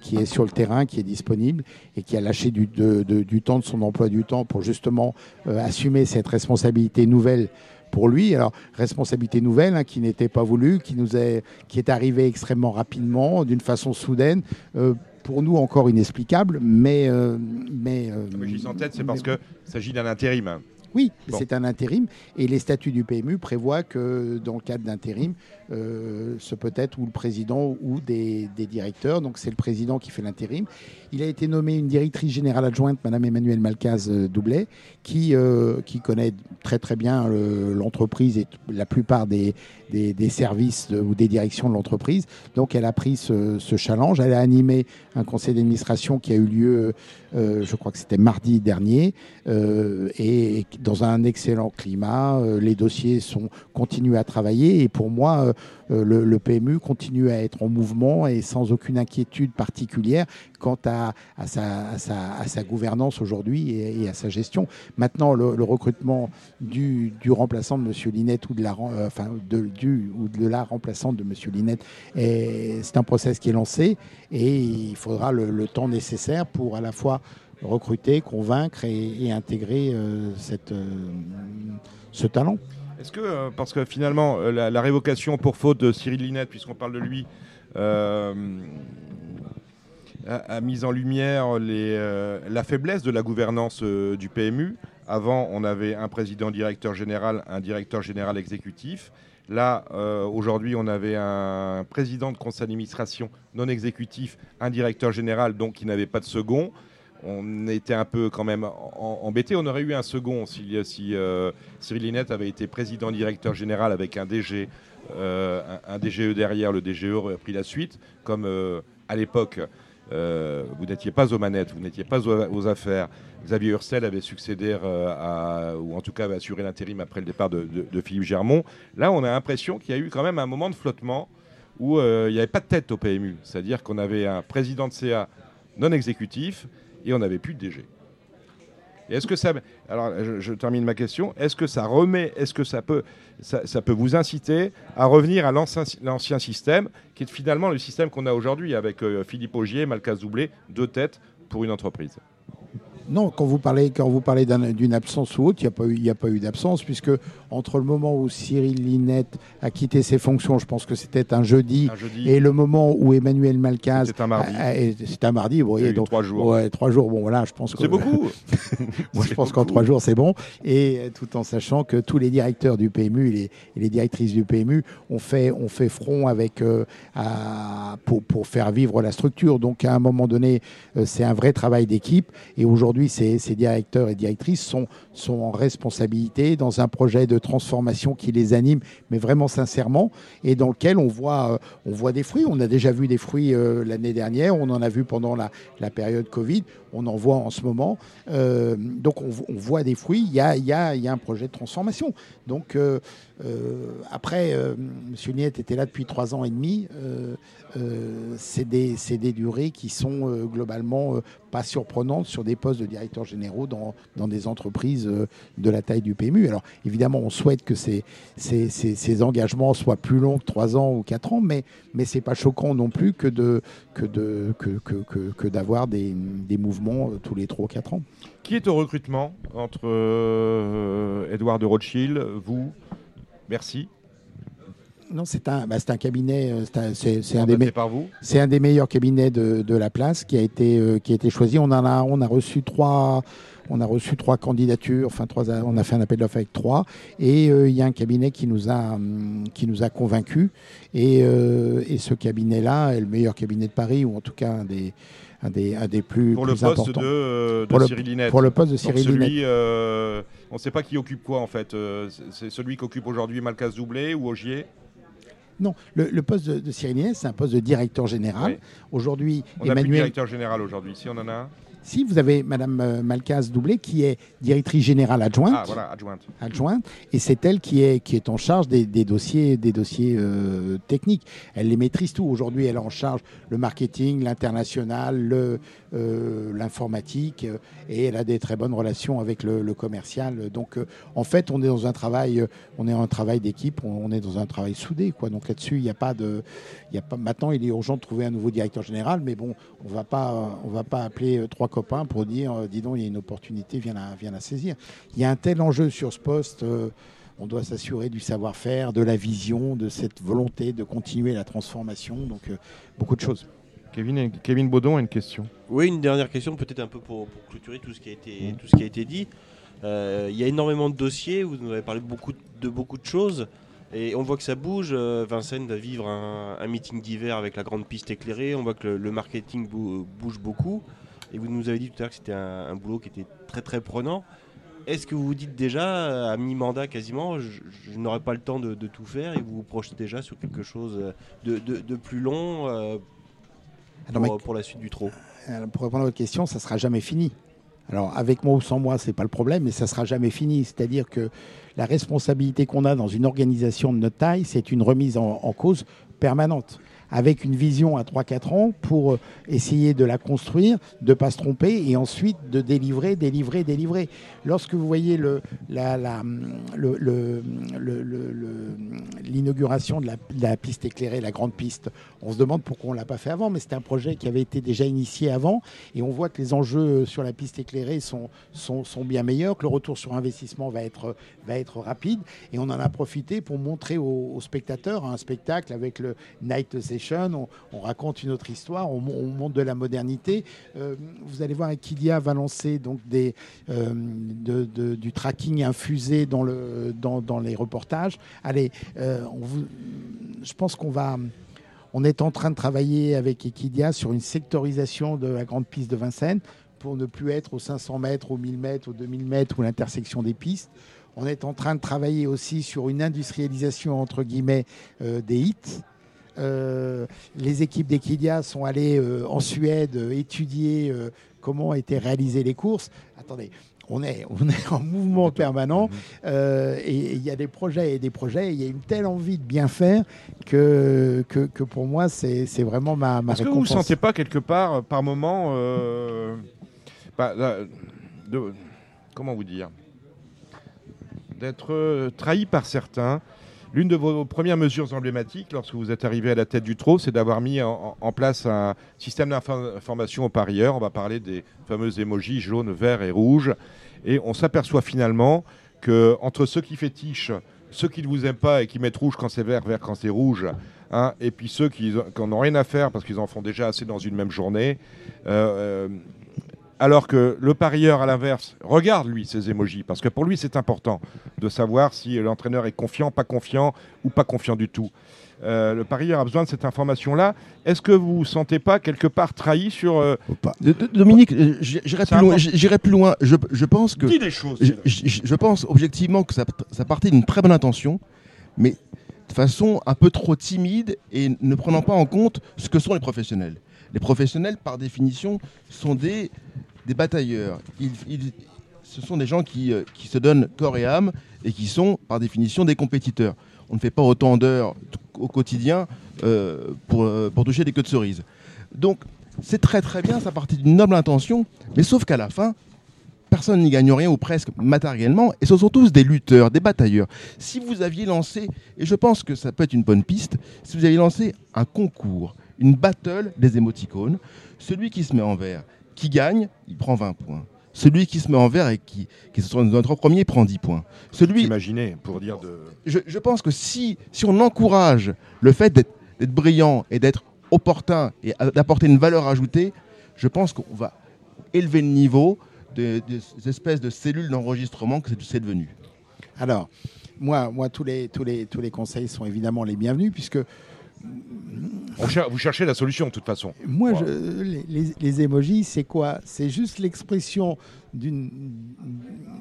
qui est sur le terrain, qui est disponible et qui a lâché du, du temps de son emploi du temps pour justement assumer cette responsabilité nouvelle pour lui. Alors, responsabilité nouvelle hein, qui n'était pas voulue, qui, nous est, qui est arrivée extrêmement rapidement, d'une façon soudaine. Euh, pour nous encore inexplicable, mais... Euh, mais, euh, je en tête, c'est parce qu'il s'agit d'un intérim. Oui, c'est un intérim et les statuts du PMU prévoient que dans le cadre d'intérim, euh, ce peut être ou le président ou des, directeurs. Donc c'est le président qui fait l'intérim. Il a été nommé une directrice générale adjointe, Madame Emmanuelle Malcaz euh, Doublet, qui, euh, qui connaît très très bien l'entreprise et la plupart des, des, services ou des directions de l'entreprise. Donc elle a pris ce, challenge. Elle a animé un conseil d'administration qui a eu lieu, je crois que c'était mardi dernier, et dans un excellent climat. les dossiers sont continuent à travailler et pour moi, euh, le, PMU continue à être en mouvement et sans aucune inquiétude particulière quant à, sa, gouvernance aujourd'hui et, à sa gestion. Maintenant, le, recrutement du, remplaçant de M. Linette ou de la, euh, enfin, du, ou de la remplaçante de M. Linette, c'est un process qui est lancé et il faudra le, temps nécessaire pour à la fois recruter, convaincre et, intégrer euh, cette, ce talent. Est-ce que, euh, parce que finalement, euh, la, révocation pour faute de Cyril Linette, puisqu'on parle de lui, euh, a, mis en lumière la faiblesse de la gouvernance du PMU. Avant, on avait un président directeur général, un directeur général exécutif. Là, aujourd'hui, on avait un président de conseil d'administration non exécutif, un directeur général, donc qui n'avait pas de second on était un peu quand même embêté. On aurait eu un second si, euh, Cyril Linette avait été président directeur général avec un DG, euh, un, DGE derrière. Le DGE aurait pris la suite, comme euh, à l'époque. vous n'étiez pas aux manettes, vous n'étiez pas aux, affaires. Xavier Ursel avait succédé à, ou en tout cas avait assuré l'intérim après le départ de, de, Philippe Germont. Là, on a l'impression qu'il y a eu quand même un moment de flottement où il n'y avait pas de tête au PMU. C'est-à-dire qu'on avait un président de CA non exécutif et on n'avait plus de DG. Est-ce que ça, alors je, termine ma question, est-ce que ça remet, est-ce que ça peut, ça, peut vous inciter à revenir à l'ancien système, qui est finalement le système qu'on a aujourd'hui avec euh, Philippe Augier, Malcaz Doublé, deux têtes pour une entreprise? Non, quand vous parlez, quand vous parlez d'une absence ou autre, il n'y a pas eu, d'absence, puisque entre le moment où Cyril Linette a quitté ses fonctions, je pense que c'était un jeudi, et le moment où Emmanuel Malcaz. C'était un mardi. C'était un mardi, vous voyez. Donc, trois jours. Ouais, trois jours, bon voilà, je pense que. C'est beaucoup Moi, je pense qu'en trois jours, c'est bon. Et tout en sachant que tous les directeurs du PMU et les, directrices du PMU ont fait, ont fait front avec, euh, pour, pour faire vivre la structure. Donc, à un moment donné, euh, c'est un vrai travail d'équipe. Et aujourd'hui, ces, directeurs et directrices sont, en responsabilité dans un projet de transformation qui les anime, mais vraiment sincèrement, et dans lequel on voit, euh, des fruits. On a déjà vu des fruits euh, l'année dernière, on en a vu pendant la, période Covid, on en voit en ce moment. Euh, donc on, voit des fruits, il y a, un projet de transformation. Donc après, M. Niette était là depuis trois ans et demi. c'est des, durées qui sont globalement pas surprenantes sur des postes de directeurs généraux dans, des entreprises euh, de la taille du PMU. Alors évidemment, on souhaite que ces, engagements soient plus longs que 3 ans ou 4 ans, mais, mais ce n'est pas choquant non plus que de, que de, que, que, que, d'avoir des, des, mouvements mouvement tous les 3 ou 4 ans. Qui est au recrutement entre Edouard de Rothschild, vous, Merci non, c'est un, bah, un cabinet, c'est un, des c'est un des meilleurs cabinets de, de, la place qui a été, qui a été choisi. On en a, on a reçu trois, on a reçu trois candidatures, enfin trois, on a fait un appel d'offres avec trois, et euh, il y a un cabinet qui nous a, hum, qui nous a convaincus. Euh, et, ce cabinet-là est le meilleur cabinet de Paris, ou en tout cas un des, un des, un des plus, pour le poste De, euh, pour, Cyril Linette. pour le poste de Cyril celui, on ne sait pas qui occupe quoi en fait. c'est celui qui occupe aujourd'hui Malcas Doublé ou Ogier non, le, poste de, Cyril Linette, c'est un poste de directeur général. Aujourd'hui, on Emmanuel. plus directeur général aujourd'hui. Si on en a un? Si vous avez Madame euh, Malcaz Doublé qui est directrice générale adjointe. Ah voilà, adjointe. Adjointe. Et c'est elle qui est, qui est en charge des, dossiers, des dossiers euh, techniques. Elle les maîtrise tout. Aujourd'hui, elle est en charge le marketing, l'international, le, l'informatique et elle a des très bonnes relations avec le, commercial. Donc en fait, on est dans un travail, on est un travail d'équipe, on, est dans un travail soudé. Quoi. Donc là-dessus, il n'y a pas de, il y a pas. Maintenant, il est urgent de trouver un nouveau directeur général, mais bon, on va pas, on va pas appeler trois copains pour dire, euh, dis donc, il y a une opportunité, viens la, viens la saisir. Il y a un tel enjeu sur ce poste. Euh, on doit s'assurer du savoir-faire, de la vision, de cette volonté de continuer la transformation. Donc, euh, beaucoup de choses. Kevin, Kevin Baudon a une question. Oui, une dernière question, peut-être un peu pour, clôturer tout ce qui a été, tout ce qui a été dit. il y a énormément de dossiers, vous nous avez parlé beaucoup de beaucoup de choses. Et on voit que ça bouge. Vincennes va vivre un, meeting d'hiver avec la grande piste éclairée. On voit que le, marketing bouge beaucoup. Et vous nous avez dit tout à l'heure que c'était un, boulot qui était très très prenant. Est-ce que vous vous dites déjà, à mi-mandat quasiment, je, n'aurai pas le temps de, tout faire et vous vous projetez déjà sur quelque chose de, plus long euh, pour, la suite du trot Pour répondre à votre question, ça ne sera jamais fini. Alors avec moi ou sans moi, ce n'est pas le problème, mais ça ne sera jamais fini. C'est-à-dire que la responsabilité qu'on a dans une organisation de notre taille, c'est une remise en cause permanente avec une vision à 3-4 ans pour euh, essayer de la construire, de ne pas se tromper et ensuite de délivrer, délivrer, délivrer. Lorsque vous voyez l'inauguration de, la, piste éclairée, la grande piste, on se demande pourquoi on ne l'a pas fait avant, mais c'était un projet qui avait été déjà initié avant et on voit que les enjeux sur la piste éclairée sont, bien meilleurs, que le retour sur investissement va être, rapide et on en a profité pour montrer aux, spectateurs un spectacle avec le Night Session on, raconte une autre histoire, on, monte de la modernité. Euh, vous allez voir, Equidia va lancer donc euh, du tracking infusé dans, les reportages. Allez, euh, je pense qu'on va... On est en train de travailler avec Equidia sur une sectorisation de la grande piste de Vincennes pour ne plus être aux 500 mètres, aux 1000 mètres, aux 2000 mètres ou l'intersection des pistes. On est en train de travailler aussi sur une industrialisation, entre guillemets, des hits. Euh, les équipes d'Equidia sont allées euh, en Suède euh, étudier comment étaient réalisées les courses. Attendez, on est, on est en mouvement permanent et il y a des projets et des projets. Il y a une telle envie de bien faire que, que, pour moi, c'est vraiment ma, ma Est-ce que vous ne sentez pas quelque part, par moment, bah, de, comment vous dire, d'être trahi par certains L'une de vos premières mesures emblématiques lorsque vous êtes arrivé à la tête du trot, c'est d'avoir mis en, place un système d'information aux parieurs. On va parler des fameux émojis jaunes, verts et rouges. Et on s'aperçoit finalement que entre ceux qui fétichent, ceux qui ne vous aiment pas et qui mettent rouge quand c'est vert, vert quand c'est rouge, hein, et puis ceux qui n'en ont rien à faire parce qu'ils en font déjà assez dans une même journée, euh, euh, alors que le parieur, à l'inverse, regarde lui ces émojis, parce que pour lui, c'est important de savoir si l'entraîneur est confiant, pas confiant ou pas confiant du tout. Euh, le parieur a besoin de cette information-là. Est-ce que vous ne vous sentez pas quelque part trahi sur... Euh, Dominique, j'irai plus, loin, plus loin. Je, pense que... Dis des choses. Je, pense objectivement que ça, ça partait d'une très bonne intention, mais de façon un peu trop timide et ne prenant pas en compte ce que sont les professionnels. Les professionnels, par définition, sont des des batailleurs. ce sont des gens qui, euh, qui, se donnent corps et âme et qui sont, par définition, des compétiteurs. On ne fait pas autant d'heures au quotidien euh, pour, euh, pour, toucher des queues de cerises. Donc, c'est très très bien, ça partit d'une noble intention, mais sauf qu'à la fin, personne n'y gagne rien ou presque matériellement, et ce sont tous des lutteurs, des batailleurs. Si vous aviez lancé, et je pense que ça peut être une bonne piste, si vous aviez lancé un concours, une battle des émoticônes, celui qui se met en vert, qui gagne, il prend 20 points. Celui qui se met en vert et qui, qui se trouve dans notre premier prend 10 points. Celui, Imaginez, pour dire de. je, je pense que si, si on encourage le fait d'être brillant et d'être opportun et d'apporter une valeur ajoutée, je pense qu'on va élever le niveau de- des espèces de cellules d'enregistrement que c'est- c'est devenu. Alors, moi, moi tous, les, tous, les, tous les conseils sont évidemment les bienvenus, puisque Cher- vous cherchez la solution de toute façon. moi, je- les, les, les émojis, c'est quoi? C'est juste l'expression d'une.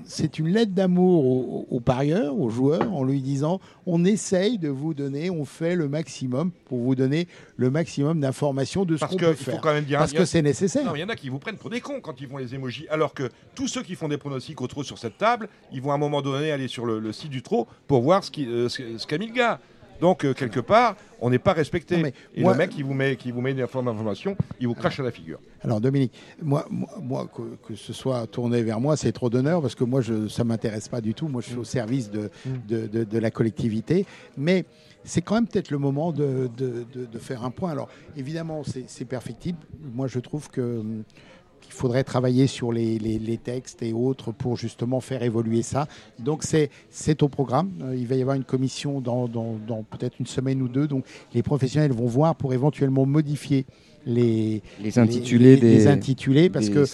C'est une lettre d'amour au, au parieur, au joueur, en lui disant on essaye de vous donner, on fait le maximum pour vous donner le maximum d'informations de ce qu'on qu'il peut faut faire. quand même dire. Parce a- que c'est nécessaire. Non, il y en a qui vous prennent pour des cons quand ils font les émojis. Alors que tous ceux qui font des pronostics au trot sur cette table, ils vont à un moment donné aller sur le, le site du trot pour voir ce euh, qu'a mis le gars. Donc, euh, quelque part, on n'est pas respecté. Non, mais Et moi- le mec qui vous met, qui vous met une forme d'information, il vous crache à la figure. Alors Dominique, moi, moi, moi, que, que ce soit tourné vers moi, c'est trop d'honneur parce que moi, je, ça m'intéresse pas du tout. Moi, je suis au service de, de, de- de la collectivité. Mais c'est quand même peut-être le moment de, de- de- de faire un point. Alors évidemment, c'est c'est perfectible. Moi, je trouve que hum, qu'il faudrait travailler sur les, les- les textes et autres pour justement faire évoluer ça. Donc c'est au programme. Euh, il va y avoir une commission dans, dans- dans peut-être une semaine ou deux. Donc les professionnels vont voir pour éventuellement modifier les, Les intitulés les- les des, intitulés parce des- que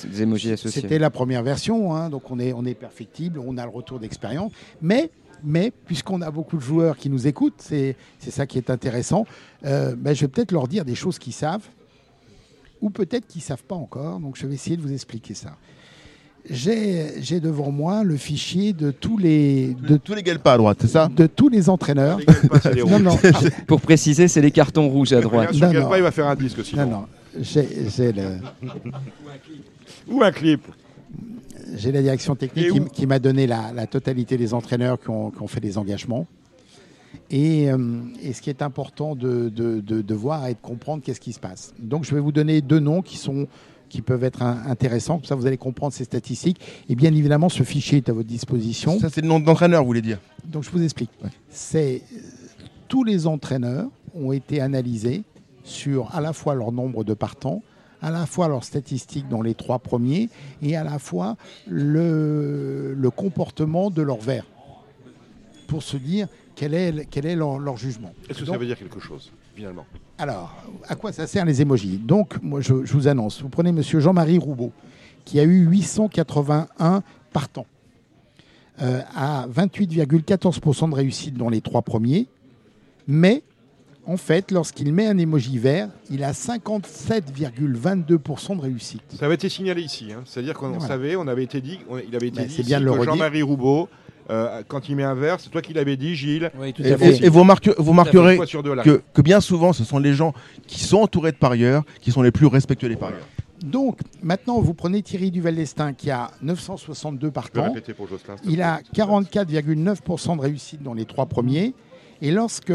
c'était la première version, hein, donc on est, on est perfectible, on a le retour d'expérience. Mais, mais puisqu'on a beaucoup de joueurs qui nous écoutent, c'est c'est ça qui est intéressant, euh, ben, je vais peut-être leur dire des choses qu'ils savent, ou peut-être qu'ils ne savent pas encore, donc je vais essayer de vous expliquer ça. J'ai devant moi le fichier de tous les, de, De tous les gueules pas à droite, c'est ça de tous les entraîneurs. Les Non, non, Pour préciser, c'est les cartons rouges à droite. Non, pas il va faire un disque sinon. non, non, j'ai le- Ou un clip. J'ai la direction technique qui, m'a donné la, la totalité des entraîneurs qui ont, qui ont fait des engagements. Et, euh, et ce qui est important de, de- de- de voir et de comprendre qu'est-ce qui se passe. Donc je vais vous donner deux noms qui, sont, qui peuvent être intéressants, comme ça vous allez comprendre ces statistiques. Et bien évidemment, ce fichier est à votre disposition. Ça, c'est le nom d'entraîneur, vous voulez dire? Donc je vous explique. C'est tous les entraîneurs ont été analysés sur à la fois leur nombre de partants, à la fois leurs statistiques dans les trois premiers et à la fois le, le comportement de leur verre pour se dire quel est, quel est leur, leur jugement. Est-ce que Donc, ça veut dire quelque chose, finalement? Alors, à quoi ça sert les émojis? Donc, moi, je, je vous annonce, vous prenez Monsieur Jean-Marie Roubaud, qui a eu 881 partants, euh, à 28,14% de réussite dans les trois premiers, mais en fait, lorsqu'il met un émoji vert, il a 57,22% de réussite. Ça avait été signalé ici. hein. C'est-à-dire qu'on Voilà. savait, on avait été dit, on- il avait été Ben, dit ici que. Jean-Marie Roubaud, euh, quand il met un verre, c'est toi qui l'avais dit, Gilles. Oui, tout Et, à fait. et- et vous, remarque- vous remarquerez que, que bien souvent, ce sont les gens qui sont entourés de parieurs qui sont les plus respectueux des parieurs. Donc, maintenant, vous prenez Thierry Duval-Destin, qui a 962 Je peux partants. pour Jocelyn. Il a 44,9% de réussite dans les trois premiers. Et lorsque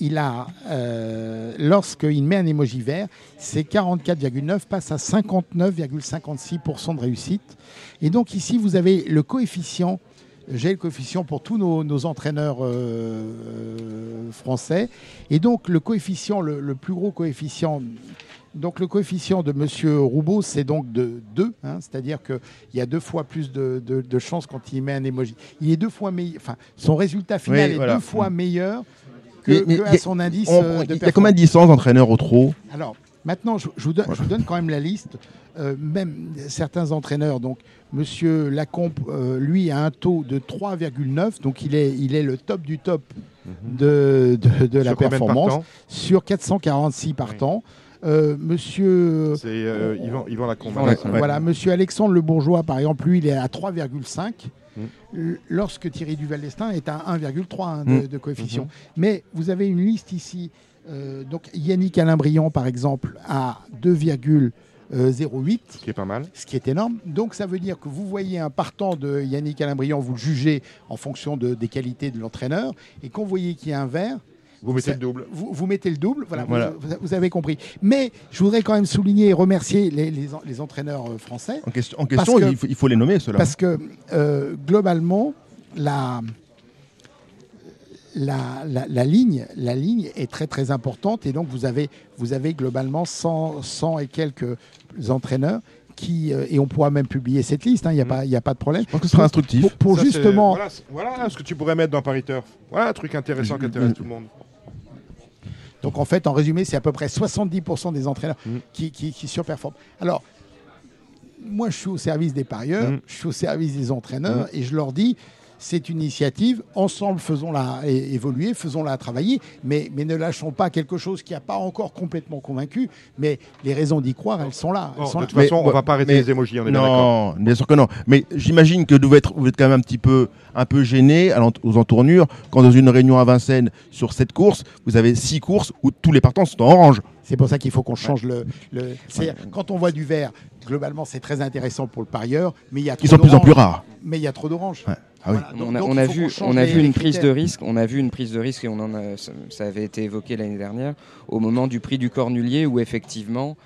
il a, euh, lorsqu'il met un émoji vert, c'est 44,9 passe à 59,56% de réussite. Et donc ici, vous avez le coefficient. J'ai le coefficient pour tous nos, nos entraîneurs euh, euh, français. Et donc le coefficient, le, le plus gros coefficient, donc le coefficient de Monsieur Roubaud, c'est donc de 2, hein, c'est-à-dire qu'il y a deux fois plus de, de, de chances quand il met un émoji. Il est deux fois meilleur, enfin son résultat final Oui, est voilà. deux fois meilleur que, Mais- mais que y à son indice On- euh, de Il y a combien de licences d'entraîneurs au Alors, maintenant, je, je vous donne, je vous donne quand même la liste. Euh, même certains entraîneurs, donc Monsieur Lacombe, euh, lui, a un taux de 3,9, donc il est, il est le top du top de, de, de la performance sur 446 partants. Euh, monsieur, C'est euh, Yvan, Yvan Lacombe. Yvan Lacombe. Ouais. voilà, Monsieur Alexandre Le Bourgeois, par exemple, lui, il est à 3,5. Mm. L- Lorsque Thierry Duval-Destin est à 1,3 hein, de, Mm. de coefficient. Mais vous avez une liste ici. Euh, donc Yannick Alain-Briand, par exemple, à 2,08 Ce qui est pas mal. ce qui est énorme. Donc ça veut dire que vous voyez un partant de Yannick Alain-Briand, vous le jugez en fonction de- des qualités de l'entraîneur, et quand vous voyez qu'il y a un vert, Vous mettez le double. vous, vous mettez le double, voilà, Voilà. Vous, avez compris. Mais je voudrais quand même souligner et remercier les, les en- les entraîneurs euh, français, En question, en question que- il, faut, il faut les nommer, ceux-là. parce que euh, globalement, la, la, la- la ligne, la ligne est très très importante et donc vous avez, vous avez globalement 100, 100 et quelques entraîneurs qui, euh, et on pourra même publier cette liste, il n'y a, pas- y a pas de problème. Je pense que ce sera instructif. Pour, pour Ça, c'est- justement, Voilà, ce que tu pourrais mettre dans Paris Turf. Voilà un truc intéressant qui intéresse tout le monde. donc en fait, en résumé, c'est à peu près 70% des entraîneurs Mm. qui, qui, qui surperforment. Alors, moi, je suis au service des parieurs, Mm. je suis au service des entraîneurs, et je leur dis, c'est une initiative, ensemble faisons-la évoluer, faisons-la travailler, mais, mais ne lâchons pas quelque chose qui n'a pas encore complètement convaincu, mais les raisons d'y croire, elles sont là. elles Bon, sont de là. toute façon, Mais- on va pas arrêter mais- les émojis, on est. Non, bien sûr que non. Mais j'imagine que vous êtes, vous êtes quand même un petit peu, un peu gêné aux entournures quand dans une réunion à Vincennes sur cette course, vous avez six courses où tous les partants sont en orange. C'est pour ça qu'il faut qu'on change le. Quand on voit du vert, globalement, c'est très intéressant pour le parieur, mais il y a trop Ils sont de plus en plus d'orange. rares. Mais il y a trop d'orange. Ouais. Ah oui. Voilà, donc- on a, donc on il a faut vu, on a vu une prise de risque. On a vu une prise de risque et on en a, ça, avait été évoqué l'année dernière au moment du prix du Cornulier où effectivement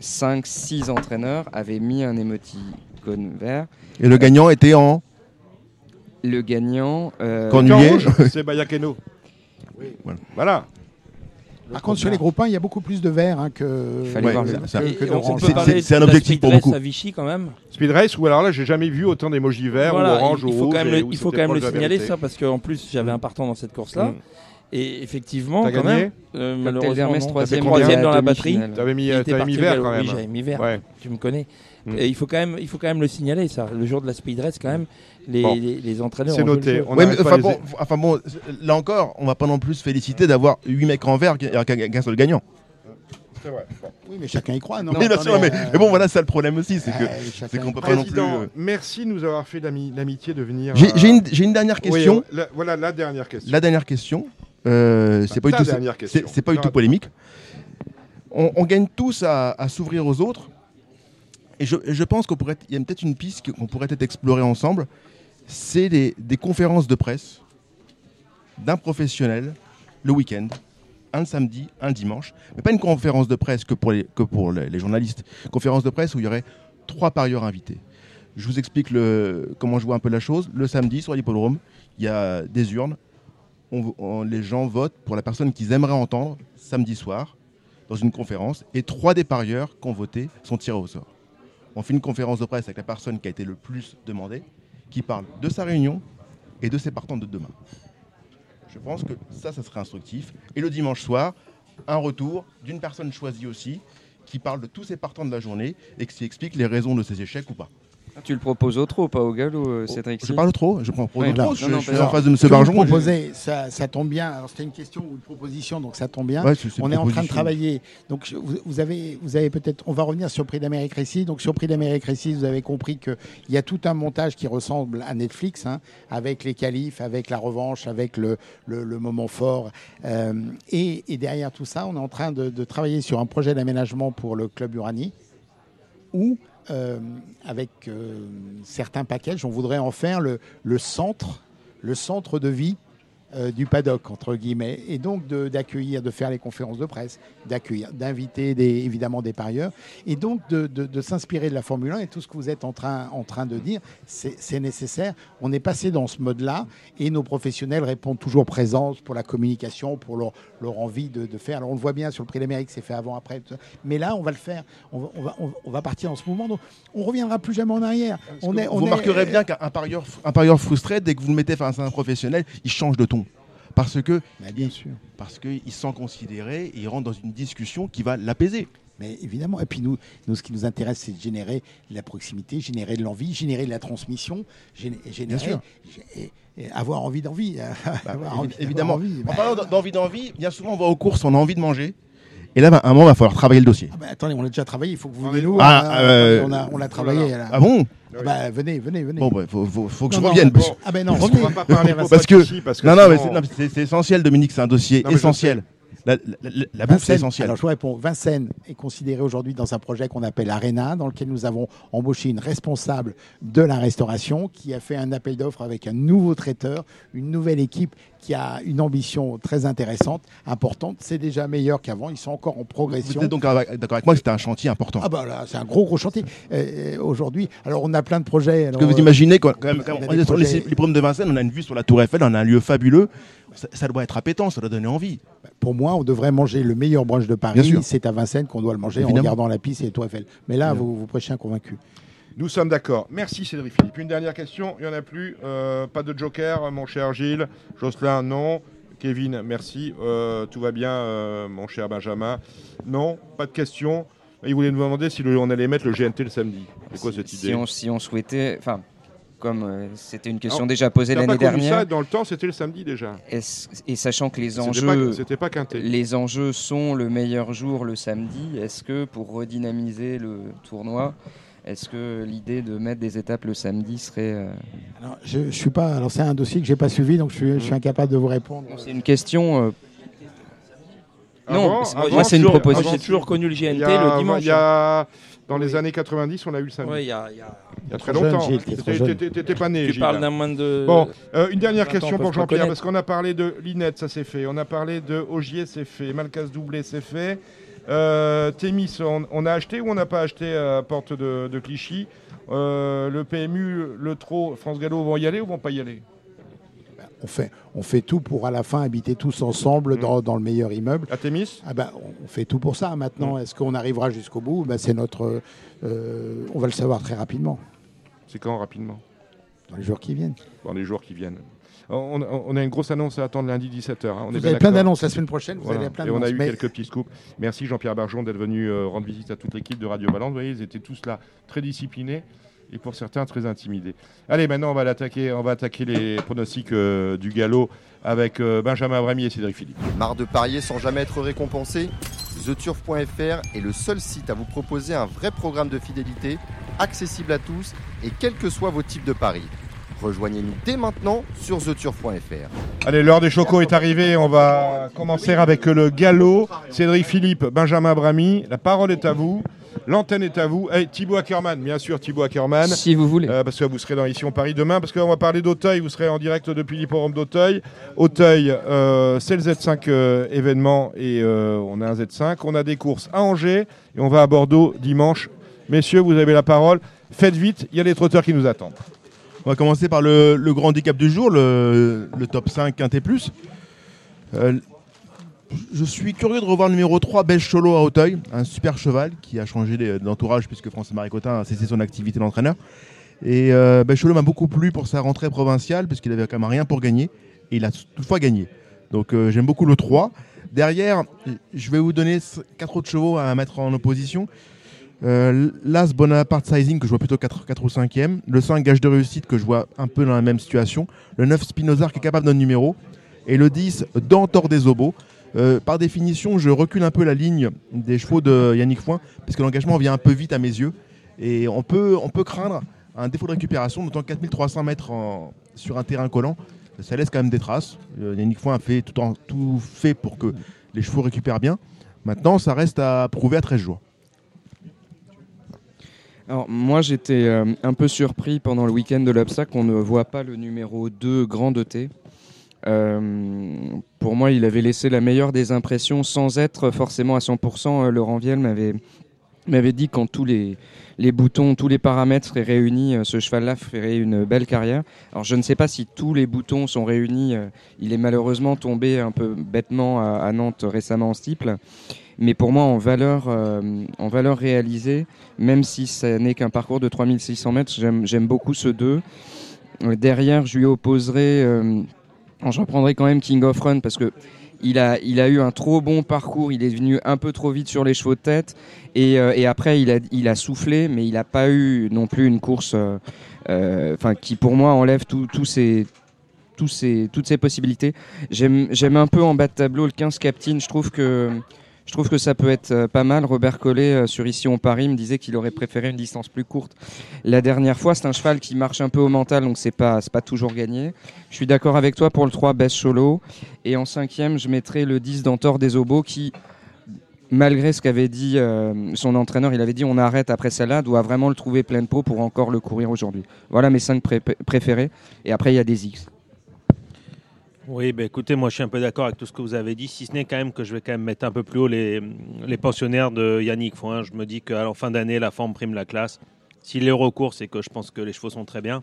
5-6 entraîneurs avaient mis un émoticône vert. Et le gagnant était en. Le gagnant. euh, Cornulier. Rouge, c'est Bayakeno. Voilà. Voilà. Par contre, sur les groupes 1, il y a beaucoup plus de vert hein, que. Ouais, c'est- un objectif pour speed race beaucoup. à Vichy quand même. Speed Race, ou alors là, j'ai jamais vu autant d'émojis verts Voilà, ou orange il, ou il faut rouge. quand même le, il faut quand même le signaler ça parce qu'en plus j'avais un partant dans cette course-là. Mm. Et effectivement, T'as quand gagné même, euh, malheureusement, troisième, dans la batterie. T'avais mis, t'avais mis vert quand même. Oui, j'avais mis vert. Ouais. Tu me connais. Mm. Et il faut quand même, il faut quand même le signaler ça. Le jour de la speed race, quand même, les, Bon. les, les entraîneurs. C'est noté. On Ouais, enfin, les- bon, enfin bon, là encore, on va pas non plus se féliciter d'avoir 8 mecs en vert et qu'un seul gagnant. C'est vrai. Bon. Oui, mais chacun y croit, non sûr, mais, euh, mais bon, voilà, c'est ça le problème aussi, c'est que euh, c'est qu'on peut pas non plus. Président, euh, merci de nous avoir fait l'ami- l'amitié de venir. J'ai euh, une, dernière question. la- voilà la dernière question. La dernière question, euh, c'est pas, du tout, c'est- pas du polémique. On, on gagne tous à, à s'ouvrir aux autres. Et je, pense qu'il y a peut-être une piste qu'on pourrait peut-être explorer ensemble. C'est des, conférences de presse d'un professionnel le week-end, un samedi, un dimanche. Mais pas une conférence de presse que pour les, que pour les, les journalistes. Conférence de presse où il y aurait trois parieurs invités. Je vous explique comment je vois un peu la chose. Le samedi, sur l'hippodrome, il y a des urnes les gens votent pour la personne qu'ils aimeraient entendre samedi soir dans une conférence et trois des parieurs qui ont voté sont tirés au sort. On fait une conférence de presse avec la personne qui a été le plus demandée, qui parle de sa réunion et de ses partants de demain. Je pense que ça, ça serait instructif. Et le dimanche soir, un retour d'une personne choisie aussi, qui parle de tous ses partants de la journée et qui explique les raisons de ses échecs ou pas. Tu le proposes au trop, pas au galop, euh, Cédric. Je parle trop, je prends trop Ouais, non, je, non, je suis en face de M. Barjon. je- ça, ça tombe bien. Alors, c'était une question ou une proposition, donc ça tombe bien. Ouais, on est en train de travailler. Donc, je- vous, vous avez, vous avez peut-être. On va revenir sur Prix d'Amérique Récit. Donc, sur Prix d'Amérique Récit, vous avez compris qu'il y a tout un montage qui ressemble à Netflix, hein, avec les qualifs, avec la revanche, avec le, le- le moment fort. Euh, et, et derrière tout ça, on est en train de, de travailler sur un projet d'aménagement pour le club Uranie, où euh, avec euh, certains packages, on voudrait en faire le, le centre, le centre de vie euh, du paddock entre guillemets, et donc d'accueillir, de, faire les conférences de presse, d'accueillir, d'inviter des, évidemment des parieurs, et donc de, de- de s'inspirer de la Formule 1 et tout ce que vous êtes en train, en train de dire, c'est nécessaire. On est passé dans ce mode-là, et nos professionnels répondent toujours présents pour la communication, pour leur, leur envie de, faire. Alors on le voit bien sur le Prix d'Amérique, c'est fait avant, après, mais là on va le faire. On va, on va, on va- on va partir dans ce mouvement. Donc on reviendra plus jamais en arrière. On est, vous est- remarquerez bien qu'un parieur, un parieur frustré, dès que vous le mettez face à un professionnel, il change de ton. Parce que Mais bien sûr. parce qu'il se sent considéré et il rentre dans une discussion qui va l'apaiser. Mais évidemment, et puis nous, nous, ce qui nous intéresse, c'est de générer de la proximité, générer de l'envie, générer de la transmission, géné- générer, sûr. et- et avoir envie d'envie. Bah, évidemment. envie. En parlant d'envie d'envie, bien souvent on va aux courses, on a envie de manger. Et là, bah, à un moment, il va falloir travailler le dossier. Ah bah, attendez, on l'a déjà travaillé, il faut que vous Ah, veniez nous. ah, voir, hein. euh, on a, on l'a travaillé. là. Ah bon Ah bah, venez, venez, venez. Bon, bah, faut, faut- faut que Non, je non, revienne. bon. parce- Ah ben non, On va pas parler Parce parce que- parce que Non, non, mais sinon- c'est- non, mais c'est c'est essentiel, Dominique, c'est un dossier Non, mais je essentiel. La, la- la- bouffe, c'est essentiel. Alors je vous réponds. Vincennes est considéré aujourd'hui dans un projet qu'on appelle Arena, dans lequel nous avons embauché une responsable de la restauration qui a fait un appel d'offres avec un nouveau traiteur, une nouvelle équipe qui a une ambition très intéressante, importante. C'est déjà meilleur qu'avant. Ils sont encore en Vous progression. êtes donc d'accord avec moi que c'était un chantier important. Ah bah là, c'est un gros gros chantier Euh, aujourd'hui. Alors on a plein de projets. Alors, que vous euh, imaginez, quand, quand même, quand on on sur les projets- l'hippodrome de Vincennes, on a une vue sur la Tour Eiffel, on a un lieu fabuleux. Ça, doit être appétant, ça doit donner envie. Pour moi, on devrait manger le meilleur brunch de Paris. C'est à Vincennes qu'on doit le manger en regardant la piste et les Tour Eiffel. Mais là, vous, vous prêchez un convaincu. Nous sommes d'accord. Merci Cédric Philippe. Une dernière question, il n'y en a plus. Euh, pas de joker, mon cher Gilles. Jocelyn, non. Kevin, merci. Euh, tout va bien, euh, mon cher Benjamin. Non, pas de question. Il voulait nous demander si on allait mettre le GNT le samedi. C'est quoi cette idée si on, souhaitait. Enfin, comme c'était une question déjà posée l'année dernière. Ça dans le temps, c'était le samedi déjà. Et sachant que les enjeux, pas, pas les enjeux sont le meilleur jour le samedi, est-ce que pour redynamiser le tournoi, est-ce que l'idée de mettre des étapes le samedi serait. Euh, je, je, suis pas. Alors c'est un dossier que j'ai pas suivi, donc je suis, je suis, incapable de vous répondre. C'est une question. Euh, non, moi c'est une proposition. J'ai toujours connu le GNT le dimanche. Il y a dans les années 90, on a eu le samedi. Oui, il y a, il y a, très longtemps. T'étais pas né. Tu parles d'un moins de. Bon, euh, une dernière question pour Jean-Pierre, parce qu'on a parlé de Linette, ça s'est fait. On a parlé de Ogier, c'est fait. Malcas doublé, c'est fait. Euh, Témis, on, a acheté ou on n'a pas acheté à Porte de, Clichy? Euh, Le PMU, le TRO, France Gallo vont y aller ou vont pas y aller? On fait, on fait tout pour à la fin habiter tous ensemble mm. dans, le meilleur immeuble. À ah ben, On fait tout pour ça. Maintenant, mm. est-ce qu'on arrivera jusqu'au bout? Ben, C'est notre. Euh, on va le savoir très rapidement. C'est quand rapidement? Dans les jours qui viennent. Dans les jours qui viennent. On, a une grosse annonce à attendre lundi 17h. Hein. On vous avez plein d'annonces la semaine prochaine. Vous avez plein Et on a eu quelques petits scoops. Merci Jean-Pierre Barjon d'être venu euh, rendre visite à toute l'équipe de Radio Balance. Vous voyez, ils étaient tous là très disciplinés et pour certains très intimidés. Allez, maintenant on va attaquer, on va attaquer les pronostics euh, du galop avec euh, Benjamin Abrami et Cédric Philippe. Marre de parier sans jamais être récompensé? TheTurf.fr est le seul site à vous proposer un vrai programme de fidélité, accessible à tous et quels que soient vos types de paris. Rejoignez-nous dès maintenant sur theturf.fr. Allez, l'heure des chocos est arrivée. On va commencer avec le galop. Cédric Philippe, Benjamin Brami, la parole est à vous. L'antenne est à vous. Hey, Thibaut Ackerman, bien sûr, Thibaut Ackerman. Si vous voulez. Euh, parce que vous serez dans Ici on Paris demain. Parce qu'on va parler d'Auteuil. Vous serez en direct depuis l'hipporome d'Auteuil. Auteuil, euh, c'est le Z5 euh, événement et on a un Z5. On a des courses à Angers et on va à Bordeaux dimanche. Messieurs, vous avez la parole. Faites vite, il y a les trotteurs qui nous attendent. On va commencer par le, grand handicap du jour, le, top 5 Quintet Plus. Je suis curieux de revoir le numéro 3, Belge Cholo à Auteuil, un super cheval qui a changé d'entourage puisque François Maricotin a cessé son activité d'entraîneur. Et euh, Cholo m'a beaucoup plu pour sa rentrée provinciale puisqu'il avait quand même rien pour gagner et il a toutefois gagné. Donc euh, j'aime beaucoup le 3. Derrière, je vais vous donner 4 autres chevaux à mettre en opposition. Euh, L'As Bonaparte Sizing que je vois plutôt 4, 4 ou 5e. Le 5 Gage de réussite que je vois un peu dans la même situation. Le 9 Spinozar qui est capable d'un numéro. Et le 10 Dentor des Obos. Euh, par définition, je recule un peu la ligne des chevaux de Yannick Foin parce que l'engagement vient un peu vite à mes yeux. Et on peut, craindre un défaut de récupération, d'autant 4300 mètres sur un terrain collant, ça laisse quand même des traces. Euh, Yannick Foin a fait tout, fait pour que les chevaux récupèrent bien. Maintenant, ça reste à prouver à 13 jours. Alors, moi, j'étais euh, un peu surpris pendant le week-end de l'Obstacle qu'on ne voit pas le numéro 2 Grand T. Euh, pour moi, il avait laissé la meilleure des impressions sans être forcément à 100%. Euh, Laurent Viel m'avait m'avait dit quand tous les, les boutons, tous les paramètres seraient réunis, ce cheval-là ferait une belle carrière. Alors je ne sais pas si tous les boutons sont réunis. il est malheureusement tombé un peu bêtement à, Nantes récemment en steeple. Mais pour moi, en valeur, euh, en valeur réalisée, même si ce n'est qu'un parcours de 3600 mètres, j'aime beaucoup ce 2. Euh, derrière, je lui opposerai, euh, je reprendrai quand même King of Run parce que il a, il a eu un trop bon parcours, il est venu un peu trop vite sur les chevaux de tête et, et après il a, il a soufflé, mais il n'a pas eu non plus une course enfin qui pour moi enlève tous ces tous ces, toutes ces possibilités. J'aime un peu en bas de tableau le 15 Captain. Je trouve que je trouve que ça peut être euh, pas mal. Robert Collet, euh, sur Ici on Paris, me disait qu'il aurait préféré une distance plus courte. La dernière fois, c'est un cheval qui marche un peu au mental, donc c'est pas, pas toujours gagné. Je suis d'accord avec toi pour le 3, Best Cholo. Et en cinquième, je mettrai le 10 d'Antor des Obos qui, malgré ce qu'avait dit euh, son entraîneur, il avait dit on arrête après celle-là, doit vraiment le trouver plein de peau pour encore le courir aujourd'hui. Voilà mes cinq préférés. Et après, il y a des X. Oui, ben écoutez, moi je suis un peu d'accord avec tout ce que vous avez dit, si ce n'est quand même que je vais quand même mettre un peu plus haut les, les pensionnaires de Yannick Foin. Je me dis qu'à la fin d'année, la forme prime la classe. S'il est recours, c'est que je pense que les chevaux sont très bien.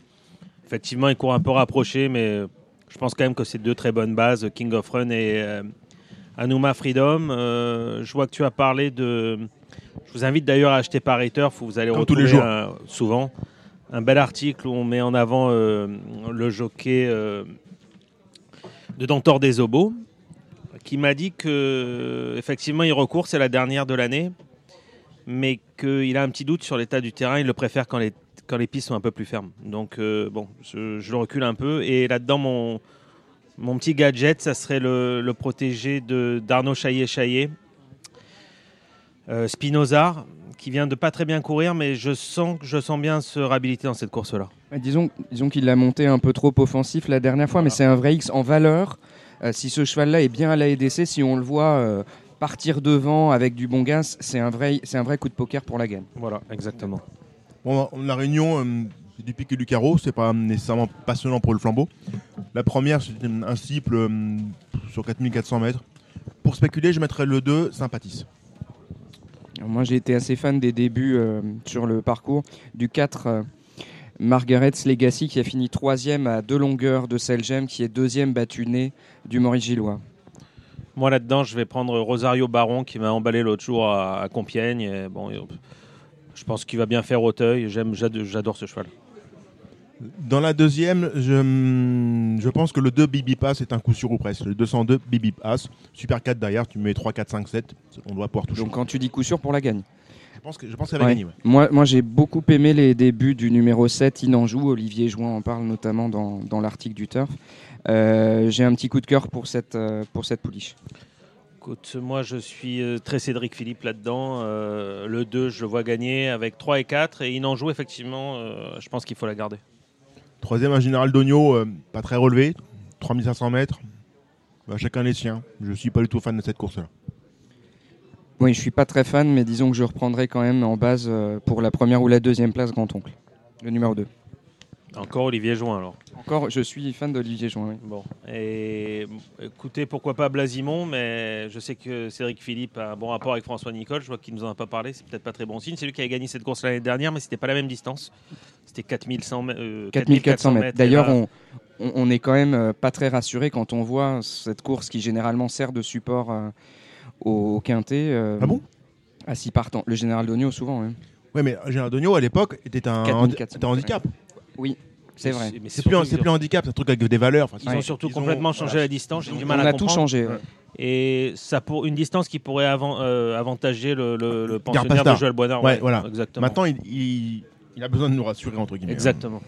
Effectivement, il court un peu rapproché, mais je pense quand même que c'est deux très bonnes bases, King of Run et euh, Anuma Freedom. Euh, je vois que tu as parlé de. Je vous invite d'ailleurs à acheter par Turf, vous allez Comme tous retrouver les jours. un- souvent un bel article où on met en avant euh, le jockey euh, de Dentor des Obos, qui m'a dit que effectivement il recourt, c'est la dernière de l'année, mais qu'il a un petit doute sur l'état du terrain. Il le préfère quand les quand les pistes sont un peu plus fermes. Donc euh, bon, je, le recule un peu. Et là-dedans, mon mon petit gadget, ça serait le, le protégé de d'Arnaud Chaillet-Chaillet, euh, qui vient de pas très bien courir, mais je sens je sens bien se réhabiliter dans cette course-là. Ouais, Disons, disons qu'il l'a monté un peu trop offensif la dernière fois, mais c'est un vrai X en valeur. Euh, si ce cheval-là est bien à la EDC, si on le voit euh, partir devant avec du bon gaz, c'est un, vrai, c'est un vrai coup de poker pour la gagne. Voilà, exactement. Bon, la réunion, euh, c'est du pic et du carreau, c'est pas nécessairement passionnant pour le flambeau. La première, c'est un cible euh, sur 4400 mètres. Pour spéculer, je mettrais le 2, sympathise. Moi, j'ai été assez fan des débuts euh, sur le parcours du 4. euh, Margaret's Legacy qui a fini troisième à deux longueurs de Selgem qui est deuxième battu né du Maurice Gillois. Moi là-dedans, je vais prendre Rosario Baron qui m'a emballé l'autre jour à, Compiègne. Et bon, je pense qu'il va bien faire Auteuil. J'aime, j'ado- j'adore ce cheval. Dans la deuxième, je, je pense que le 2 Bibi Pass est un coup sûr ou presque. Le 202 Bibi Pass, Super 4 derrière, tu mets 3, 4, 5, 7, on doit pouvoir toucher. Donc quand tu dis coup sûr pour la gagne. je pense que- je pense qu'elle va Ouais. gagner. ouais. Moi, moi j'ai beaucoup aimé les débuts du numéro 7, Inanjou. Olivier Jouin en parle notamment dans, dans l'article du Turf. Euh, j'ai un petit coup de cœur pour cette, euh, pour cette pouliche. Écoute, moi je suis euh, très Cédric Philippe là-dedans. Euh, le 2, je le vois gagner avec 3 et 4. Et il en joue effectivement, euh, je pense qu'il faut la garder. Troisième, un général d'Ogno, euh, pas très relevé, 3500 mètres. Bah, chacun les siens. Je suis pas du tout fan de cette course-là. Oui, je suis pas très fan, mais disons que je reprendrai quand même en base euh, pour la première ou la deuxième place Grand-Oncle. Le numéro 2. Encore Olivier Join alors. Encore, je suis fan d'Olivier Jouin. oui. Bon, et écoutez, pourquoi pas Blasimon, mais je sais que Cédric Philippe a un bon rapport avec François Nicole. Je vois qu'il nous en a pas parlé, c'est peut-être pas très bon signe. C'est lui qui a gagné cette course l'année dernière, mais c'était pas la même distance. C'était 4100 mè- euh, 4400 mètres. D'ailleurs, là, on, on, on est quand même euh, pas très rassuré quand on voit cette course qui généralement sert de support euh, au, au quintet. euh, Ah bon? À six partants. Le général Dogno, souvent. oui. Ouais, mais un général d'Ogno, à l'époque, était un, 4400 était un handicap. Oui, c'est vrai. mais C'est plus, plus un handicap, c'est un truc avec des valeurs. Enfin, Ils ont surtout ils ont- complètement changé voilà. la distance. J'ai du On mal à a tout changé. ouais. Et ça pour une distance qui pourrait avant- euh, avantager le, le- le pensionnaire de Joël Boinard. Ouais, voilà. Exactement. Maintenant, il, il- il a besoin de nous rassurer, entre guillemets. Exactement.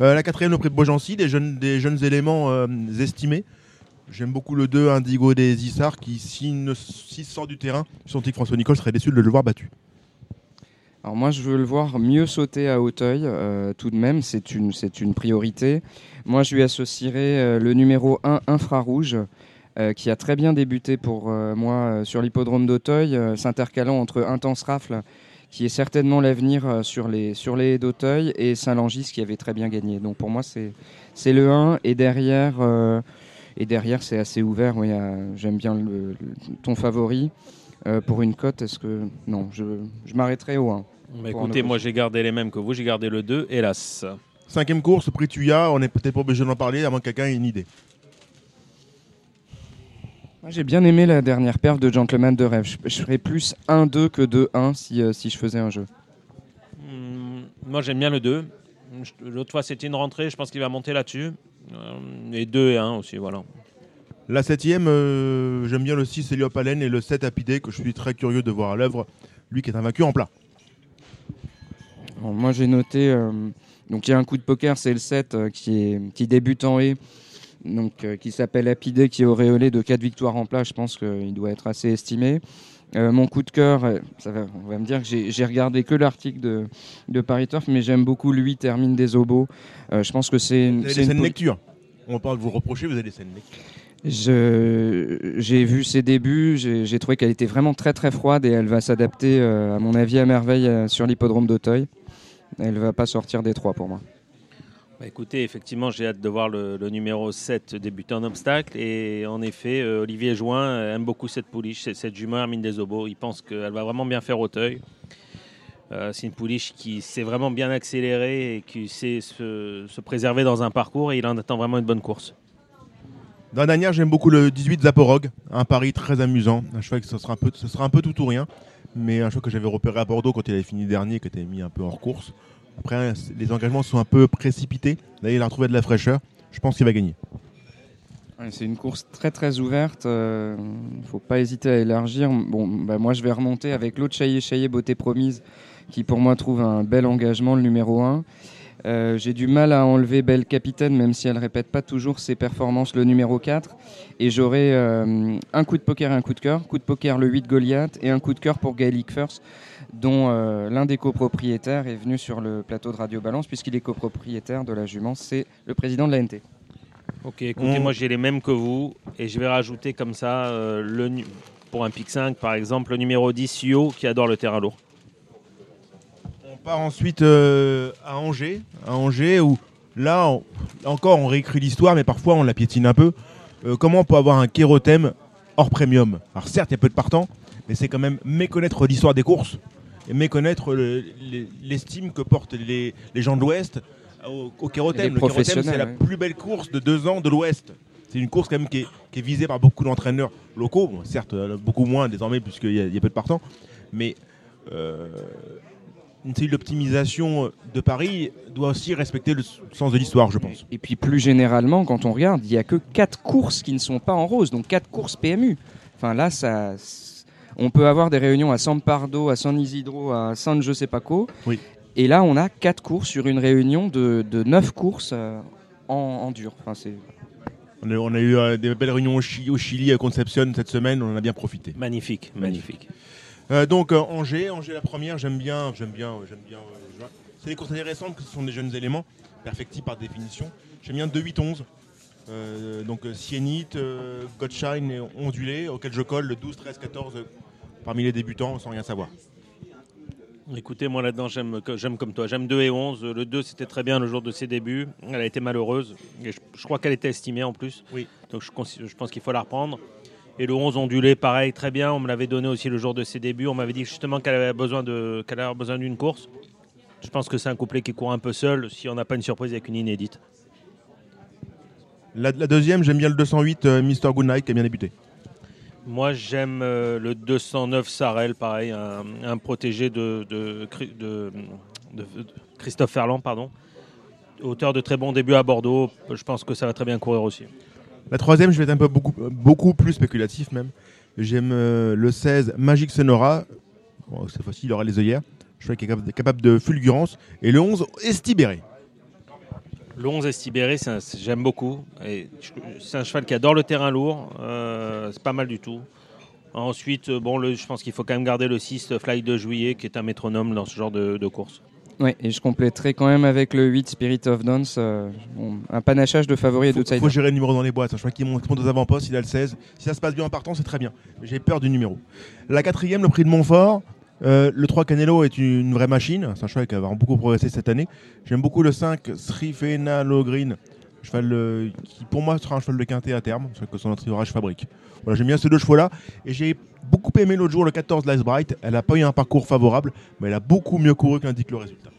Euh, la quatrième, le prix de Beaugency, des jeunes, des jeunes éléments euh, estimés. J'aime beaucoup le 2, Indigo des Issards, qui, s'il sort du terrain, je sentis que François Nicole serait déçu de le voir battu. Alors moi, je veux le voir mieux sauter à Hauteuil, euh, tout de même, c'est une, c'est une priorité. Moi, je lui associerai euh, le numéro 1, Infrarouge, euh, qui a très bien débuté pour euh, moi euh, sur l'hippodrome d'Auteuil, euh, s'intercalant entre Intense Rafle, qui est certainement l'avenir euh, sur les, sur les haies d'Auteuil, et Saint-Langis, qui avait très bien gagné. Donc pour moi, c'est, c'est le 1, et derrière, euh, et derrière c'est assez ouvert. Oui, euh, j'aime bien le- le- ton favori. Euh, pour une cote, est-ce que... Non, je, je m'arrêterai au 1. Bah, écoutez, moi j'ai gardé les mêmes que vous. J'ai gardé le 2, hélas. Cinquième course, prix Tuya, on n'est peut-être pas obligé d'en parler, à moins que quelqu'un ait une idée. Moi, J'ai bien aimé la dernière perf de Gentleman de rêve. Je, je ferais plus 1-2 que 2-1 si, euh, si je faisais un jeu. Hmm, moi j'aime bien le 2. Je- L'autre fois c'était une rentrée, je pense qu'il va monter là-dessus. Euh, et 2 et 1 aussi, voilà. La septième, euh, j'aime bien le 6 Eliop Allen et le 7 Apidé, que je suis très curieux de voir à l'œuvre. Lui qui est invaincu en plat. Alors, moi j'ai noté, euh, donc il y a un coup de poker, c'est le 7 euh, qui, est, qui débute en haie, donc, euh, qui s'appelle Apidé, qui est auréolé de 4 victoires en plat. Je pense qu'il doit être assez estimé. Euh, mon coup de cœur, euh, ça va, on va me dire que j'ai regardé que l'article de, de Paris Turf, mais j'aime beaucoup lui, Termine des Obos. Euh, je pense que c'est une, c'est une lecture. On parle de vous reprocher, vous avez des scènes lecture. J'ai vu ses débuts, j'ai trouvé qu'elle était vraiment très très froide et elle va s'adapter, à mon avis, à merveille sur l'hippodrome d'Auteuil. Elle va pas sortir des trois pour moi. Bah, écoutez, effectivement, j'ai hâte de voir le, numéro 7 débuter en obstacle. Et en effet, euh, Olivier Join aime beaucoup cette pouliche, cette, cette jument Hermine des Obos. Il pense qu'elle va vraiment bien faire Auteuil. Euh, c'est une pouliche qui s'est vraiment bien accélérée et qui sait se, se préserver dans un parcours. Et il en attend vraiment une bonne course. Dans la dernière, j'aime beaucoup le 18 Zaporog, un pari très amusant. Un cheval que ce sera un peu, ce sera un peu tout ou rien, mais un cheval que j'avais repéré à Bordeaux quand il avait fini dernier, qui était mis un peu hors course. Après, les engagements sont un peu précipités. Là, il a retrouvé de la fraîcheur. Je pense qu'il va gagner. C'est une course très très ouverte. Il euh, ne faut pas hésiter à élargir. Bon, bah, moi, je vais remonter avec l'autre Chaillé Chaillé Beauté Promise, qui pour moi trouve un bel engagement, le numéro 1. Euh, j'ai du mal à enlever Belle Capitaine, même si elle répète pas toujours ses performances, le numéro 4. Et j'aurai euh, un coup de poker et un coup de cœur. Coup de poker, le 8 Goliath, et un coup de cœur pour Gaelic First, dont euh, l'un des copropriétaires est venu sur le plateau de Radio Balance, puisqu'il est copropriétaire de la jument. C'est le président de la NT. Ok, écoutez, moi j'ai les mêmes que vous, et je vais rajouter comme ça, le, pour un pic 5 par exemple, le numéro 10 Yo, qui adore le terrain lourd part ensuite euh, à Angers, à Angers où là encore on réécrit l'histoire, mais parfois on la piétine un peu. Euh, comment on peut avoir un kérothème hors premium? Alors certes, il y a peu de partants, mais c'est quand même méconnaître l'histoire des courses et méconnaître l'estime que portent les, gens de l'Ouest au, au. Le kérothème, c'est la plus belle course de deux ans de l'Ouest. C'est une course quand même qui est, visée par beaucoup d'entraîneurs locaux, certes euh, beaucoup moins désormais puisqu'il y, a peu de partants, mais une cellule d'optimisation de Paris doit aussi respecter le sens de l'histoire, je pense. Et puis plus généralement, quand on regarde, il n'y a que 4 courses qui ne sont pas en rose, donc 4 courses PMU. Enfin là, ça, on peut avoir des réunions à San Pardo, à San Isidro, à San je sais pas quoi. Oui. Et là, on a 4 courses sur une réunion de, de 9 courses euh, en, dur. Enfin, c'est... On a, eu euh, des belles réunions au Chili, au Chili, à Concepción cette semaine, on en a bien profité. Magnifique, magnifique. Euh, donc euh, Angers, Angers la première, j'aime bien, j'aime bien, j'aime bien. Euh, c'est des courses intéressantes que ce sont des jeunes éléments, perfectibles par définition. J'aime bien 2 8 11. donc Sienite, Godshine et Ondulé, auquel je colle le 12, 13, 14 parmi les débutants sans rien savoir. Écoutez, moi là-dedans, j'aime, j'aime comme toi. J'aime 2 et 11. Le 2, c'était très bien le jour de ses débuts. Elle a été malheureuse. Et je, crois qu'elle était estimée en plus. Oui. Donc je, je pense qu'il faut la reprendre. Et le 11 ondulé, pareil, très bien. On me l'avait donné aussi le jour de ses débuts. On m'avait dit justement qu'elle avait besoin de, qu'elle avait besoin d'une course. Je pense que c'est un couplet qui court un peu seul si on n'a pas une surprise avec une inédite. La, deuxième, j'aime bien le 208 euh, Mr. Goodnight qui a bien débuté. Moi, j'aime euh, le 209 Sarel, pareil, un, protégé de, Christophe Ferland, pardon. Auteur de très bons débuts à Bordeaux. Je pense que ça va très bien courir aussi. La troisième, je vais être un peu beaucoup, beaucoup plus spéculatif même. J'aime euh, le 16 Magic Sonora. cette fois-ci, il aura les œillères. Je crois qu'il est capable de fulgurance. Et le 11 Estibéré. Le 11 Estibéré, j'aime beaucoup. C'est un cheval qui adore le terrain lourd. Euh, c'est pas mal du tout. Ensuite, bon, le, je pense qu'il faut quand même garder le 6 Fly de Juillet, qui est un métronome dans ce genre de course. Oui, et je compléterai quand même avec le 8 Spirit of Dance, euh, un panachage de favoris et d'outsiders. Il faut gérer le numéro dans les boîtes. Je crois qu'il monte aux avant-postes, il a le 16. Si ça se passe bien en partant, c'est très bien. J'ai peur du numéro. La quatrième, le prix de Montfort. Euh, le 3 Canelo est une vraie machine. C'est un cheval qui va beaucoup progressé cette année. J'aime beaucoup le 5 Srifena Logreen. Cheval euh, qui pour moi sera un cheval de quintet à terme, c'est que son entourage fabrique. Voilà, j'aime bien ces deux chevaux-là. Et j'ai beaucoup aimé l'autre jour le 14 Lice Bright. Elle n'a pas eu un parcours favorable, mais elle a beaucoup mieux couru qu'indique le résultat.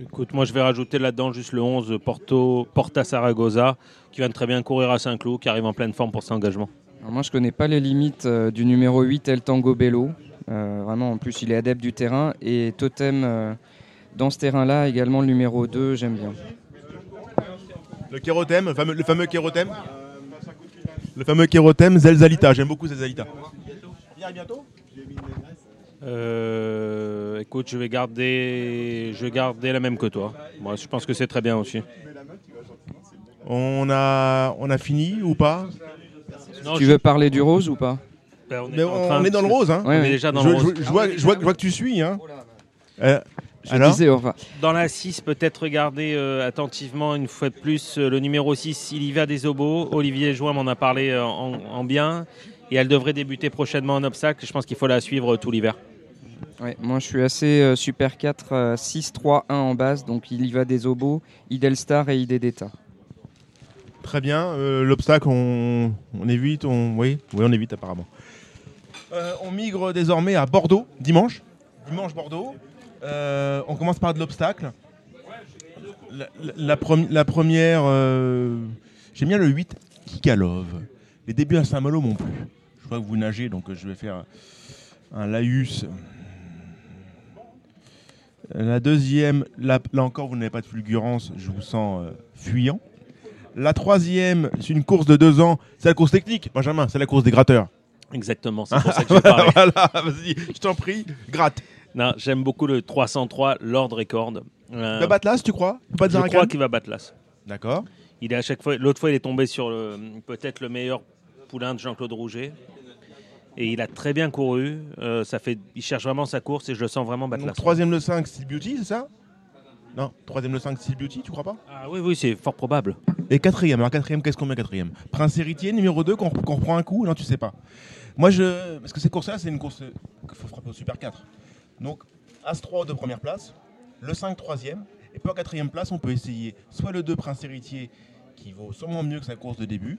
Écoute, moi je vais rajouter là-dedans juste le 11 Porto, Porta Saragossa, qui vient très bien courir à Saint-Cloud, qui arrive en pleine forme pour cet engagement. moi je connais pas les limites euh, du numéro 8 El Tango Bello. Euh, vraiment, en plus il est adepte du terrain. Et Totem, euh, dans ce terrain-là, également le numéro 2, j'aime bien. Le kérothème, le fameux, le fameux kérothème Le fameux kérothème Zelzalita, j'aime beaucoup Zelzalita. bientôt euh, écoute, je vais garder, je vais garder la même que toi. Moi, je pense que c'est très bien aussi. On a, on a fini ou pas? Tu veux parler du rose ou pas? Ben, on, est, dans le rose. Hein. on est déjà dans je, le rose. Je, vois, je, vois, que tu suis. Hein. Euh, alors Dans la 6, peut-être regarder euh, attentivement une fois de plus le numéro 6, il va des obos. Olivier Join m'en a parlé en, en, bien. Et elle devrait débuter prochainement en obstacle. Je pense qu'il faut la suivre tout l'hiver moi je suis assez euh, Super 4, 6, 3, 1 en base, donc il y va des obos, Idelstar et IDDeta. Très bien, euh, l'obstacle on, évite, on... Oui, oui on évite apparemment. Euh, on migre désormais à Bordeaux, dimanche. Dimanche Bordeaux. on commence par de l'obstacle. La, première, j'aime bien le 8, Kikalov. Les débuts à Saint-Malo m'ont plu. Je vois que vous nagez, donc je vais faire un laïus. La deuxième, là, encore, vous n'avez pas de fulgurance, je vous sens euh, fuyant. La troisième, c'est une course de deux ans, c'est la course technique, Benjamin, c'est la course des gratteurs. Exactement, c'est pour ça que je parlais. voilà, vas-y, je t'en prie, gratte. Non, j'aime beaucoup le 303 Lord Record. Euh, va battre l'as, tu crois? Pas je crois qu'il va battre l'as. D'accord. Il est à chaque fois. L'autre fois, il est tombé sur le- peut-être le meilleur poulain de Jean-Claude Rouget. Et il a très bien couru. Euh, ça fait, il cherche vraiment sa course et je le sens vraiment battre l'as. troisième le 5, Steel Beauty, c'est ça? Non, troisième le 5, Steel Beauty, tu crois pas? Ah oui, oui, c'est fort probable. Et quatrième, alors quatrième, qu'est-ce qu'on met quatrième? Prince héritier, numéro 2, qu'on qu'on reprend un coup? Non, tu sais pas. Moi, je. Parce que cette course-là, c'est une course qu'il faut frapper au Super 4. Donc, As-3 de première place, le 5 troisième, et puis en quatrième place, on peut essayer soit le 2 Prince héritier, qui vaut sûrement mieux que sa course de début,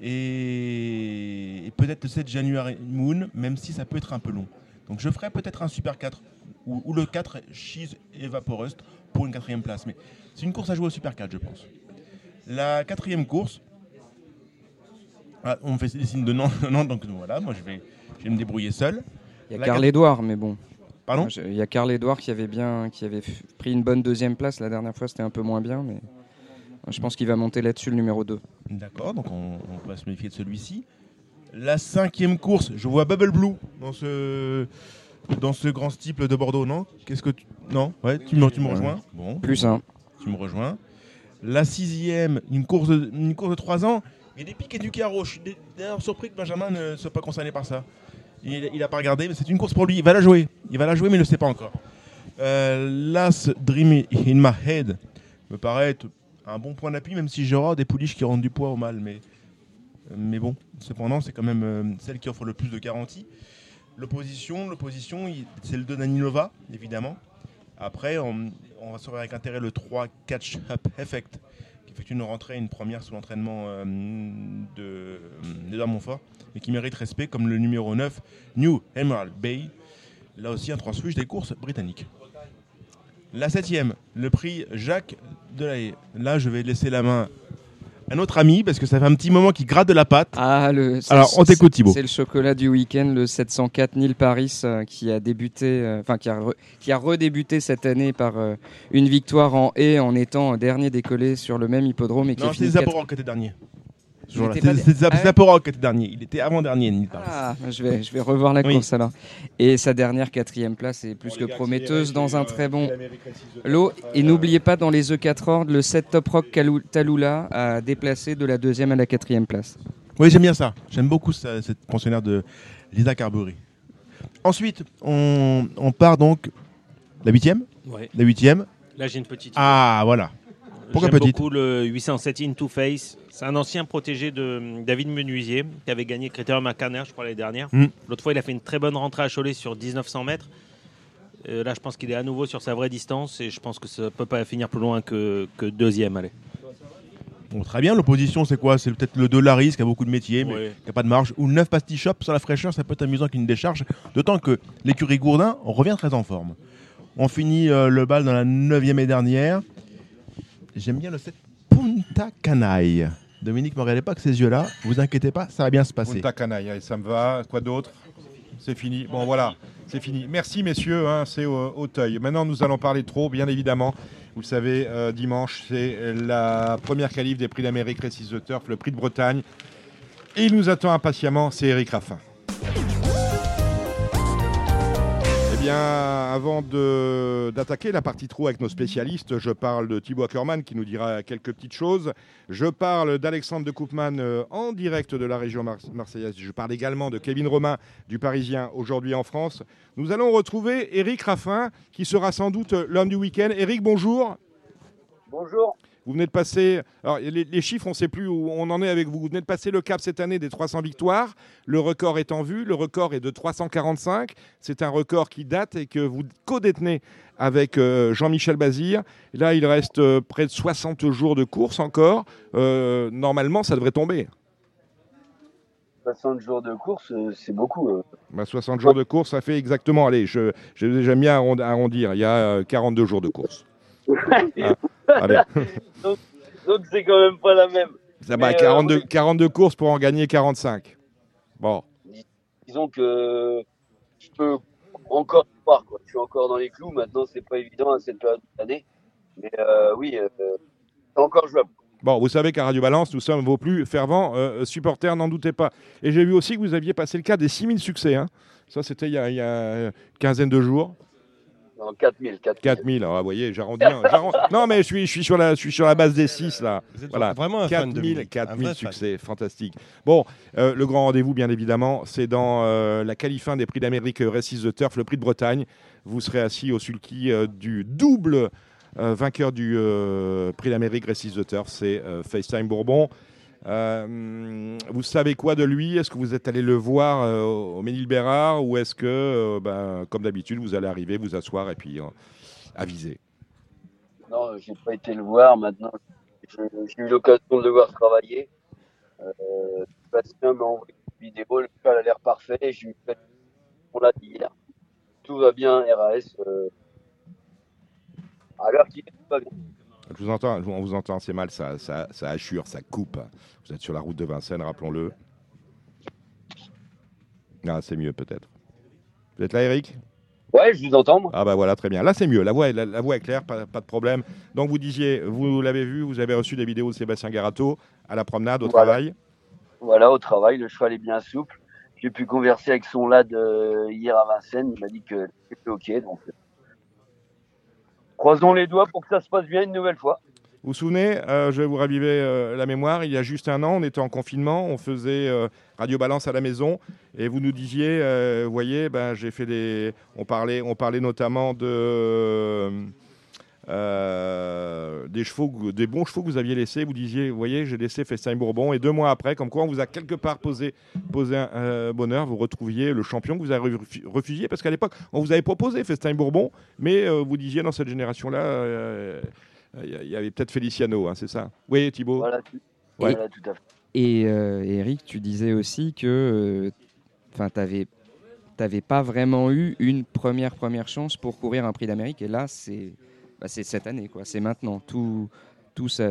et, peut-être le 7 January Moon, même si ça peut être un peu long. Donc, je ferai peut-être un Super 4, ou, le 4 Cheese et Vaporust pour une quatrième place. Mais c'est une course à jouer au Super 4, je pense. La quatrième course, ah, on me fait des signes de non, non, donc voilà, moi je vais, je vais me débrouiller seul. Il y a Carl Edouard, mais bon. Pardon? Il y a Carl Edouard qui avait bien, qui avait pris une bonne deuxième place la dernière fois. C'était un peu moins bien, mais je pense qu'il va monter là-dessus le numéro 2. D'accord, donc on, on va se méfier de celui-ci. La cinquième course, je vois Bubble Blue dans ce, dans ce grand steeple de Bordeaux, non? Qu'est-ce que tu... Non? Ouais, tu me, tu me rejoins? Bon. Plus un. Tu me rejoins. La sixième, une course de, une course de 3 ans, et des piques et du carreau. Je suis d'ailleurs surpris que Benjamin ne soit pas concerné par ça. Il n'a pas regardé, mais c'est une course pour lui. Il va la jouer. Il va la jouer, mais il ne le sait pas encore. Euh, Last Dream in My Head me paraît être un bon point d'appui, même si j'aurai des pouliches qui rendent du poids au mal. Mais, bon, cependant, c'est quand même euh, celle qui offre le plus de garanties. L'opposition, l'opposition, il- c'est le de Danilova, évidemment. Après, on, on va surveiller avec intérêt le 3 Catch Up Effect, effectue une rentrée, une première sous l'entraînement euh, de, de Darmonfort, mais qui mérite respect, comme le numéro 9, New Emerald Bay. Là aussi, un transfuge des courses britanniques. La septième, le prix Jacques Delahaye. Là, je vais laisser la main à notre ami, parce que ça fait un petit moment qu'il gratte de la pâte. Ah, le, Alors, on t'écoute, Thibaut. C'est le chocolat du week-end, le 704 Nil Paris, euh, qui a débuté, euh, enfin qui a, re- qui a redébuté cette année par euh, une victoire en haie en étant dernier décollé sur le même hippodrome et qui Non, a c'est fini Zaporok qui était dernier. Ce jour-là. était pas C'est dé- c'est Zap- Ah ouais Zaporok qui était dernier. Il était avant-dernier. Ah, je vais, je vais revoir la Oui. course alors. Et sa dernière quatrième place est plus que prometteuse dans un très bon lot. Et n'oubliez pas, dans les E4 ordres, le 7 Top Rock Talula a déplacé de la deuxième à la quatrième place. Oui, j'aime bien ça. J'aime beaucoup ça, cette pensionnaire de Lisa Carberry. Ensuite, on, on part donc la huitième. Ouais. La huitième. Là, j'ai une petite. Ah, voilà. Pourquoi J'aime petite beaucoup le 807 Into Face. C'est un ancien protégé de euh, David Menuisier qui avait gagné Critérium à Carner, je crois, l'année dernière. Mm. L'autre fois, il a fait une très bonne rentrée à Cholet sur 1900 mètres. Euh, là, je pense qu'il est à nouveau sur sa vraie distance et je pense que ça ne peut pas finir plus loin que, que deuxième. Allez. Bon, très bien. L'opposition, c'est quoi? C'est peut-être le 2 Laris qui a beaucoup de métiers, mais Ouais. qui n'a pas de marge. Ou le 9 Pastichop sur la fraîcheur, ça peut être amusant qu'une décharge. D'autant que l'écurie Gourdin on revient très en forme. On finit euh, le bal dans la 9e et dernière. J'aime bien le 7 Punta Canaille. Dominique, ne regardez pas que ces yeux-là. Vous inquiétez pas, ça va bien se passer. Punta Canaille, ça me va. Quoi d'autre? C'est fini. Bon, voilà, c'est fini. Merci, messieurs. hein, c'est au Auteuil. Maintenant, nous allons parler trop, bien évidemment. Vous le savez, euh, dimanche, c'est la première qualif des prix d'Amérique Récise de Turf, le prix de Bretagne. Et il nous attend impatiemment, c'est Eric Raffin. Bien, avant d'attaquer la partie trou avec nos spécialistes, je parle de Thibaut Ackermann qui nous dira quelques petites choses. Je parle d'Alexandre de Koopman euh, en direct de la région mar- marseillaise. Je parle également de Kevin Romain du Parisien aujourd'hui en France. Nous allons retrouver Eric Raffin qui sera sans doute l'homme du week-end. Eric, bonjour. Bonjour. Vous venez de passer, alors les, les chiffres, on ne sait plus où on en est avec vous. Vous venez de passer le cap cette année des 300 victoires. Le record est en vue. Le record est de 345. C'est un record qui date et que vous co-détenez avec euh, Jean-Michel Bazir. Là, il reste euh, près de 60 jours de course encore. Euh, normalement, ça devrait tomber. 60 jours de course, c'est beaucoup. Bah, 60 jours de course, ça fait exactement, allez, j'aime bien arrond- arrondir, il y a euh, 42 jours de course. Ah, donc, donc c'est quand même pas la même. Ça va, Mais, euh, 42, 42 courses pour en gagner 45. Bon. Disons que je peux encore quoi. Je suis encore dans les clous. Maintenant, c'est pas évident à cette période de l'année. Mais euh, oui, euh, c'est encore jouable. Bon, vous savez qu'à Radio Balance, nous sommes vos plus fervents euh, supporters, n'en doutez pas. Et j'ai vu aussi que vous aviez passé le cas des 6000 succès. hein. Ça, c'était il, il y a une quinzaine de jours. Non, 4000. 4000. 4000, ah, vous voyez, j'arrondis. un- non, mais je suis, je, suis sur la, je suis sur la base des 6, là. Vous êtes Voilà. vraiment un fan de 4000, musique, 4000 un vrai fan. succès, fantastique. Bon, euh, le grand rendez-vous, bien évidemment, c'est dans euh, la qualifin des prix d'Amérique euh, Races the Turf, le prix de Bretagne. Vous serez assis au sulky euh, du double euh, vainqueur du euh, prix d'Amérique Races the Turf, c'est euh, FaceTime Bourbon. Euh, vous savez quoi de lui? Est-ce que vous êtes allé le voir euh, au Ménil-Bérard ou est-ce que, euh, ben, comme d'habitude, vous allez arriver, vous asseoir et puis aviser? Non, j'ai pas été le voir. Maintenant, j'ai eu l'occasion de le voir travailler. Bastien m'a envoyé une vidéo. Le a l'air parfait. J'ai eu fait on l'a hier. Tout va bien, RAS. L'heure qu'il est, tout va bien. Je vous entends, on vous entend, c'est mal, ça, ça, ça assure, ça coupe. Vous êtes sur la route de Vincennes, rappelons-le. Ah, c'est mieux peut-être. Vous êtes là, Eric? Ouais, je vous entends. moi. Ah bah voilà, très bien. Là, c'est mieux. La voix, est, la, la voix est claire, pas, pas de problème. Donc vous disiez, vous l'avez vu, vous avez reçu des vidéos de Sébastien Garato à la promenade, au Voilà. travail. Voilà, au travail, le cheval est bien souple. J'ai pu converser avec son lad euh, hier à Vincennes. Il m'a dit que c'était OK. Donc, euh, croisons les doigts pour que ça se passe bien une nouvelle fois. Vous vous souvenez, euh, je vais vous raviver euh, la mémoire, il y a juste un an, on était en confinement, on faisait euh, Radio Balance à la maison, et vous nous disiez, vous voyez, ben, j'ai fait des... On parlait, on parlait notamment de... euh, des chevaux, des bons chevaux que vous aviez laissés. Vous disiez, vous voyez, j'ai laissé Festin Bourbon, et deux mois après, comme quoi on vous a quelque part posé, posé un euh, bonheur, vous retrouviez le champion que vous avez refu- refusé, parce qu'à l'époque, on vous avait proposé Festin Bourbon, mais euh, vous disiez dans cette génération-là, euh, il y avait peut-être Feliciano, hein, c'est ça? Oui, Thibaut? Voilà, tout, Ouais. voilà, tout à fait. Et euh, Eric, tu disais aussi que enfin, tu n'avais pas vraiment eu une première première chance pour courir un prix d'Amérique. Et là, c'est bah, c'est cette année, quoi. C'est maintenant. Tout, tout, ça-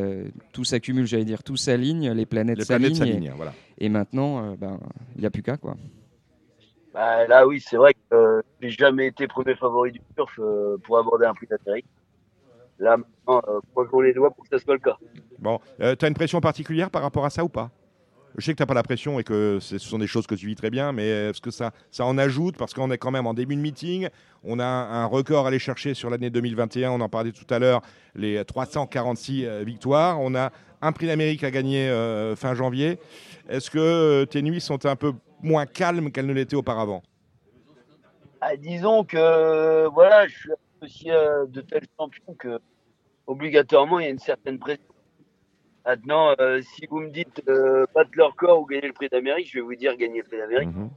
tout s'accumule, j'allais dire, tout s'aligne, les planètes Les planètes s'alignent. voilà. Et maintenant, euh, ben, il n'y a plus qu'à, quoi. Bah, là, oui, c'est vrai que euh, j'ai jamais été premier favori du turf euh, pour aborder un prix d'Amérique. Là, maintenant, euh, croisons les doigts pour que ça soit le cas. Bon, euh, tu as une pression particulière par rapport à ça ou pas? Je sais que tu n'as pas la pression et que ce sont des choses que tu vis très bien, mais est-ce que ça, ça en ajoute Parce qu'on est quand même en début de meeting, on a un record à aller chercher sur l'année 2021, on en parlait tout à l'heure, les 346 euh, victoires. On a un prix d'Amérique à gagner euh, fin janvier. Est-ce que euh, tes nuits sont un peu moins calmes qu'elles ne l'étaient auparavant? Ah, disons que voilà, je suis associé de tels champions que obligatoirement il y a une certaine pression. Maintenant, euh, si vous me dites euh, battre leur corps ou gagner le prix d'Amérique, je vais vous dire gagner le prix d'Amérique. Mhm.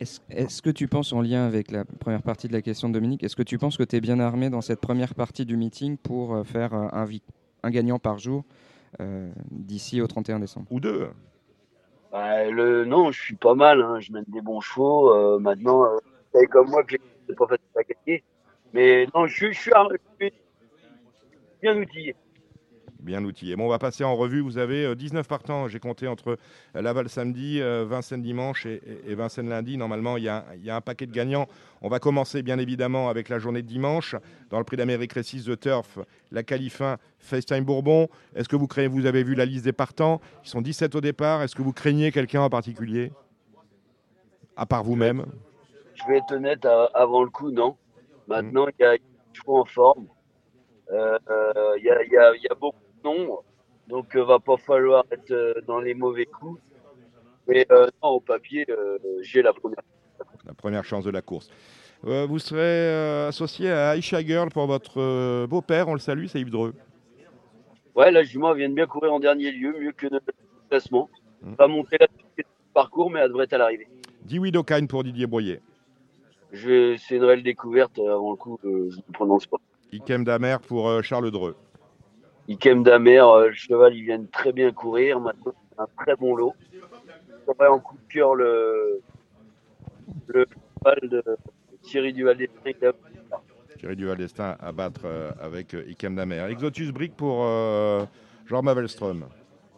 Est-ce que tu penses, en lien avec la première partie de la question de Dominique, est-ce que tu penses que tu es bien armé dans cette première partie du meeting pour euh, faire un, gagnant par jour euh, d'ici au 31 décembre? Ou deux Bah, le, non, je suis pas mal, hein, je mène des bons chevaux. euh, maintenant, euh, vous savez comme moi que les- pas facile à gagner. Mais non, je, suis- je suis armé, je suis bien outillé. Bien outillé. Bon, on va passer en revue. Vous avez euh, 19 partants. J'ai compté entre euh, Laval samedi, euh, Vincennes dimanche et, et- et Vincennes lundi. Normalement, il y, a, il y a un paquet de gagnants. On va commencer bien évidemment avec la journée de dimanche. Dans le prix d'Amérique Récise The Turf, la qualifin FaceTime Bourbon. Est-ce que vous, craignez, vous avez vu la liste des partants? Ils sont 17 au départ. Est-ce que vous craignez quelqu'un en particulier? À part vous-même Je vais être honnête, avant le coup, non. Maintenant, il y a des chevaux en forme. Euh, euh, Il y, a, il y a- il y a beaucoup noms. Donc, euh, va pas falloir être euh, dans les mauvais coups. Mais euh, non, au papier, euh, j'ai la première. la première chance de la course. Euh, vous serez associé à Aisha Girl pour votre beau-père. On le salue, c'est Yves Dreux. Ouais, la jument vient de bien courir en dernier lieu, mieux que notre classement. Mm. Va monter la parcours, mais elle devrait être à l'arrivée. Dewey pour Didier Boyer. C'est une réelle découverte. Avant le coup, je ne prononce pas. Ikem Damer pour Charles Dreux. Ikem Damer, euh, le cheval, ils viennent très bien courir. Maintenant, c'est un très bon lot. J'aurais en coup de cœur le, le cheval de Thierry Duval Thierry Duval d'Estaing à battre euh, avec euh, Ikem Damer. Exotus Brick pour euh, Jean Mavelstrom.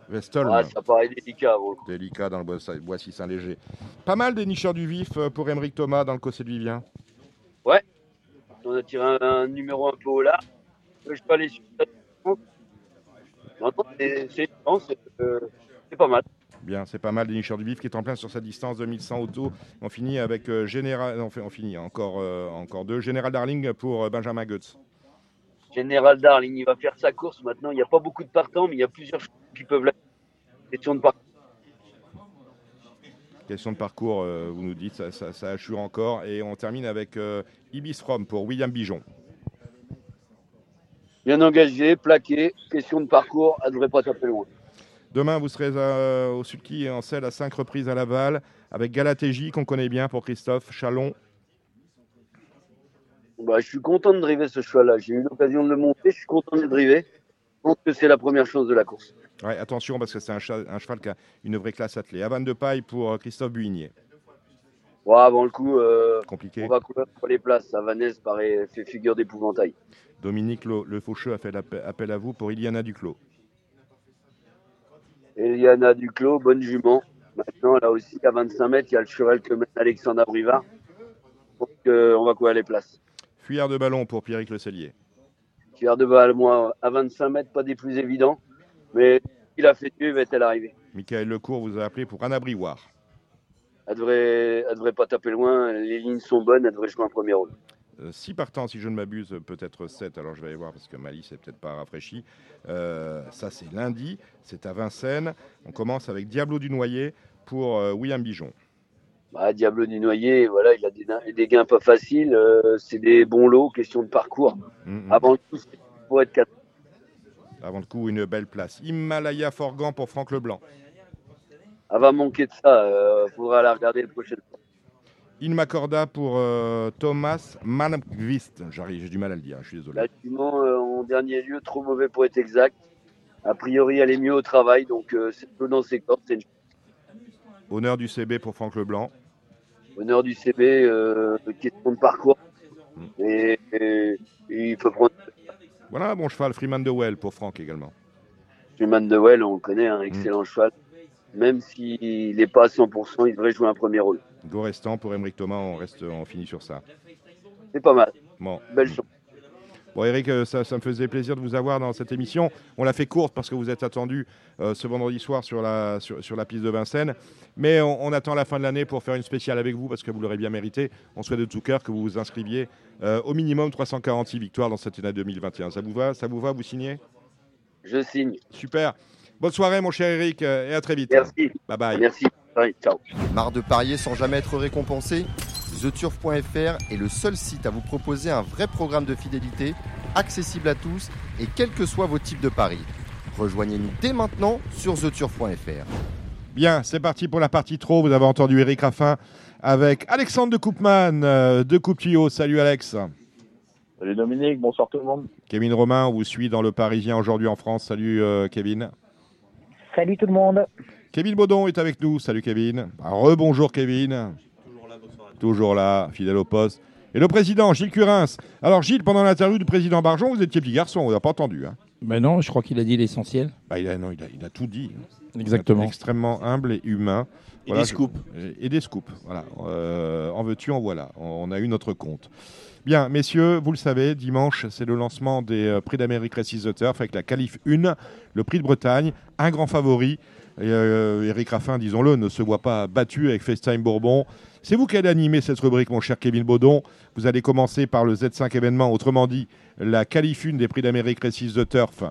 Vestol. Ouais, ça paraît délicat. Bon. Délicat dans le Boissy- Saint-Léger. Pas mal des nicheurs du vif pour Émeric Thomas dans le Cossé de Vivien. Ouais. On a tiré un, un numéro un peu haut là. Je peux aller sur c'est euh, c'est pas mal. Bien, c'est pas mal des nicheurs du vif qui est en plein sur sa distance de 1100 autos. On finit avec euh, Général. On, fait, on finit encore, euh, encore deux. Général Darling pour euh, Benjamin Goetz. Général Darling, il va faire sa course maintenant. Il n'y a pas beaucoup de partants, mais il y a plusieurs choses qui peuvent la question de parcours. Question de parcours, vous nous dites, ça, ça, ça assure encore. Et on termine avec Ibis From pour William Bijon. Bien engagé, plaqué, question de parcours, elle ne devrait pas taper loin. Demain, vous serez euh, au Sulky et en selle à cinq reprises à Laval avec Galatégie qu'on connaît bien pour Christophe Chalon. Bah, je suis content de driver ce cheval-là. J'ai eu l'occasion de le monter, je suis content de le driver. Je pense que c'est la première chance de la course. Ouais, attention parce que c'est un, cheval qui a une vraie classe attelée. Havane de paille pour euh, Christophe Buigné. Ouais, avant le coup, euh, Compliqué. on va courir pour les places. Vanessa paraît fait figure d'épouvantail. Dominique Le Faucheux a fait appel à vous pour Iliana Duclos. Eliana Duclos, bonne jument. Maintenant, là aussi, à 25 mètres, il y a le cheval que mène Alexandre Brivard. Donc, euh, on va courir les places. Fuyard de ballon pour Pierrick Le Cellier. Pierre de Val, moi, à 25 mètres, pas des plus évidents. Mais il a fait mieux, va-t-elle arriver Michael Lecourt vous a appelé pour Anna Briouard. Elle devrait, elle devrait pas taper loin. Les lignes sont bonnes, elle devrait jouer un premier rôle. Euh, six partants, si je ne m'abuse, peut-être 7. Alors je vais aller voir parce que Mali, c'est peut-être pas rafraîchi. Euh, ça, c'est lundi. C'est à Vincennes. On commence avec Diablo du Noyer pour euh, William Bijon. Bah, Diablo du Noyer, voilà, il a des, gains pas faciles. c'est des bons lots, question de parcours. Mhm. Avant tout, pour être quatre. Avant le coup, une belle place. Himalaya Forgan pour Franck Leblanc. Elle va manquer de ça. euh, faudra la regarder le prochain. Il m'accorda pour euh, Thomas Malmqvist. J'arrive, j'ai du mal à le dire, je suis désolé. Euh, en dernier lieu, trop mauvais pour être exact. A priori, elle est mieux au travail, donc euh, c'est peu dans ses cordes. Une Honneur du CB pour Franck Leblanc. honneur du CB, question de parcours. Et, et- et il faut prendre Voilà un bon cheval, Freeman de Well pour Franck également. Freeman de Well, on le connaît, un excellent cheval. Même s'il n'est pas à 100%, il devrait jouer un premier rôle. Go restant pour Émeric Thomas, on, reste, on finit sur ça. C'est pas mal. Bon. Belle chance. Bon, Eric, euh, ça, ça me faisait plaisir de vous avoir dans cette émission. On l'a fait courte parce que vous êtes attendu euh, ce vendredi soir sur la, sur, sur la piste de Vincennes. Mais on, on attend la fin de l'année pour faire une spéciale avec vous parce que vous l'aurez bien mérité. On souhaite de tout cœur que vous vous inscriviez euh, au minimum 346 victoires dans cette année 2021. Ça vous va Ça vous va Vous signez? Je signe. Super. Bonne soirée, mon cher Eric, et à très vite. Merci. Bye bye. Merci. Ciao. Marre de parier sans jamais être récompensé? TheTurf.fr est le seul site à vous proposer un vrai programme de fidélité, accessible à tous et quels que soient vos types de paris. Rejoignez-nous dès maintenant sur TheTurf.fr. Bien, c'est parti pour la partie trop. Vous avez entendu Eric Raffin avec Alexandre de Coupman euh, de Coupe Tuyau. Salut Alex. Salut Dominique, bonsoir tout le monde. Kevin Romain, on vous suit dans le Parisien aujourd'hui en France. Salut euh, Kevin. Salut tout le monde. Kevin Baudon est avec nous. Salut Kevin. Rebonjour Kevin. Toujours là, fidèle au poste. Et le président, Gilles Curins. Alors Gilles, pendant l'interview du président Barjon, vous étiez petit garçon, on n'a pas entendu. Hein. Ben non, je crois qu'il a dit l'essentiel. Bah, il, a, non, il, a, il a tout dit. Exactement. Extrêmement humble et humain. Et des scoops. Et des scoops. Voilà. Euh, en veux-tu, en voilà. On, on a eu notre compte. Bien, messieurs, vous le savez, dimanche, c'est le lancement des euh, prix d'Amérique Races the Turf avec la qualif 1, le prix de Bretagne, un grand favori. Et, euh, Eric Raffin, disons-le, ne se voit pas battu avec FaceTime Bourbon. C'est vous qui allez animer cette rubrique, mon cher Kevin Baudon. Vous allez commencer par le Z5 événement, autrement dit, la qualif 1 des prix d'Amérique Races the Turf,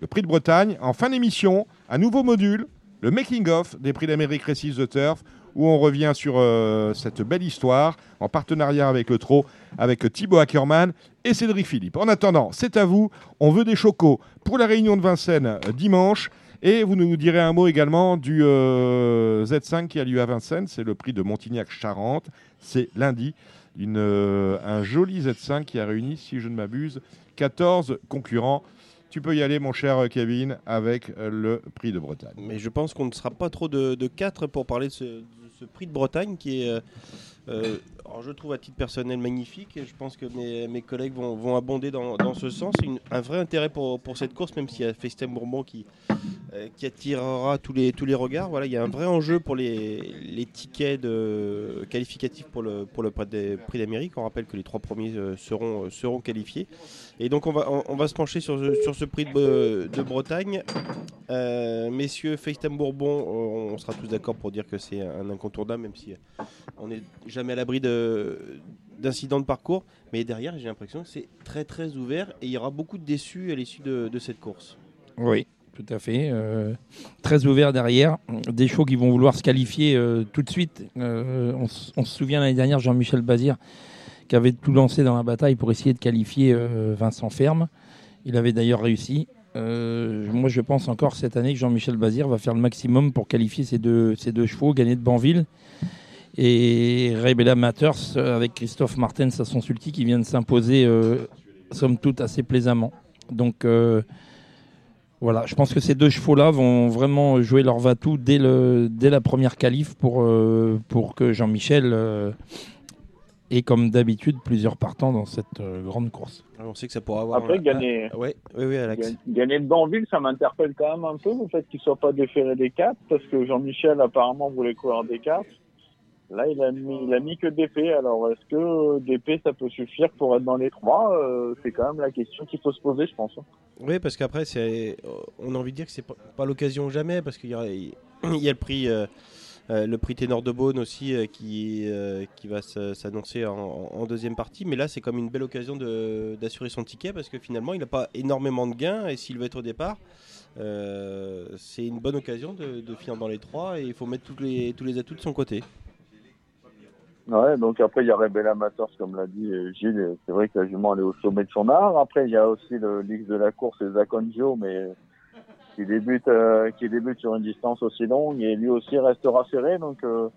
le prix de Bretagne. En fin d'émission, un nouveau module, le making-of des prix d'Amérique Races the Turf, où on revient sur euh, cette belle histoire en partenariat avec le TRO, avec Thibaut Ackerman et Cédric Philippe. En attendant, c'est à vous. On veut des chocos pour la réunion de Vincennes euh, dimanche. Et vous nous direz un mot également du euh, Z5 qui a lieu à Vincennes. C'est le prix de Montignac-Charente. C'est lundi. Une, euh, un joli Z5 qui a réuni, si je ne m'abuse, 14 concurrents. Tu peux y aller, mon cher Kevin, avec euh, le prix de Bretagne. Mais je pense qu'on ne sera pas trop de, de 4 pour parler de ce, prix de Bretagne qui est. alors, je trouve à titre personnel magnifique. Et je pense que mes, collègues vont, vont abonder dans, dans ce sens. Un vrai intérêt pour, pour cette course, même s'il y a FaceTime Bourbon qui, euh, qui attirera tous les, tous les regards. Voilà, il y a un vrai enjeu pour les, les tickets qualificatifs pour le, pour le prix d'Amérique. On rappelle que les trois premiers euh, seront, euh, seront qualifiés. Et donc on va, on, va se pencher sur, sur ce prix de, de Bretagne. Messieurs, FaceTime Bourbon, on sera tous d'accord pour dire que c'est un incontournable, même si on n'est jamais à l'abri de- d'incidents de parcours. Mais derrière, j'ai l'impression que c'est très très ouvert et il y aura beaucoup de déçus à l'issue de, cette course. Oui, tout à fait. euh, très ouvert derrière. Des chevaux qui vont vouloir se qualifier euh, tout de suite. Euh, on, se souvient l'année dernière, Jean-Michel Bazir, qui avait tout lancé dans la bataille pour essayer de qualifier euh, Vincent Ferme. Il avait d'ailleurs réussi. Euh, moi, je pense encore cette année que Jean-Michel Bazir va faire le maximum pour qualifier ces deux, deux chevaux, gagner de Banville. Et Rebella Matters euh, avec Christophe Martens à son sulky qui vient de s'imposer, euh, somme toute, assez plaisamment. Donc, euh, voilà, je pense que ces deux chevaux-là vont vraiment jouer leur va-tout dès, le, dès la première qualif pour, euh, pour que Jean-Michel euh, ait, comme d'habitude, plusieurs partants dans cette euh, grande course. Alors, on sait que ça pourra avoir. Après, un- gagner, un- ouais, oui, oui, Alex. Ga- Gagner de Banville, ça m'interpelle quand même un peu, le fait qu'il soit pas déféré des 4, parce que Jean-Michel apparemment voulait courir des 4. Là, il a mis, il a mis que DP. Alors, est-ce que DP, ça peut suffire pour être dans les 3 C'est quand même la question qu'il faut se poser, je pense. Oui, parce qu'après, c'est, on a envie de dire que c'est pas, l'occasion jamais, parce qu'il y, a- il y a le prix, euh, euh, le prix Ténor de Beaune aussi euh, qui, euh, va s'annoncer en, deuxième partie. Mais là, c'est comme une belle occasion de- d'assurer son ticket, parce que finalement, il n'a pas énormément de gains, et s'il veut être au départ, euh, c'est une bonne occasion de, de finir dans les trois, et il faut mettre tous les, tous les atouts de son côté. Ouais, donc après, il y a Rebella Masters, comme l'a dit euh, Gilles. et C'est vrai que la jument, elle est au sommet de son art. Après, il y a aussi le l'X de la course, c'est Zaconjo, mais qui débute, euh, qui débute sur une distance aussi longue et lui aussi restera serré. Donc, euh,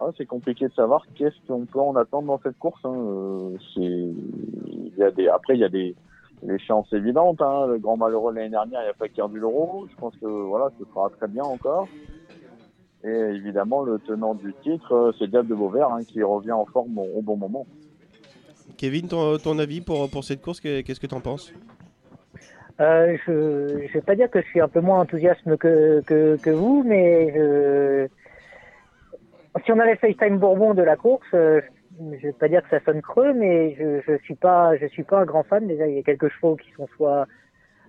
ouais, c'est compliqué de savoir qu'est-ce qu'on peut en attendre dans cette course. hein. Euh, il y a des, après, il y a des, les chances évidentes. Hein. Le grand malheureux l'année dernière, il y a Fakir du Loro. Je pense que voilà, ce sera très bien encore. Et évidemment, le tenant du titre, euh, c'est Diable de Beauvert, hein, qui revient en forme au, bon moment. Kevin, ton, ton avis pour, pour cette course, qu'est- qu'est-ce que tu en penses? Euh, je ne vais pas dire que je suis un peu moins enthousiaste que, que, que vous, mais je... si on avait FaceTime Bourbon de la course, euh, je vais pas dire que ça sonne creux, mais je je suis pas je suis pas un grand fan. Déjà, il y a quelques chevaux qui sont soit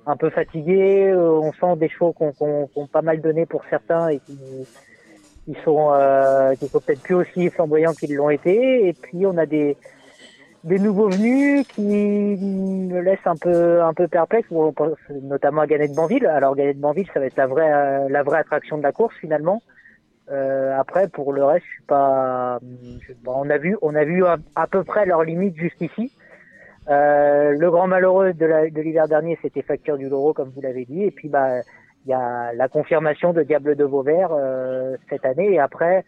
un peu fatigués, on sent des chevaux ont, qui ont pas mal donné pour certains et qui qui sont euh, sont peut-être plus aussi flamboyants qu'ils l'ont été. Et puis on a des des nouveaux venus qui me laissent un peu un peu perplexe, on pense notamment à Ganet de Banville. Alors Ganet de Banville, ça va être la vraie euh, la vraie attraction de la course finalement. Euh, après pour le reste, je suis pas. on a vu on a vu à, peu près leurs limites jusqu'ici. Le grand malheureux de l'hiver dernier, c'était Facture du Loro, comme vous l'avez dit. Et puis bah il y a la confirmation de Diable de Vauvert euh, cette année. Et après,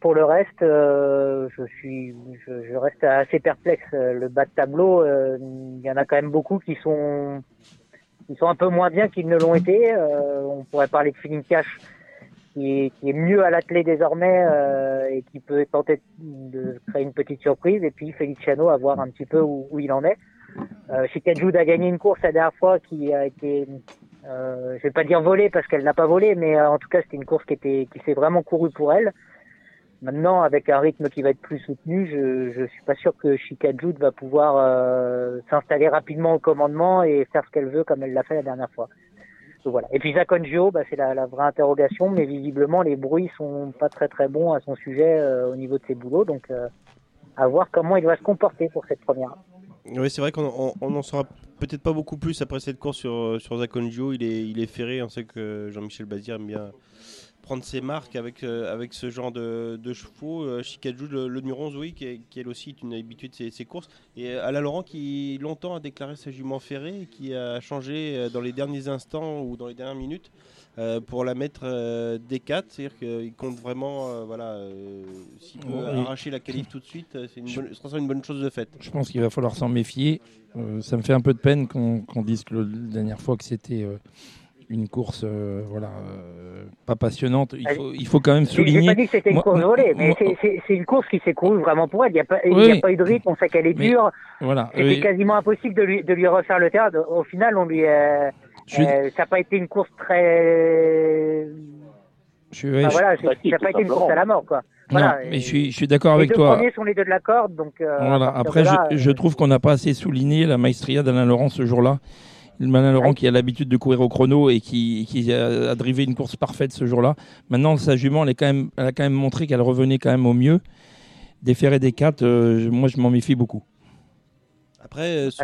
pour le reste, euh, je suis, je, je reste assez perplexe. Euh, Le bas de tableau, euh, il y en a quand même beaucoup qui sont, qui sont un peu moins bien qu'ils ne l'ont été. Euh, on pourrait parler de Feeling Cash, qui est, qui est mieux à l'attelé désormais et qui peut tenter de créer une petite surprise. Et puis Feliciano à voir un petit peu où, où il en est. Euh, Chicagoud a gagné une course la dernière fois qui a été, euh, je vais pas dire volée parce qu'elle n'a pas volé, mais euh, en tout cas c'était une course qui s'est vraiment courue pour elle. Maintenant, avec un rythme qui va être plus soutenu, je je suis pas sûr que Chicagoud va pouvoir euh, s'installer rapidement au commandement et faire ce qu'elle veut comme elle l'a fait la dernière fois. Et puis Zakonjo, bah, c'est la, vraie interrogation, mais visiblement les bruits sont pas très très bons à son sujet euh, au niveau de ses boulots, donc à voir comment il va se comporter pour cette première. Oui, c'est vrai qu'on on- on en saura peut-être pas beaucoup plus après cette course sur, sur Zakonjo. Il est, ferré. On sait que Jean-Michel Bazir aime bien prendre ses marques avec, euh, ce genre de, chevaux. Euh, le, le numéro 11, oui, qui, est- elle aussi est une habitude de ses, ses courses. Et euh, Alain Laurent qui longtemps a déclaré sa jument ferrée et qui a changé euh, dans les derniers instants ou dans les dernières minutes euh, pour la mettre euh, D4. C'est-à-dire qu'il compte vraiment, euh, voilà, euh, s'il peut Oui. arracher la qualif tout de suite, euh, c'est une bonne- ce sera une bonne chose de faite. Je pense qu'il va falloir s'en méfier. Euh, ça me fait un peu de peine qu'on dise que la dernière fois que c'était euh, une course, euh, voilà, euh, pas passionnante. Il faut, il faut quand même J'ai- J'ai souligner. pas dit que c'était une Moi- course volée, mais c'est- une course qui s'est courue vraiment pour elle. Il n'y a, pas- il Oui. y a pas eu de rythme, on sait qu'elle est dure. Voilà. C'était oui. quasiment impossible de lui, de lui refaire le terrain. Au final, on lui, euh, Je suis- euh, ça n'a pas été une course très. Je suis- ouais, Enfin, je- voilà, c'est- ça n'a pas été une course à la mort, quoi. Voilà, Non, mais je suis, je suis d'accord les avec deux toi. premiers sont les deux de la corde, donc. euh, Voilà. Après, là, je, je trouve qu'on n'a pas assez souligné la maestria d'Alain Laurent ce jour-là. Alain Laurent qui a l'habitude de courir au chrono et qui, qui a, a drivé une course parfaite ce jour-là. Maintenant, sa jument, elle, est quand même, elle a quand même montré qu'elle revenait quand même au mieux. Des des quatre, euh, je- moi je m'en méfie beaucoup. Après, euh, ce,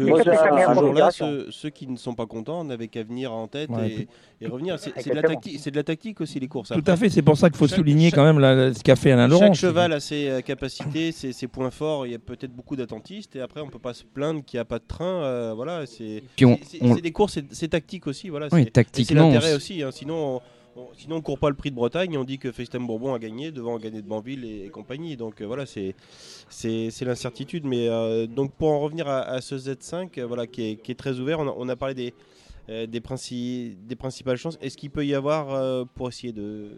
jour-là, ceux, ceux qui ne sont pas contents n'avaient qu'à venir en tête Ouais, et, et revenir. C'est de, la tactique- c'est de la tactique aussi, les courses. Tout à fait, c'est pour ça qu'il faut chaque- souligner chaque- quand même la- ce qu'a fait Alain Laurent. Chaque cheval a ses euh, capacités, ses, ses points forts. Il y a peut-être beaucoup d'attentistes et après on peut pas se plaindre qu'il n'y a pas de train. euh, voilà, c'est Puis on- c'est- c'est- on- c'est des courses, c'est- c'est tactique aussi. Voilà, Oui, c'est- et c'est tactiquement, l'intérêt aussi. hein, sinon, on, on- sinon on court pas le prix de Bretagne. et On dit que FaceTime Bourbon a gagné devant gagné de Banville et, compagnie. Donc euh, voilà, c'est l'incertitude. Mais euh, donc pour en revenir à, ce Z5, euh, voilà, qui est, très ouvert. On a, parlé des des, princi- des principales chances. Est-ce qu'il peut y avoir, pour essayer de,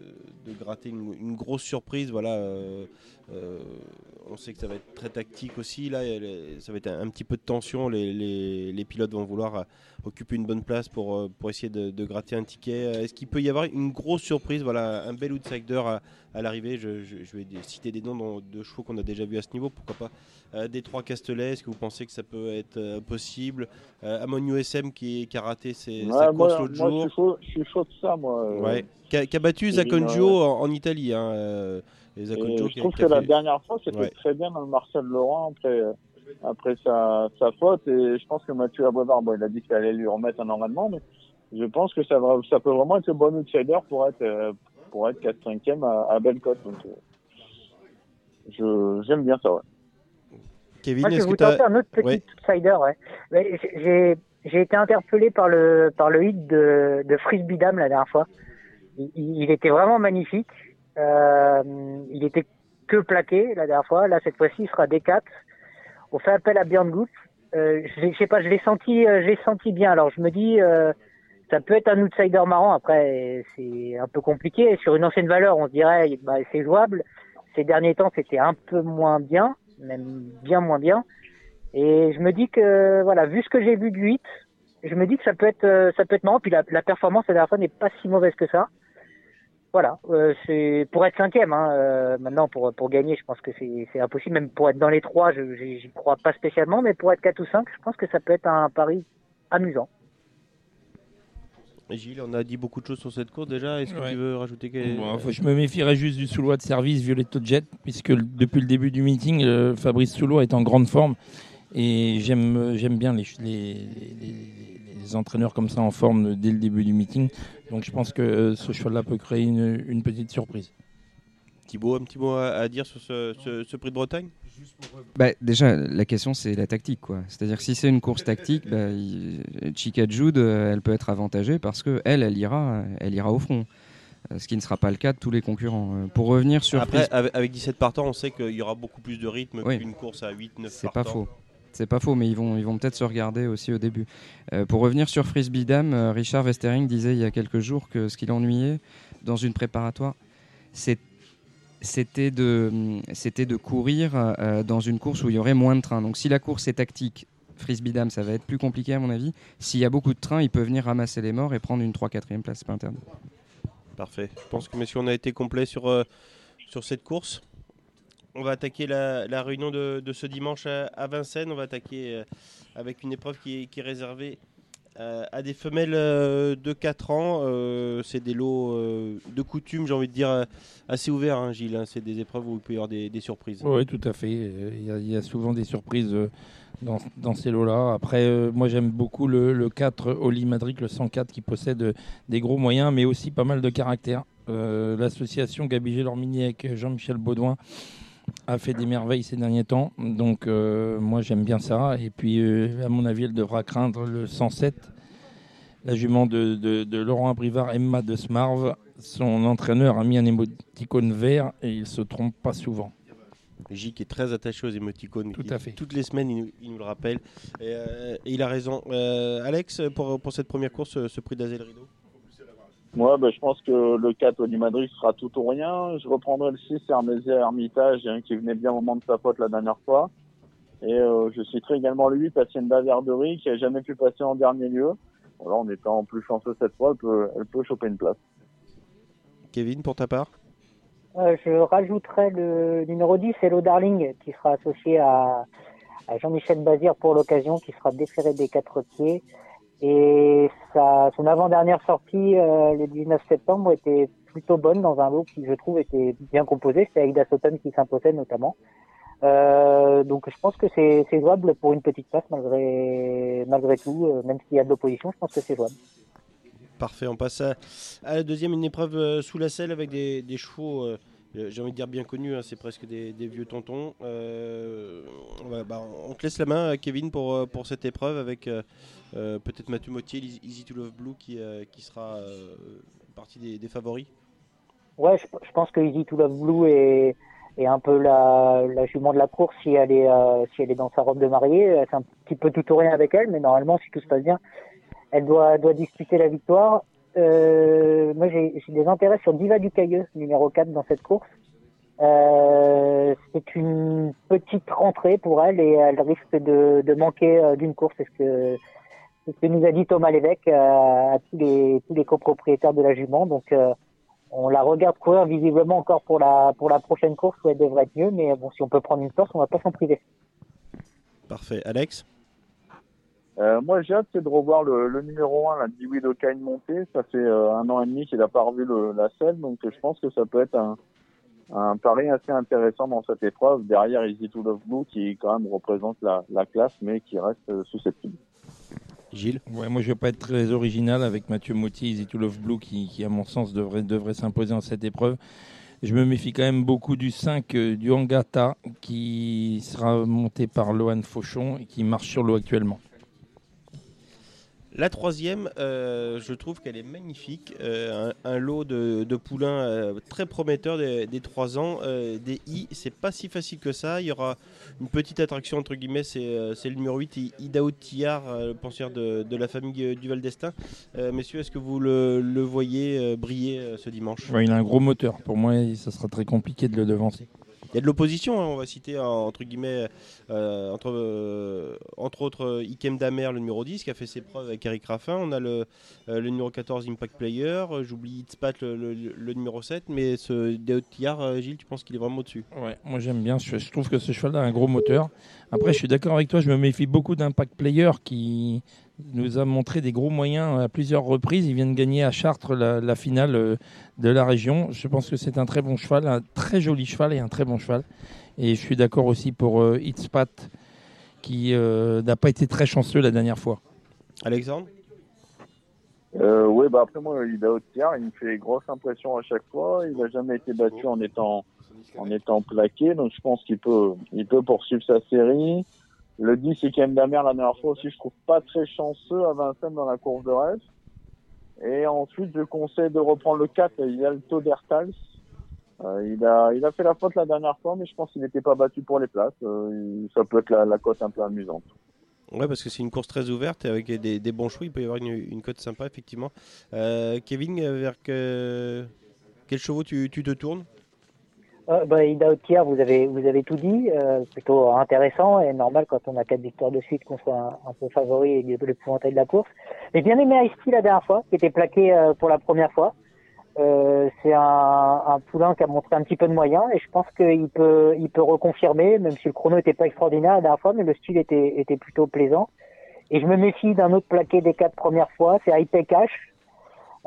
de gratter une, grosse surprise, on sait que ça va être très tactique aussi, là, ça va être un, un petit peu de tension, les, les- les pilotes vont vouloir euh, occuper une bonne place pour, euh, pour essayer de, de gratter un ticket. Euh, Est-ce qu'il peut y avoir une grosse surprise, voilà, un bel outsider à, à l'arrivée je, je- je vais citer des noms de chevaux qu'on a déjà vus à ce niveau, pourquoi pas euh, des trois Castellet, est-ce que vous pensez que ça peut être euh, possible? Euh, Amon USM qui, qui a raté ses, Ouais, sa course l'autre jour. Je suis, chaud, je suis chaud de ça, moi. euh, Ouais. Qui a, battu ouais. en, en Italie. Hein, euh, et Et Zacconjo je qui a- trouve qui a que la fait- dernière fois, c'était Ouais. très bien dans le Marcel Laurent après, euh, après sa, sa faute. Et je pense que Mathieu Aboivard, bon, il a dit qu'il allait lui remettre un enraînement, mais je pense que ça, va, ça peut vraiment être le bon outsider pour être, euh, pour être 4-5e à, à Bellecote. Donc, euh, je, j'aime bien ça, ouais. Kevin, Moi, je vais est-ce que vous tu as... tenter un autre petit outsider. Ouais. Mais J'ai j'ai été interpellé par le par le hit de, de Frisbee Dame la dernière fois. Il, il était vraiment magnifique. Euh, il était que plaqué la dernière fois. Là, cette fois-ci, il sera D4. On fait appel à Björn. Euh, je sais pas, je l'ai senti, euh, je l'ai senti bien. Alors, je me dis, euh, ça peut être un outsider marrant. Après, c'est un peu compliqué. Sur une ancienne valeur, on se dirait, bah, c'est jouable. Ces derniers temps, c'était un peu moins bien, même bien moins bien. Et je me dis que, voilà, vu ce que j'ai vu de 8, je me dis que ça peut être, euh, ça peut être marrant. Puis la, la performance la dernière fois n'est pas si mauvaise que ça. Voilà, euh, c'est pour être cinquième. Hein, euh, maintenant, pour pour gagner, je pense que c'est c'est impossible. Même pour être dans les trois, je j'y crois pas spécialement. Mais pour être 4 ou 5, je pense que ça peut être un pari amusant. Gilles, on a dit beaucoup de choses sur cette course déjà. Est-ce que Ouais. tu veux rajouter quelque Bon, enfin, je me méfierais juste du Soulois de service Violetto Jet, puisque depuis le début du meeting, euh, Fabrice Soulois est en grande forme. Et j'aime euh, bien les, les, les- les entraîneurs comme ça en forme dès le début du meeting. Donc je pense que euh, ce cheval-là peut créer une, une petite surprise. Thibaut, un petit mot à, à dire sur ce, ce- ce prix de Bretagne? Bah, déjà, la question c'est la tactique, quoi. C'est-à-dire que si c'est une course tactique, bah, il- Chica Jude, euh, elle peut être avantagée parce que elle, elle ira, elle ira au front. Euh, Ce qui ne sera pas le cas de tous les concurrents. Euh, Pour revenir sur Après, avec, avec 17 partants, on sait qu'il y aura beaucoup plus de rythme Oui. qu'une course à 8-9 C'est partants. pas faux. C'est pas faux, mais ils vont, ils vont peut-être se regarder aussi au début. Euh, pour revenir sur Frisbee Dame, euh, Richard Westering disait il y a quelques jours que ce qui l'ennuyait dans une préparatoire, c'était de, courir euh, dans une course où il y aurait moins de trains. Donc si la course est tactique, Frisbee Dame, ça va être plus compliqué à mon avis. S'il y a beaucoup de trains, il peut venir ramasser les morts et prendre une 3-4e place, c'est pas interdit. Parfait. Je pense que messieurs, on a été complet sur, sur cette course. On va attaquer la, réunion de, ce dimanche à, Vincennes. On va attaquer euh, avec une épreuve qui est, réservée euh, à des femelles euh, de 4 ans. C'est des lots de coutume, j'ai envie de dire, assez ouverts, hein, Gilles. hein. C'est des épreuves où il peut y avoir des, surprises. Oui, tout à fait. Il y, a- souvent des surprises dans, ces lots-là. Après, moi j'aime beaucoup le, le 4 Oli Madrid, le 104, qui possède des gros moyens, mais aussi pas mal de caractère. L'association Gabi Lormini avec Jean-Michel Baudouin a fait des merveilles ces derniers temps. Donc euh, moi j'aime bien ça. Et puis euh, à mon avis, elle devra craindre le 107. La jument de, de- de Laurent Abrivard, Emma de Smarve, son entraîneur a mis un émoticône vert et il se trompe pas souvent. J qui est très attaché aux émoticônes. Tout à fait. Toutes les semaines, il nous, il nous le rappelle. Et, euh, et il a raison. Alex, pour, pour cette première course, ce, ce prix d'Azel Rideau Moi, bah, je pense que le 4 Oli Madrid sera tout ou rien. Je reprendrai le 6 Hermésia Hermitage, hein, qui venait bien au moment de sa pote la dernière fois. Et euh, je citerai également le 8 Hacienda Verderie, qui a jamais pu passer en dernier lieu. Voilà, en étant plus chanceux cette fois, elle peut, elle peut choper une place. Kevin, pour ta part? Euh, je rajouterais le numéro 10, Hello Darling, qui sera associé à, à Jean-Michel Bazir pour l'occasion, qui sera déféré des quatre pieds. Et sa, son avant-dernière sortie, euh, le 19 septembre, était plutôt bonne dans un lot qui, je trouve, était bien composé. C'était Aida Soton qui s'imposait notamment. Euh, donc je pense que c'est jouable pour une petite place malgré malgré tout, euh, même s'il y a de l'opposition, je pense que c'est jouable. Parfait, on passe à, la deuxième, une épreuve sous la selle avec des, chevaux, j'ai envie de dire bien connus, hein, c'est presque des, vieux tontons. Euh, bah, on te laisse la main, Kevin, pour, euh, pour cette épreuve avec euh, euh, peut-être Mathieu Mottier, Easy to Love Blue qui, euh, qui sera euh, partie des, favoris. Ouais, je, pense que Easy to Love Blue est, est un peu la, jument de la course si elle est euh, si elle est dans sa robe de mariée. Euh, C'est un petit peu tout ou rien avec elle, mais normalement, si tout se passe bien, elle doit doit disputer la victoire. Euh, moi, j'ai des intérêts sur Diva du Cailleux, numéro 4 dans cette course. Euh, c'est une petite rentrée pour elle et elle risque de, manquer euh, d'une course. C'est ce que nous a dit Thomas Lévesque à tous les copropriétaires de la jument. Donc on la regarde courir visiblement encore pour la prochaine course où elle devrait être mieux. Mais bon, si on peut prendre une course, on va pas s'en priver. Parfait. Alex? Euh, moi, j'ai hâte de revoir le, le numéro 1, la Dewey Okain monter. Ça fait euh, un an et demi qu'il n'a pas revu le, la selle, donc je pense que ça peut être un, un pari assez intéressant dans cette épreuve. Derrière Easy to Love Blue, qui quand même représente la, la classe, mais qui reste euh, susceptible. Gilles? Ouais, moi je vais pas être très original avec Mathieu Motti, Easy to Love Blue, qui, qui, à mon sens devrait, devrait s'imposer en cette épreuve. Je me méfie quand même beaucoup du 5 euh, du Angata, qui sera monté par Lohan Fauchon et qui marche sur l'eau actuellement. La troisième, euh, je trouve qu'elle est magnifique. Euh, un, lot de, poulains euh, très prometteur des, des 3 ans. des I, c'est pas si facile que ça. Il y aura une petite attraction, entre guillemets, c'est le numéro 8, I- Idao Tillard, le pensière de, la famille euh, du Val d'Estaing. Messieurs, est-ce que vous le, voyez briller ce dimanche? Il a un gros moteur. Pour moi, ça sera très compliqué de le devancer. Il y a de l'opposition, hein, on va citer euh, entre guillemets, euh, entre, euh, entre autres euh, Ikem Damer, le numéro 10, qui a fait ses preuves avec Eric Raffin. On a le, le numéro 14, Impact Player. J'oublie Itzpat, le, le- le numéro 7. Mais ce Deotillard, euh, Gilles, tu penses qu'il est vraiment au-dessus? Ouais, moi j'aime bien. Je, je trouve que ce cheval a un gros moteur. Après, je suis d'accord avec toi. Je me méfie beaucoup d'Impact Player qui nous a montré des gros moyens à plusieurs reprises. Il vient de gagner à Chartres la, la finale euh, de la région. Je pense que c'est un très bon cheval, un très joli cheval et un très bon cheval. Et je suis d'accord aussi pour euh, Itzpat qui euh, n'a pas été très chanceux la dernière fois. Alexandre? Euh, oui, bah après moi, Idao Tillard, il me fait grosse impression à chaque fois. Il n'a jamais été battu en étant en étant plaqué, donc je pense qu'il peut il peut poursuivre sa série. Le 10, c'est quand même Damer la dernière fois aussi, je trouve pas très chanceux à Vincennes dans la course de rêve. Et ensuite, je conseille de reprendre le 4, il Todertals. Euh, il, a, il a fait la faute la dernière fois, mais je pense qu'il n'était pas battu pour les places. Euh, ça peut être la, cote un peu amusante. Ouais, parce que c'est une course très ouverte et avec des, bons choix. Il peut y avoir une, cote sympa, effectivement. Euh, Kevin, vers que... quel chevaux tu, tu te tournes? Euh, bah, Ida Otier, vous avez, vous avez tout dit, euh, plutôt intéressant et normal quand on a quatre victoires de suite qu'on soit un, peu favori et l'épouvantail de la course. J'ai bien aimé Ice la dernière fois, qui était plaqué euh, pour la première fois. Euh, c'est un, un poulain qui a montré un petit peu de moyens et je pense qu'il peut, il peut reconfirmer, même si le chrono n'était pas extraordinaire la dernière fois, mais le style était, était plutôt plaisant. Et je me méfie d'un autre plaqué des quatre premières fois, c'est Hype Cash.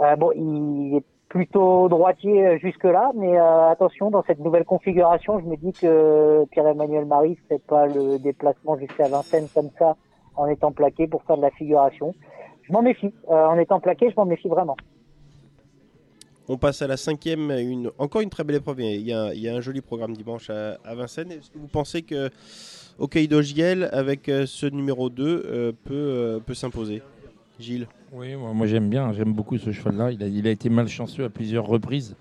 Euh, bon, il est plutôt droitier euh, jusque-là, mais euh, attention, dans cette nouvelle configuration, je me dis que Pierre-Emmanuel Marie ne fait pas le déplacement jusqu'à Vincennes comme ça en étant plaqué pour faire de la figuration. Je m'en méfie. Euh, en étant plaqué, je m'en méfie vraiment. On passe à la cinquième, une, encore une très belle épreuve. Il y a, un joli programme dimanche à, Vincennes. Est-ce que vous pensez que Hokkaido Giel, avec ce numéro 2, euh, peut, peut s'imposer? Gilles Oui, moi, j'aime bien, j'aime beaucoup ce cheval-là. Il a, été malchanceux à plusieurs reprises.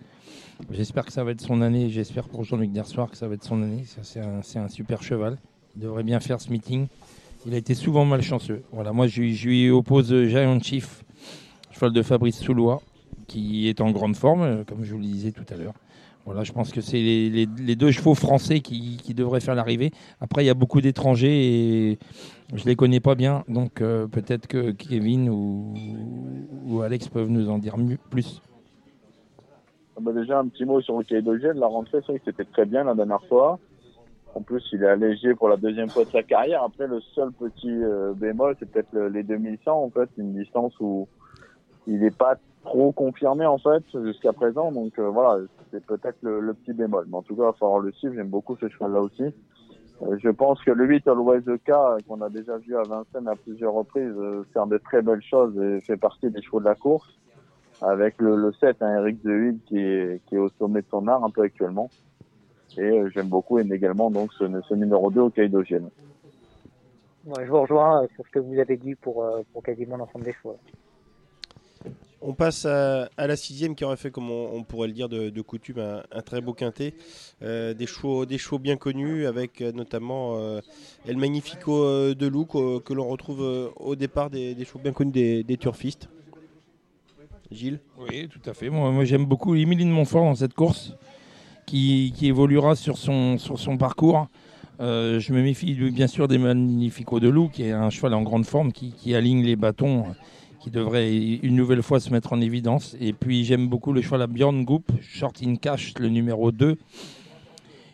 J'espère que ça va être son année. J'espère pour Jean-Luc Dersoir que ça va être son année. C'est un, super cheval. Il devrait bien faire ce meeting. Il a été souvent malchanceux. Voilà, moi, je, lui- je lui oppose Giant Chief, cheval de Fabrice Soulois, qui est en grande forme, euh, comme je vous le disais tout à l'heure. Voilà, je pense que c'est les, deux chevaux français qui, devraient faire l'arrivée. Après, il y a beaucoup d'étrangers et je les connais pas bien, donc euh, peut-être que Kevin ou, Alex peuvent nous en dire plus. Ah bah déjà, un petit mot sur le Kaidogène. La rentrée, c'est vrai que c'était très bien la dernière fois. En plus, il est allégé pour la deuxième fois de sa carrière. Après, le seul petit euh, bémol, c'est peut-être le- les 2100, en fait, une distance où il n'est pas trop confirmé, en fait, jusqu'à présent. Donc euh, voilà, c'est peut-être le, le petit bémol. Mais en tout cas, il va falloir le suivre. J'aime beaucoup ce cheval-là aussi. Euh, je pense que le 8 Always the Car, qu'on a déjà vu à Vincennes à plusieurs reprises, euh, faire de très belles choses et fait partie des chevaux de la course avec le, le 7, hein, Eric De qui est, qui est au sommet de son art un peu actuellement. Et euh, j'aime beaucoup et également donc ce, ce numéro 2 au Caïdogène. Ouais, je vous rejoins euh, sur ce que vous avez dit pour, euh, pour quasiment l'ensemble des choix. On passe à, la sixième qui aurait fait, comme on, pourrait le dire de, coutume, un, très beau quintet. Euh, des, chevaux, bien connus, avec euh, notamment euh, El Magnifico de Loup, que, l'on retrouve au départ des, chevaux bien connus des, turfistes. Gilles? Oui, tout à fait. Moi, j'aime beaucoup Émilie de Montfort dans cette course, qui, évoluera sur son, parcours. Je me méfie bien sûr des Magnifico de Loup, qui est un cheval en grande forme, qui, aligne les bâtons, qui devrait une nouvelle fois se mettre en évidence. Et puis j'aime beaucoup le cheval à Bjorn Goop, Short in Cash, le numéro 2,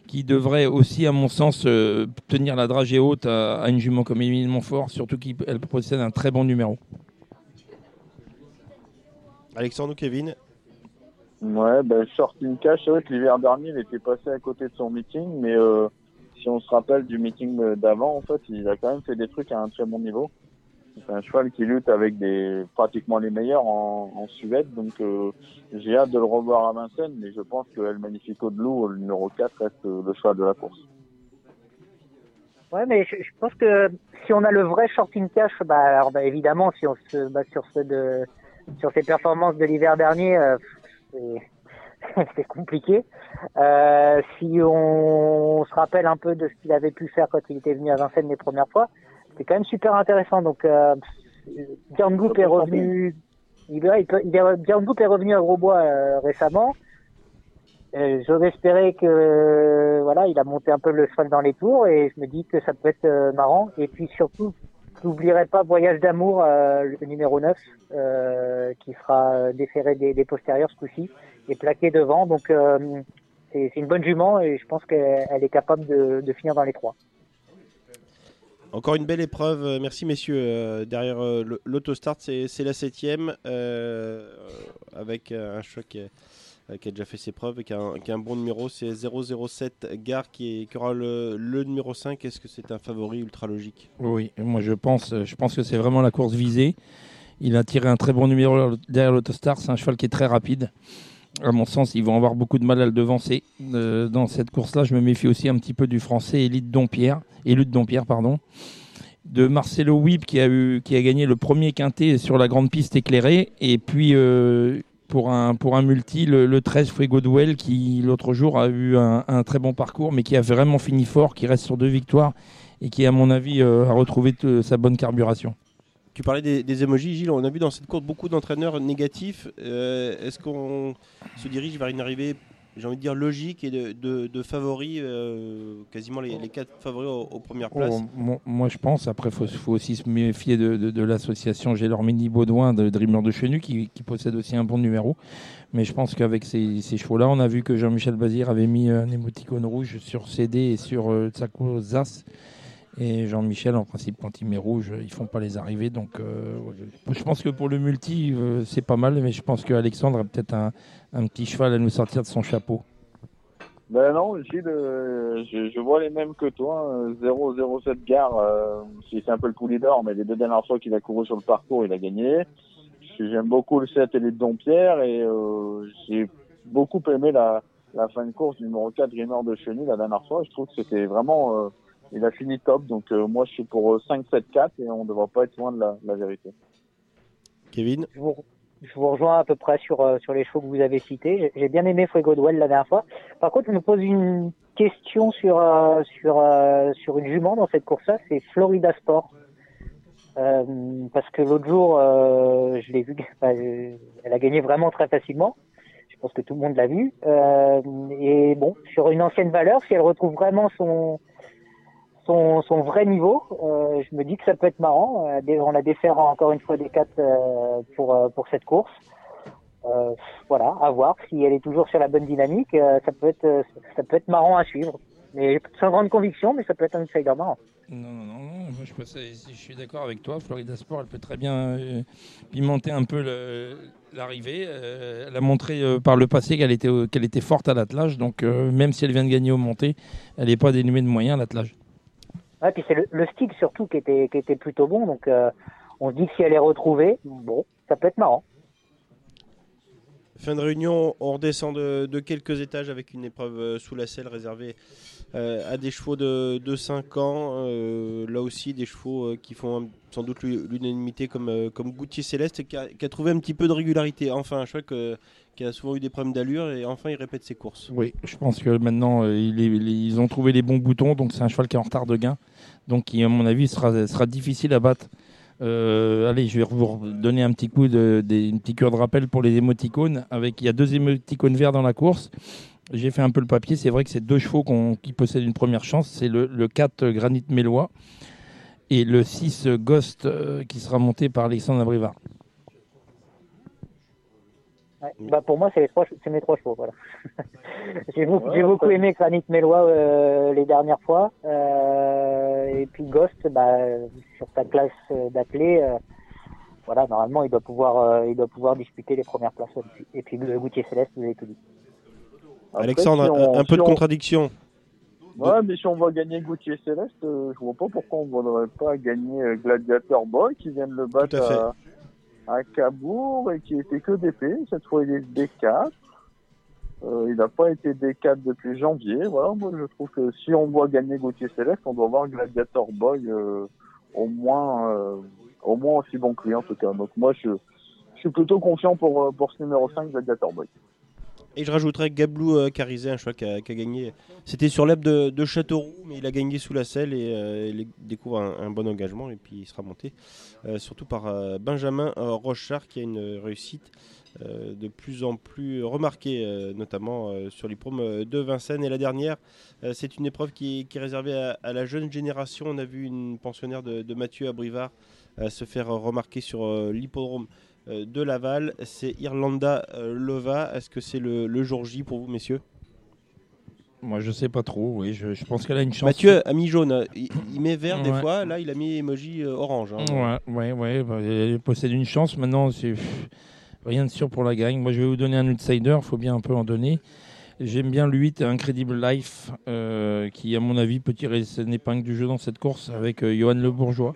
qui devrait aussi, à mon sens, euh, tenir la dragée haute à, à une jument comme Émilie de Montfort, surtout qu'elle possède un très bon numéro. Alexandre ou Kevin? Ouais, ben Short in Cash, c'est vrai que l'hiver dernier, il était passé à côté de son meeting, mais euh, si on se rappelle du meeting d'avant, en fait, il a quand même fait des trucs à un très bon niveau. C'est un cheval qui lutte avec pratiquement les meilleurs en, Suède, donc euh, j'ai hâte de le revoir à Vincennes, mais je pense que El Magnifico de Loup, le numéro 4, reste le cheval de la course. Ouais, mais je, pense que si on a le vrai shorting cash, bah, alors, bah, évidemment, si on se base sur ceux ses performances de l'hiver dernier, euh, c'est, c'est compliqué. Euh, si on, se rappelle un peu de ce qu'il avait pu faire quand il était venu à Vincennes les premières fois, c'était quand même super intéressant. Donc, euh, Björn Goop est revenu, il est, il peut- il est- Björn Goop est revenu à Grosbois euh, récemment. J'ose espérer que euh, voilà, il a monté un peu le cheval dans les tours et je me dis que ça peut être euh, marrant. Et puis surtout, n'oublierai pas Voyage d'amour, euh, le numéro 9, euh, qui sera euh, déféré des, des postérieurs ce coup-ci et plaqué devant. Donc euh, c'est une bonne jument et je pense qu'elle elle est capable de, de finir dans les trois. Encore une belle épreuve, euh, merci messieurs. Euh, derrière euh, l'autostart, c'est la septième, avec un choix qui, a déjà fait ses preuves et qui a un, bon numéro. C'est 007 Gare qui, aura le, le numéro 5. Est-ce que c'est un favori ultra logique Oui, moi je pense, je pense que c'est vraiment la course visée. Il a tiré un très bon numéro derrière l'Autostar. C'est un cheval qui est très rapide. À mon sens, ils vont avoir beaucoup de mal à le devancer. Euh, dans cette course-là, je me méfie aussi un petit peu du français Élite Dompierre, Élite Dompierre, pardon, de Marcelo Wib qui a eu, qui a gagné le premier quintet sur la grande piste éclairée, et puis euh, pour un multi, le, le 13 Fuego Duel qui l'autre jour a eu un, très bon parcours, mais qui a vraiment fini fort, qui reste sur deux victoires et qui, à mon avis, euh, a retrouvé sa bonne carburation. Tu parlais des, des emojis, Gilles. On a vu dans cette course beaucoup d'entraîneurs négatifs. Euh, Est-ce qu'on se dirige vers une arrivée, j'ai envie de dire, logique et de, de- de favoris, euh, quasiment les, les quatre favoris aux, aux premières places Oh, mo- moi, je pense. Après, il faut, faut aussi se méfier de, de, de l'association Gélormini Baudouin de Dreamer de Chenu, qui, qui possède aussi un bon numéro. Mais je pense qu'avec ces, ces chevaux-là, on a vu que Jean-Michel Bazir avait mis un émoticône rouge sur CD et sur euh, Tsako Zas. Et Jean-Michel, en principe, quand il met rouge, ils font pas les arrivées. Donc, euh, je pense que pour le multi, euh, c'est pas mal. Mais je pense qu'Alexandre a peut-être un, petit cheval à nous sortir de son chapeau. Ben non, Gilles, je, vois les mêmes que toi. euh, 007 Gare, euh, c'est c'est un peu le coup leader, mais les deux dernières fois qu'il a couru sur le parcours, il a gagné. J'aime beaucoup le 7 et les Dompierre et j'ai beaucoup aimé la, la fin de course numéro 4 Dreamer de Chenille la dernière fois. Je trouve que c'était vraiment... euh, il a fini top, donc euh, moi je suis pour euh, 5-7-4 et on ne devrait pas être loin de la, la vérité. Kevin Je vous, je vous rejoins à peu près sur, euh, sur les chevaux que vous avez cités. J'ai bien aimé Fuego Duel la dernière fois. Par contre, je me pose une question sur, euh, sur, euh, sur une jument dans cette course-là, c'est Florida Sport. Euh, parce que l'autre jour, euh, je l'ai vu, je- elle a gagné vraiment très facilement. Je pense que tout le monde l'a vu. Euh, et bon, sur une ancienne valeur, si elle retrouve vraiment son son, vrai niveau, euh, je me dis que ça peut être marrant. Euh, on la défère encore une fois des quatre euh, pour pour cette course. Voilà, à voir si elle est toujours sur la bonne dynamique. ça peut être ça peut être marrant à suivre. Mais sans grande conviction, mais ça peut être un insider marrant. Non, non, non, moi je, suis d'accord avec toi. Florida Sport, elle peut très bien pimenter un peu l'arrivée. Elle a montré par le passé qu'elle était, qu'elle était forte à l'attelage. Donc même si elle vient de gagner au monté, elle n'est pas dénuée de moyens à l'attelage. Ouais, puis c'est le, le stick surtout qui était, qui était plutôt bon. Donc euh, on se dit que si elle est retrouvée, bon, ça peut être marrant. Fin de réunion, on redescend de, quelques étages avec une épreuve euh, sous la selle réservée à des chevaux de, de 5 ans. Euh, là aussi, des chevaux euh, qui font sans doute l'u- l'unanimité comme, euh, comme Goutier Céleste qui a, trouvé un petit peu de régularité. Enfin, un cheval qui a souvent eu des problèmes d'allure et enfin il répète ses courses. Oui, je pense que maintenant euh, ils ont trouvé les bons boutons. Donc c'est un cheval qui est en retard de gain. Donc qui, à mon avis, sera, difficile à battre. Euh, allez, je vais vous donner un petit coup de, des, une petite cure de rappel pour les émoticônes. Avec, il y a deux émoticônes verts dans la course. J'ai fait un peu le papier. C'est vrai que c'est deux chevaux qu'on- qui possèdent une première chance. C'est le, le 4 Granit Mélois et le 6 Ghost euh, qui sera monté par Alexandre Abrivard. Ouais. Bah, pour moi, c'est mes trois chevaux. Voilà. j'ai beaucoup, aimé Granit Mélois euh, les dernières fois. Euh, et puis Ghost, bah, sur sa classe euh, euh, voilà, normalement, il doit pouvoir, euh, il doit pouvoir disputer les premières places. Et puis euh, Goutier Céleste, vous avez tout dit. Après, Alexandre, si un- on- un, peu si de on- contradiction. Ouais, mais si on va gagner Gauthier Céleste, euh, je vois pas pourquoi on ne voudrait pas gagner euh, Gladiator Boy qui vient de le battre à à, à Cabourg et qui était que DP. Cette fois, il est D4. Euh, il n'a pas été D4 depuis janvier. Voilà, moi je trouve que si on voit gagner Gauthier Céleste, on doit voir Gladiator Boy euh, au moins euh, au moins aussi bon client en tout cas. Donc moi je, je suis plutôt confiant pour, pour ce numéro 5 Gladiator Boy. Et je rajouterais Gablou euh, Carizé, un cheval qui a, gagné. C'était sur l'EP de, Châteauroux, mais il a gagné sous la selle et euh, il découvre un, bon engagement. Et puis il sera monté euh, surtout par Benjamin Rochard qui a une réussite de plus en plus remarquée, notamment sur l'hippodrome de Vincennes. Et la dernière, c'est une épreuve qui est, réservée à, la jeune génération. On a vu une pensionnaire de, de Mathieu Abrivard se faire remarquer sur l'hippodrome de Laval. C'est Irlanda euh, Leva. Est-ce que c'est le, le jour J pour vous, messieurs? Moi, je sais pas trop. Oui, je, je pense qu'elle a une chance. Mathieu a mis jaune. Il, il met vert des Ouais. fois. Là, il a mis emoji euh, orange. hein. Ouais, ouais, ouais. bah, elle possède une chance. Maintenant, c'est rien de sûr pour la gagne. Moi, je vais vous donner un outsider. Il faut bien un peu en donner. J'aime bien le 8, Incredible Life, euh, qui, à mon avis, peut tirer son épingle du jeu dans cette course avec euh, Johan Le Bourgeois.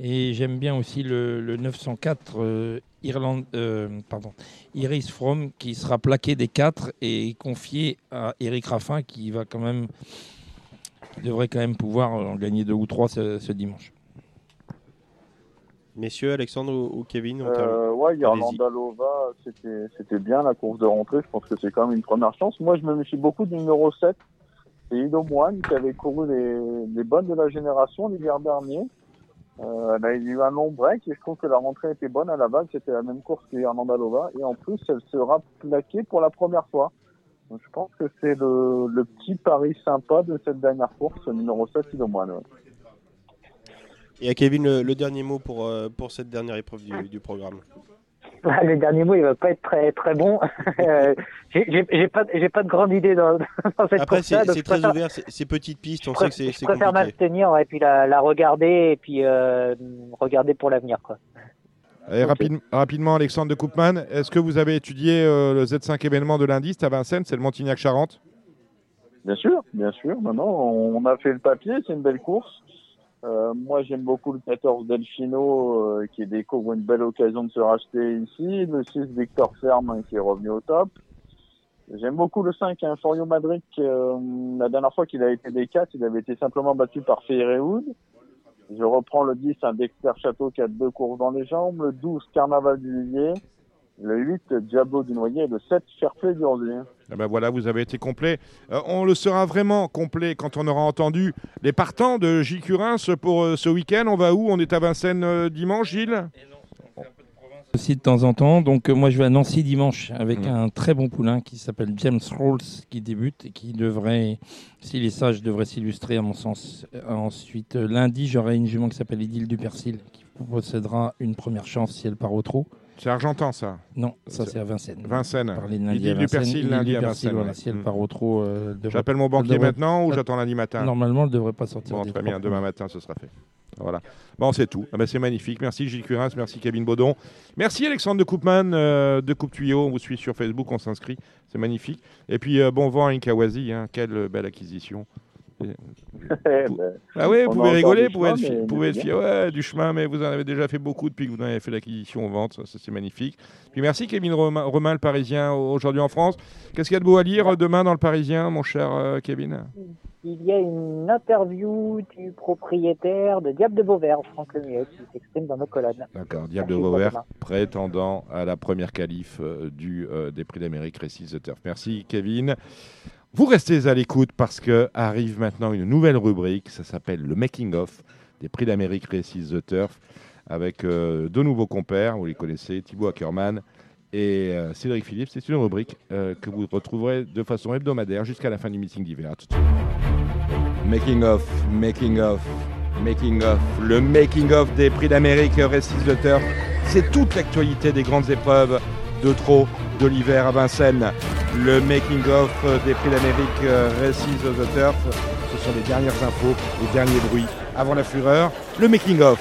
Et j'aime bien aussi le, le 904 euh, Irlande, euh, pardon, Iris From, qui sera plaqué des 4 et confié à Eric Raffin, qui va quand même, qui devrait quand même pouvoir en gagner deux ou trois ce, ce dimanche. Messieurs, Alexandre ou, ou Kevin. Euh, ouais. Irlanda Lova, c'était c'était bien la course de rentrée. Je pense que c'est quand même une première chance. Moi, je me méfie beaucoup du numéro 7. C'est Ido Moine qui avait couru les, les bonnes de la génération l'hiver dernier. Euh, elle a eu un long break et je trouve que la rentrée était bonne à la base. C'était la même course que Irlanda Lova. Et en plus, elle sera plaquée pour la première fois. Donc, je pense que c'est le, le petit pari sympa de cette dernière course, numéro 7, Ido Moine. ouais. Et à Kevin, le, le dernier mot pour, euh, pour cette dernière épreuve du, du programme? Ah, Le dernier mot, il va pas être très très bon. Euh, j'ai- pas, j'ai pas de grande idée dans, dans cette Après, course-là. c'est c'est très préfère- ouvert, c'est c'est petites pistes, on je sait que préfère- c'est je c'est préfère m'abstenir et puis la, la regarder et puis euh, regarder pour l'avenir quoi. Et rapide- rapidement, Alexandre de Koopman, est-ce que vous avez étudié euh, le Z5 événement de lundi C'était à Vincennes, c'est le Montignac-Charente? Bien sûr, bien sûr. Non, non, on a fait le papier, c'est une belle course. Euh, moi, j'aime beaucoup le 14 Delfino, euh, qui découvre une belle occasion de se racheter ici. Le 6 Victor Ferme, hein, qui est revenu au top. J'aime beaucoup le 5, hein, Forio Madrid. euh, la dernière fois qu'il a été des 4, il avait été simplement battu par Feyrewood. Je reprends le 10, un Dexter Château qui a deux courses dans les jambes. Le 12, Carnaval du Villiers. Le 8, Diablo du Noyer. Le 7, Fairplay du Rosier. Eh ben voilà, vous avez été complet. Euh, on le sera vraiment complet quand on aura entendu les partants de Gilles Curins pour euh, ce week-end. On va où? On est à Vincennes euh, dimanche, Gilles? Aussi de temps en temps. Donc euh, moi je vais à Nancy dimanche avec Mhm. un très bon poulain qui s'appelle James Rolls qui débute et qui devrait, s'il est sage, devrait s'illustrer à mon sens. Ensuite euh, lundi j'aurai une jument qui s'appelle Idylle du Persil qui possédera une première chance si elle part au trot. C'est Argentan ça Non, ça c'est à Vincennes. Vincennes. De lundi à du Vincennes, Persil, Idylle lundi du à Persil, Vincennes, voilà, si elle Mm. part au trot. euh, J'appelle mon banquier devrait- maintenant ou elle- j'attends lundi matin Normalement elle devrait pas sortir. Bon, très bien, demain matin ce sera fait. Voilà. Bon, c'est tout. Ah ben, c'est magnifique. Merci Gilles Curins, merci Kevin Baudon. Merci Alexandre de Coupman euh, de Coupe Tuyau. On vous suit sur Facebook, on s'inscrit. C'est magnifique. Et puis, euh, bon vent à Inkawazi. Hein. Quelle belle acquisition. Eh ben, Ah oui, vous a pouvez rigoler, vous pouvez être, chemin, mais- pouvez être fier ouais, du chemin, mais vous en avez déjà fait beaucoup depuis que vous en avez fait l'acquisition aux ventes, ça, ça, c'est magnifique. Puis merci Kevin Romain, Romain, le Parisien, aujourd'hui en France. Qu'est-ce qu'il y a de beau à lire euh, demain dans le Parisien, mon cher euh, Kevin? Il y a une interview du propriétaire de Diable de Beauvert, Franck Lemieux, qui s'exprime dans nos colonnes. D'accord, Diable de demain. prétendant à la première qualif euh, du, euh, des Prix d'Amérique Récits The Turf. Merci Kevin. Vous restez à l'écoute parce que arrive maintenant une nouvelle rubrique, ça s'appelle le Making of des Prix d'Amérique Récits The Turf, avec euh, deux nouveaux compères, vous les connaissez, Thibaut Ackerman et euh, Cédric Philippe. C'est une rubrique euh, que vous retrouverez de façon hebdomadaire jusqu'à la fin du meeting d'hiver. Making of, making of, making of, le making of des prix d'Amérique Récits de Turf. C'est toute l'actualité des grandes épreuves de trot de l'hiver à Vincennes. Le making of des prix d'Amérique Récits de Turf. Ce sont les dernières infos, les derniers bruits avant la fureur. Le making of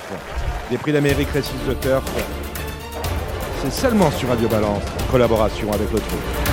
des prix d'Amérique Récits de Turf. C'est seulement sur Radio Balance en collaboration avec le trot.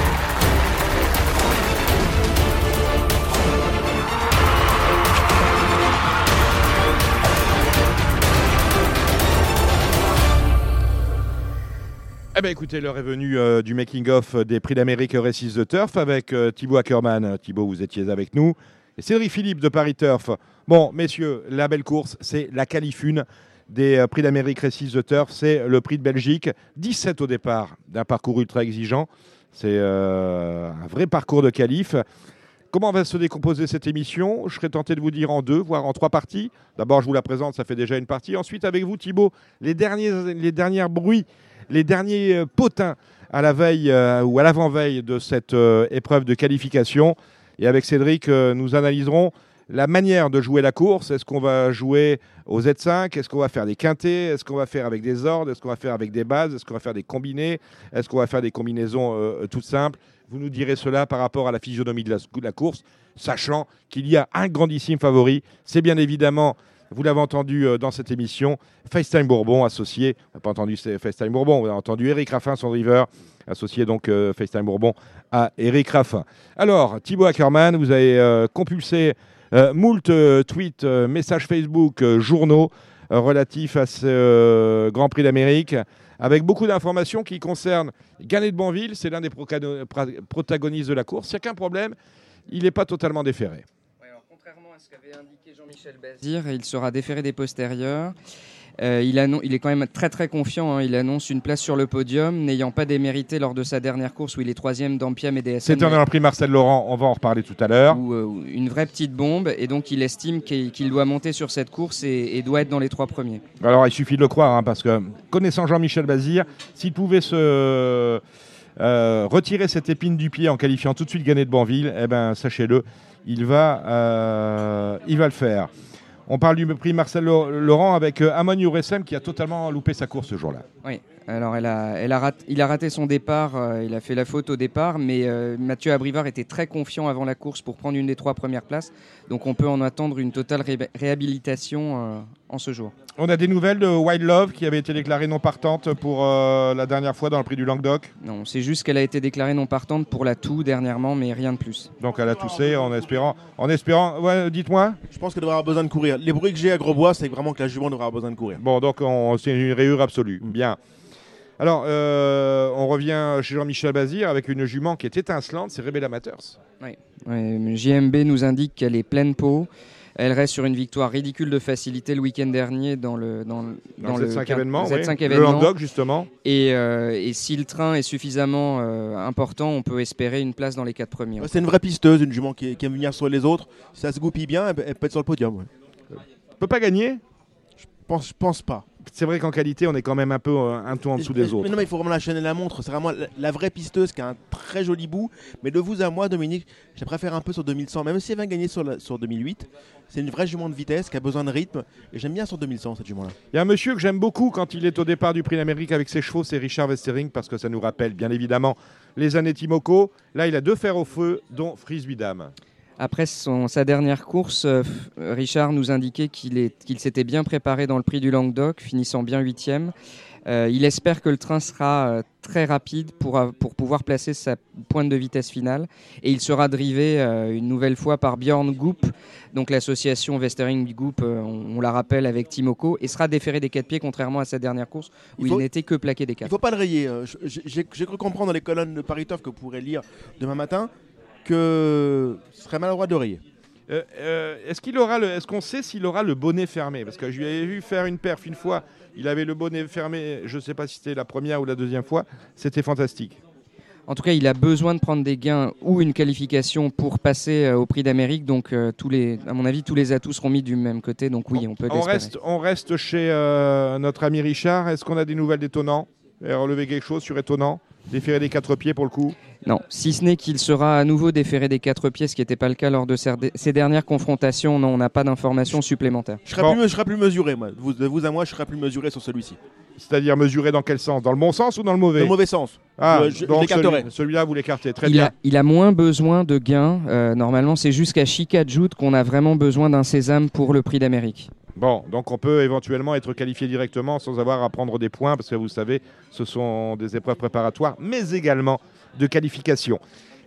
Eh ben écoutez, l'heure est venue euh, du making-of des prix d'Amérique Récits de Turf avec euh, Thibaut Ackerman. Thibaut, vous étiez avec nous. Et Cédric Philippe de Paris Turf. Bon, messieurs, la belle course, c'est la qualifune des euh, prix d'Amérique Récits de Turf. C'est le prix de Belgique. 17 au départ d'un parcours ultra exigeant. C'est euh, un vrai parcours de qualif. Comment va se décomposer cette émission? Je serais tenté de vous dire en deux, voire en trois parties. D'abord, je vous la présente, ça fait déjà une partie. Ensuite, avec vous, Thibaut, les derniers, les derniers bruits, les derniers euh, potins à la veille euh, ou à l'avant-veille de cette euh, épreuve de qualification. Et avec Cédric, nous analyserons la manière de jouer la course. Est-ce qu'on va jouer au Z5 Est-ce qu'on va faire des quintés? Est-ce qu'on va faire avec des ordres? Est-ce qu'on va faire avec des bases? Est-ce qu'on va faire des combinés? Est-ce qu'on va faire des combinaisons toutes simples? Vous nous direz cela par rapport à la physionomie de la course, sachant qu'il y a un grandissime favori. C'est bien évidemment, vous l'avez entendu euh, dans cette émission, FaceTime Bourbon, associé, on n'a pas entendu FaceTime Bourbon, on a entendu Eric Raffin, son driver, associé donc euh, FaceTime Bourbon à Eric Raffin. Alors, Thibaut Ackerman, vous avez euh, compulsé moult tweets, messages Facebook, journaux relatifs à ce Grand Prix d'Amérique, avec beaucoup d'informations qui concernent Gannet de Banville, c'est l'un des protagonistes de la course. Il n'y a qu'un problème, il n'est pas totalement déféré. Contrairement à ce qu'avait indiqué Jean-Michel Bazir, il sera déféré des postérieurs. Euh, il, est quand même très très confiant. hein. Il annonce une place sur le podium, n'ayant pas démérité lors de sa dernière course où il est troisième d'Ampiam et DSM. C'était dans le prix Marcel Laurent, on va en reparler tout à l'heure. Euh, une vraie petite bombe, et donc il estime qu'il doit monter sur cette course et, et doit être dans les trois premiers. Alors, il suffit de le croire, hein, parce que connaissant Jean-Michel Bazir, s'il pouvait se euh, retirer cette épine du pied en qualifiant tout de suite Gannet de Banville, eh ben, sachez-le, il va, euh, il va le faire. On parle du prix Marcel Lau- Laurent avec euh, Amon Youressem qui a totalement loupé sa course ce jour-là. Alors elle a, elle a rat- il a raté son départ, euh, il a fait la faute au départ, mais euh, Mathieu Abrivard était très confiant avant la course pour prendre une des trois premières places. Donc on peut en attendre une totale ré- réhabilitation euh, en ce jour. On a des nouvelles de Wild Love qui avait été déclarée non partante pour euh, la dernière fois dans le prix du Languedoc? Non, c'est juste qu'elle a été déclarée non partante pour la toux dernièrement, mais rien de plus. Donc elle a toussé en espérant. En espérant ouais, dites-moi. Je pense qu'elle devrait avoir besoin de courir. Les bruits que j'ai à Grosbois, c'est vraiment que la jument devrait avoir besoin de courir. Bon, donc on- c'est une rayure absolue. Bien. Alors, euh, on revient chez Jean-Michel Bazir avec une jument qui est étincelante, c'est Rebel Amateurs. Oui. Ouais, JMB nous indique qu'elle est pleine peau. Elle reste sur une victoire ridicule de facilité le week-end dernier dans le dans, le- Dans le le Z5 quin- événement, Z5 oui. Le. Languedoc, justement. Et, euh, et si le train est suffisamment euh, important, on peut espérer une place dans les quatre premiers. C'est une vraie pisteuse, une jument qui, qui aime venir sur les autres. Si ça se goupille bien, elle, peut- elle peut être sur le podium. ouais. peut pas gagner? Je pense, je pense pas. C'est vrai qu'en qualité, on est quand même un peu euh, un ton en dessous Mais- des autres. Mais non, mais il faut vraiment la chaîne et la montre. C'est vraiment la, la vraie pisteuse qui a un très joli bout. Mais de vous à moi, Dominique, je préfère un peu sur 2100. Même si elle vient gagner sur, la- sur 2008, c'est une vraie jument de vitesse qui a besoin de rythme. Et j'aime bien sur 2100 cette jument-là. Il y a un monsieur que j'aime beaucoup quand il est au départ du Prix d'Amérique avec ses chevaux, c'est Richard Westering, parce que ça nous rappelle bien évidemment les années Timoko. Là, il a deux fers au feu, dont Frisbee Dame. Après son, sa dernière course, euh, Richard nous indiquait qu'il s'était bien préparé dans le prix du Languedoc, finissant bien huitième. Euh, il espère que le train sera euh, très rapide pour, pouvoir placer sa pointe de vitesse finale. Et il sera drivé euh, une nouvelle fois par Bjorn Goop, donc l'association Westering Goop, on, on la rappelle avec Timoko, et sera déféré des quatre pieds, contrairement à sa dernière course où Il n'était que plaqué des Il quatre. faut pas le rayer. J'ai j'ai cru comprendre dans les colonnes de Paritov que vous pourrez lire demain matin que ce serait maladroit de rayer. Euh, euh, est-ce qu'il aura le, est-ce qu'on sait s'il aura le bonnet fermé? Parce que je lui avais vu faire une perf une fois. Il avait le bonnet fermé. Je ne sais pas si c'était la première ou la deuxième fois. C'était fantastique. En tout cas, il a besoin de prendre des gains ou une qualification pour passer euh, au Prix d'Amérique. Donc, euh, tous les, à mon avis, tous les atouts seront mis du même côté. Donc, oui, on peut On reste, on reste chez euh, notre ami Richard. Est-ce qu'on a des nouvelles d'étonnant? Relever quelque chose sur étonnant? Déférer des quatre pieds pour le coup Non, si ce n'est qu'il sera à nouveau déféré des quatre pieds, ce qui n'était pas le cas lors de ces dernières confrontations. Non, on n'a pas d'informations supplémentaires. Je serais, plus, je serais plus mesuré, moi. Vous, de vous à moi, je serais plus mesuré sur celui-ci. C'est-à-dire mesurer dans quel sens? Dans le bon sens ou dans le mauvais? Dans le mauvais sens. Ah, Je- je donc l'écarterai. celui- celui-là, vous l'écartez. Très il, bien. a, il a moins besoin de gains. Euh, normalement, c'est jusqu'à Chicajout qu'on a vraiment besoin d'un sésame pour le Prix d'Amérique. Bon, donc on peut éventuellement être qualifié directement sans avoir à prendre des points, parce que vous savez, ce sont des épreuves préparatoires, mais également de qualification.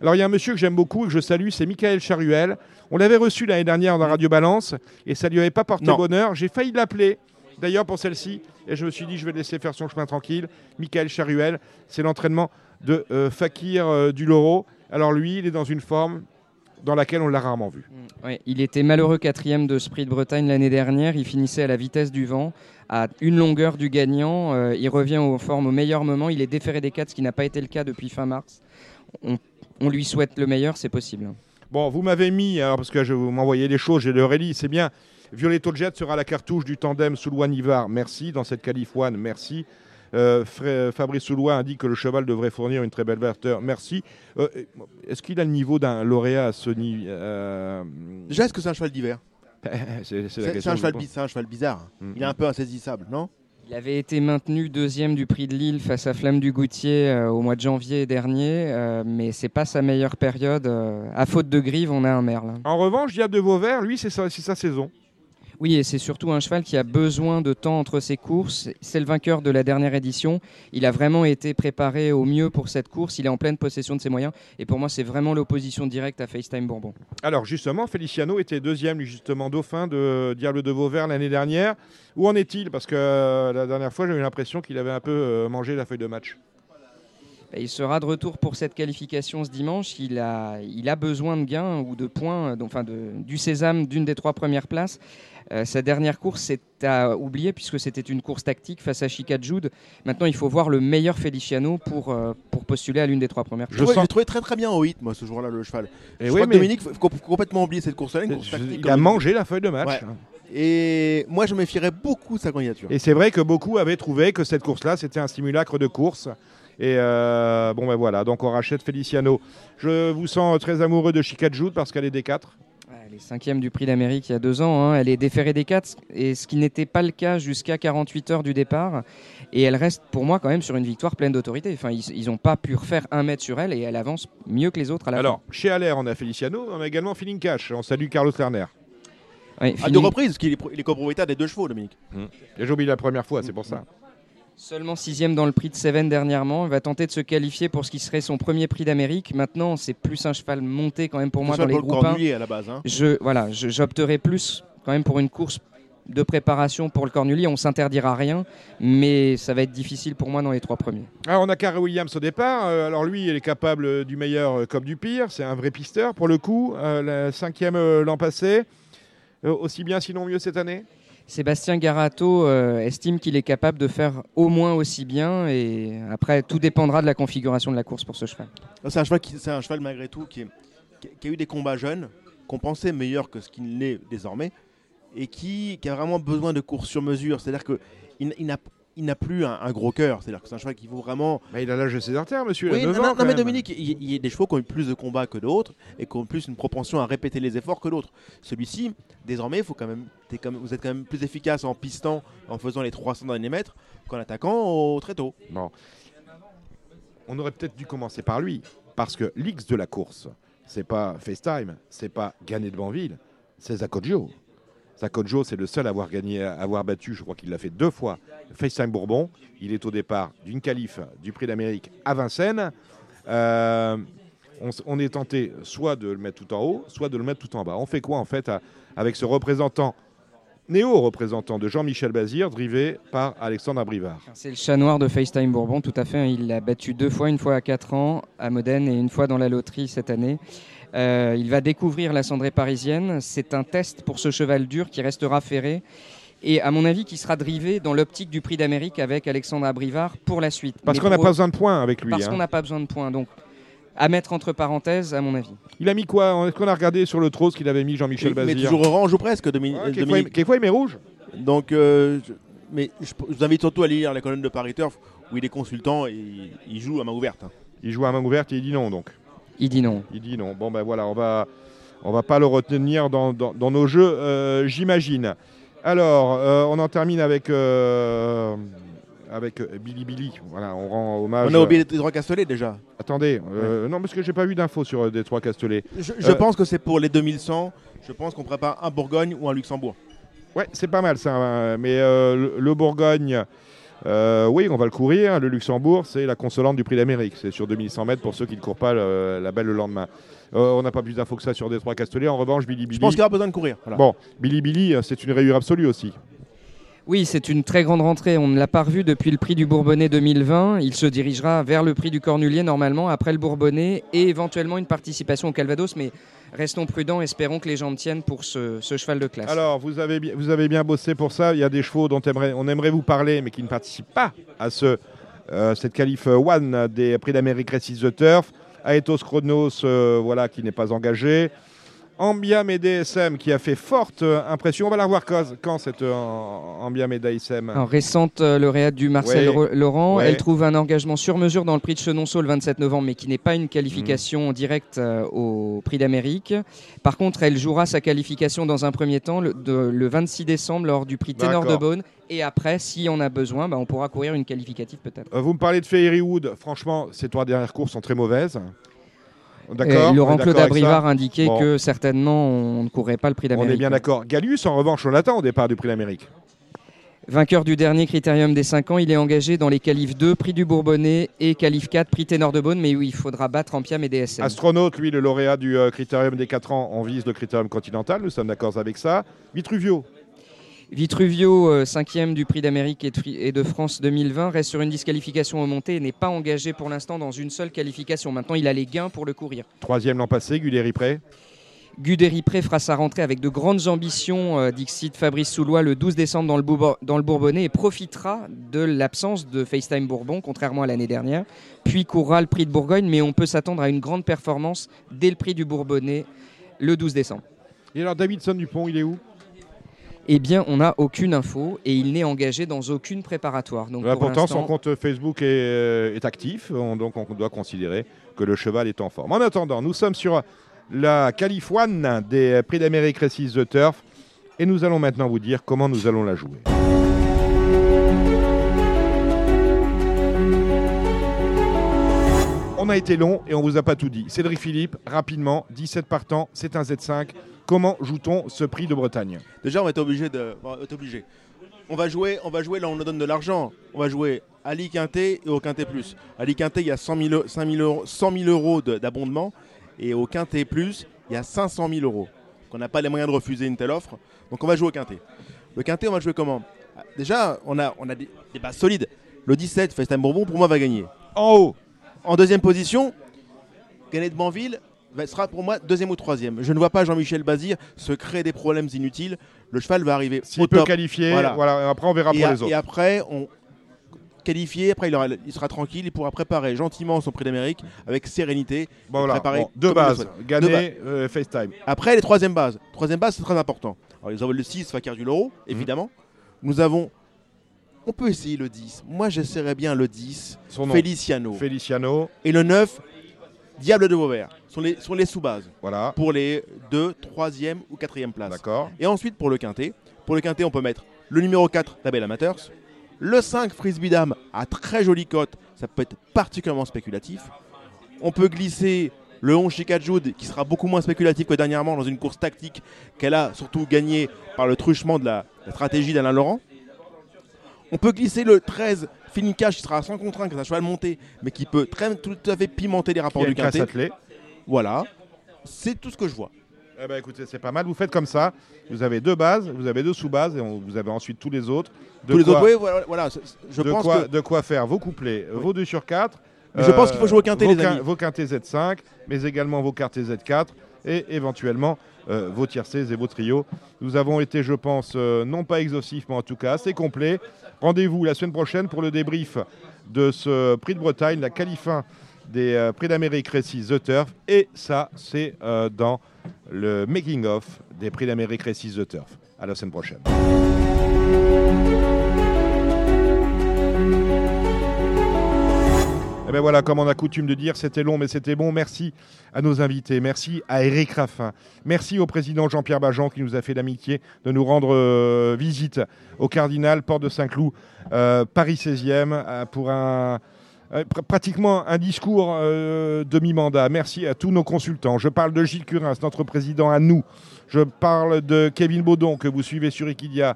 Alors il y a un monsieur que j'aime beaucoup et que je salue, c'est Michael Charuel. On l'avait reçu l'année dernière dans Radio Balance et ça lui avait pas porté Non. bonheur. J'ai failli l'appeler, d'ailleurs pour celle-ci, et je me suis dit je vais le laisser faire son chemin tranquille. Michael Charuel, c'est l'entraînement de euh, Fakir euh, du Loro. Alors lui, il est dans une forme dans laquelle on l'a rarement vu. Ouais, il était malheureux quatrième de Sprint Bretagne l'année dernière. Il finissait à la vitesse du vent, à une longueur du gagnant. Euh, il revient aux formes au meilleur moment. Il est déféré des quatre, ce qui n'a pas été le cas depuis fin mars. On, on lui souhaite le meilleur, c'est possible. Bon, vous m'avez mis, alors parce que je vous m'envoyez des choses, j'ai le rallye, c'est bien. Violetto Jet sera la cartouche du tandem Soulois-Nivard, merci. Dans cette qualif one, merci. Euh, Fabrice Soulois indique que le cheval devrait fournir une très belle verteur, merci. Euh, Est-ce qu'il a le niveau d'un lauréat à ce niveau Déjà, est-ce que c'est un cheval d'hiver? C'est un, que cheval un bizarre. Mm. Il est un peu insaisissable, non? Il avait été maintenu deuxième du prix de Lille face à Flamme du Goutier euh, au mois de janvier dernier, euh, mais c'est pas sa meilleure période. euh, à faute de grive, on a un merle. En revanche, Diable de Vauvert, lui, c'est sa, c'est sa saison. Oui, et c'est surtout un cheval qui a besoin de temps entre ses courses. C'est le vainqueur de la dernière édition. Il a vraiment été préparé au mieux pour cette course. Il est en pleine possession de ses moyens. Et pour moi, c'est vraiment l'opposition directe à FaceTime Bourbon. Alors justement, Feliciano était deuxième, justement, dauphin de Diable de Vauvert l'année dernière. Où en est-il? Parce que euh, la dernière fois, j'ai eu l'impression qu'il avait un peu euh, mangé la feuille de match. Il sera de retour pour cette qualification ce dimanche. Il a, il a besoin de gains ou de points, euh, donc, enfin de, du sésame d'une des trois premières places. Euh, sa dernière course, c'est à oublier puisque c'était une course tactique face à Chica Jude. Maintenant, il faut voir le meilleur Feliciano pour, euh, pour postuler à l'une des trois premières Je places. trouvais, j'ai trouvé très très bien au hit, moi, ce jour-là, le cheval. Et je oui, crois que mais- Dominique faut faut complètement oublier cette course-là. course Je- il a mangé la feuille de match. Ouais. Et moi, je méfierais beaucoup de sa candidature. Et c'est vrai que beaucoup avaient trouvé que cette course-là, c'était un simulacre de course. Et euh, bon, ben voilà, donc on rachète Feliciano. Je vous sens très amoureux de Chicajoud parce qu'elle est des 4. Elle est cinquième du prix d'Amérique il y a deux ans. hein. Elle est déférée des quatre, et ce qui n'était pas le cas jusqu'à 48 heures du départ. Et elle reste pour moi quand même sur une victoire pleine d'autorité. Enfin, ils n'ont pas pu refaire un mètre sur elle et elle avance mieux que les autres à la Alors, chez Allaire, on a Feliciano, on a également Feeling Cash. On salue Carlos Lerner. Ouais, À deux reprises, parce qu'il est, est copropriétaire des deux chevaux, Dominique. Et J'ai oublié la première fois, c'est pour ça. Seulement sixième dans le prix de Seven dernièrement. Il va tenter de se qualifier pour ce qui serait son premier prix d'Amérique. Maintenant, c'est plus un cheval monté quand même pour moi dans les cheval pour le groupes 1. Cornulier à la base, hein. Je voilà, je- j'opterais plus quand même pour une course de préparation pour le Cornulier. On s'interdira rien, mais ça va être difficile pour moi dans les trois premiers. Ah, on a Carré Williams au départ. Euh, alors lui, il est capable du meilleur euh, comme du pire. C'est un vrai pisteur pour le coup. Euh, la cinquième euh, l'an passé. euh, aussi bien, sinon mieux cette année? Sébastien Garato euh, estime qu'il est capable de faire au moins aussi bien et après tout dépendra de la configuration de la course pour ce cheval. C'est un cheval, qui, c'est un cheval malgré tout qui, a eu des combats jeunes, qu'on pensait meilleur que ce qu'il l'est désormais, et qui, a vraiment besoin de courses sur mesure. C'est-à-dire qu'il il, il n'a il n'a plus un, un gros cœur. C'est-à-dire que c'est un cheval qui vaut vraiment. Mais il a l'âge de ses artères, monsieur. il a Oui, 9 non, ans, non, quand mais. Dominique, il y, il y a des chevaux qui ont eu plus de combats que d'autres et qui ont plus une propension à répéter les efforts que d'autres. Celui-ci, désormais, faut quand même, t'es quand même- vous êtes quand même plus efficace en pistant, en faisant les 300 derniers mètres, qu'en attaquant au très tôt. Bon. On aurait peut-être dû commencer par lui, parce que l'X de la course, c'est pas FaceTime, c'est pas Gagné de Banville, c'est Zakojo. Zakojo, c'est le seul à avoir gagné, avoir battu, je crois qu'il l'a fait deux fois, FaceTime Bourbon. Il est au départ d'une qualif du Prix d'Amérique à Vincennes. Euh, on, est tenté soit de le mettre tout en haut, soit de le mettre tout en bas. On fait quoi en fait avec ce représentant, néo-représentant de Jean-Michel Bazir, drivé par Alexandre Abrivard? C'est le chat noir de FaceTime Bourbon, tout à fait. Il l'a battu deux fois, une fois à 4 ans à Modène et une fois dans la loterie cette année. Euh, il va découvrir la cendrée parisienne. C'est un test pour ce cheval dur qui restera ferré. Et à mon avis, qui sera drivé dans l'optique du prix d'Amérique avec Alexandre Abrivard pour la suite. Parce Mais qu'on n'a pour- pas besoin de points avec lui. Parce hein. qu'on n'a pas besoin de points. Donc, à mettre entre parenthèses, à mon avis. Il a mis quoi? Est-ce qu'on a regardé sur le trot ce qu'il avait mis Jean-Michel mais, mais Bazir? toujours orange ou presque, Domi- Ouais, quelquefois, Dominique. il- quelquefois, il met rouge. Donc, euh, je- mais je, je vous invite surtout à lire la colonne de Paris Turf où il est consultant et il, il joue à main ouverte. hein. Il joue à main ouverte et il dit non donc. Il dit non. Il dit non. Bon ben voilà, on va on va pas le retenir dans, dans- dans nos jeux, euh, j'imagine. Alors, euh, on en termine avec euh, avec Billy Billy. Voilà, on rend hommage. On a oublié les droits Castellet déjà. Attendez, euh, non parce que j'ai pas vu d'infos sur euh, Détroit Castellet. Je, je Euh, pense que c'est pour les 2100. Je pense qu'on prépare un Bourgogne ou un Luxembourg. Ouais, c'est pas mal ça. hein. Mais euh, le, le Bourgogne, euh, oui, on va le courir. Le Luxembourg, c'est la consolante du Prix d'Amérique. C'est sur 2100 mètres pour ceux qui ne courent pas le- la belle le lendemain. Euh, on n'a pas plus d'infos que ça sur Détroit Castellet. En revanche, Billy Billy. Je pense qu'il aura besoin de courir. Voilà. Bon, Billy Billy, euh, c'est une rayure absolue aussi. Oui, c'est une très grande rentrée. On ne l'a pas revu depuis le prix du Bourbonnais 2020. Il se dirigera vers le prix du Cornulier normalement, après le Bourbonnais, et éventuellement une participation au Calvados. Mais restons prudents, espérons que les jambes tiennent pour ce, cheval de classe. Alors, vous avez, bien, vous avez bien bossé pour ça. Il y a des chevaux dont on aimerait vous parler, mais qui ne participent pas à ce, euh, cette qualif one des Prix d'Amérique Races the Turf. Aethos Chronos, euh, voilà, qui n'est pas engagé. Ambiam et DSM qui a fait forte euh, impression. On va la revoir quand, quand cette Ambiam et DSM Alors, récente euh, lauréate du Marcel Ouais. Laurent, Ouais. elle trouve un engagement sur mesure dans le prix de Chenonceau le 27 novembre, mais qui n'est pas une qualification Mm. directe euh, au prix d'Amérique. Par contre, elle jouera sa qualification dans un premier temps le, de- le 26 décembre lors du prix Ténor de. Beaune. Et après, si on a besoin, bah, on pourra courir une qualificative peut-être. Euh, vous me parlez de Fairywood. Franchement, ces trois dernières courses sont très mauvaises. D'accord Laurent on Claude Abrivard indiquait Bon. que certainement on ne courrait pas le prix On d'Amérique. est bien d'accord. Gallus, en revanche, on l'attend au départ du Prix d'Amérique. Vainqueur du dernier critérium des 5 ans, il est engagé dans les qualifs 2, prix du Bourbonnais et qualif 4, prix Ténor de Beaune, mais oui, il faudra battre Ampiam et DSM. Astronaute, lui, le lauréat du euh, critérium des 4 ans, on vise le critérium continental, nous sommes d'accord avec ça. Vitruvio, Vitruvio, euh, cinquième du prix d'Amérique et de France 2020, reste sur une disqualification au montée et n'est pas engagé pour l'instant dans une seule qualification. Maintenant, il a les gains pour le courir. troisième l'an passé, Guderi Pré. Guderipré fera sa rentrée avec de grandes ambitions, euh, Dixit Fabrice Soulois, le 12 décembre dans le, Bourbo- dans le Bourbonnais et profitera de l'absence de FaceTime Bourbon, contrairement à l'année dernière. Puis courra le prix de Bourgogne, mais on peut s'attendre à une grande performance dès le prix du Bourbonnais le 12 décembre. Et alors, Davidson Dupont, il est où? Eh bien, on n'a aucune info et il n'est engagé dans aucune préparatoire. Donc, Là, pour Pourtant, son compte Facebook est, euh, est actif, on- donc on doit considérer que le cheval est en forme. En attendant, nous sommes sur la Calif One des Prix d'Amérique Races The Turf, et nous allons maintenant vous dire comment nous allons la jouer. On a été long et on vous a pas tout dit. Cédric Philippe, rapidement, 17 partants, c'est un Z5. Comment joue-t-on ce prix de Bretagne? Déjà, on va être obligé de. on va être obligé. On va jouer, on va jouer là, on nous donne de l'argent. On va jouer à l'Iquinté et au Quintet Plus. À l'Iquinté, il y a 100 000, 5 000 euros, 100 000 euros de- d'abondement. Et au Quintet Plus, il y a 500 000 euros. Donc, on n'a pas les moyens de refuser une telle offre. Donc, on va jouer au Quintet. Le Quintet, on va jouer comment? Déjà, on a, on a des, des bases solides. Le 17, FaceTime Bourbon, pour moi, va gagner. En haut En deuxième position, Gagné de Banville, sera pour moi deuxième ou troisième. Je ne vois pas Jean-Michel Bazir se créer des problèmes inutiles. Le cheval va arriver S'il peut top. qualifier, voilà, après, on verra et pour a- les autres. Et après, on qualifié, après il, aura- il sera tranquille, il pourra préparer gentiment son prix d'Amérique avec sérénité. Bon, voilà. préparer Bon, deux bases, Deux bases. euh, FaceTime. Après, les troisième bases. Troisième base, c'est très important. Alors, ils envoient le 6, Fakir du Loro, Mhm. évidemment. Nous avons. On peut essayer le 10. Moi, j'essaierais bien le 10. Son nom. Feliciano. Feliciano. Et le 9, Diable de Vauvert. Sont les, sont les sous-bases. Voilà. Pour les 2, 3e ou 4e places. D'accord. Et ensuite, pour le quintet. Pour le quintet, on peut mettre le numéro 4, Label Amateurs. Le 5, Frisbee Dame, à très jolie cote. Ça peut être particulièrement spéculatif. On peut glisser le 11 Chicajoud, qui sera beaucoup moins spéculatif que dernièrement dans une course tactique qu'elle a surtout gagnée par le truchement de la, la stratégie d'Alain Laurent. On peut glisser le 13 Finicage, qui sera sans contrainte, qui est un cheval monté, mais qui peut très, tout à fait pimenter les rapports du quintet. Voilà. C'est tout ce que je vois. Eh ben, écoutez, c'est pas mal. Vous faites comme ça. Vous avez deux bases, vous avez deux sous-bases, et on- vous avez ensuite tous les autres. De Tous les quoi- autres, oui, voilà, voilà, c'est- je de pense quoi, que- de quoi faire vos couplets, vos 2 sur 4. Mais je pense qu'il faut jouer au quintet, vos les amis. Vos quintés Z5, mais également vos quartés Z4 et éventuellement euh, vos tiercés et vos trios. Nous avons été, je pense, euh, non pas exhaustifs, mais en tout cas assez complets. Rendez-vous la semaine prochaine pour le débrief de ce prix de Bretagne, la qualifin des euh, prix d'Amérique Récit The Turf. Et ça, c'est euh, dans le making-of des prix d'Amérique Récit The Turf. À la semaine prochaine. Eh ben voilà, comme on a coutume de dire, c'était long, mais c'était bon. Merci à nos invités. Merci à Eric Raffin. Merci au président Jean-Pierre Bajan qui nous a fait l'amitié de nous rendre euh, visite au Cardinal, Porte de Saint-Cloud, Paris 16e, euh, pour un. Euh, pr- pratiquement un discours euh, demi-mandat. Merci à tous nos consultants. Je parle de Gilles Curins, notre président à nous. Je parle de Kevin Baudon, que vous suivez sur Equidia.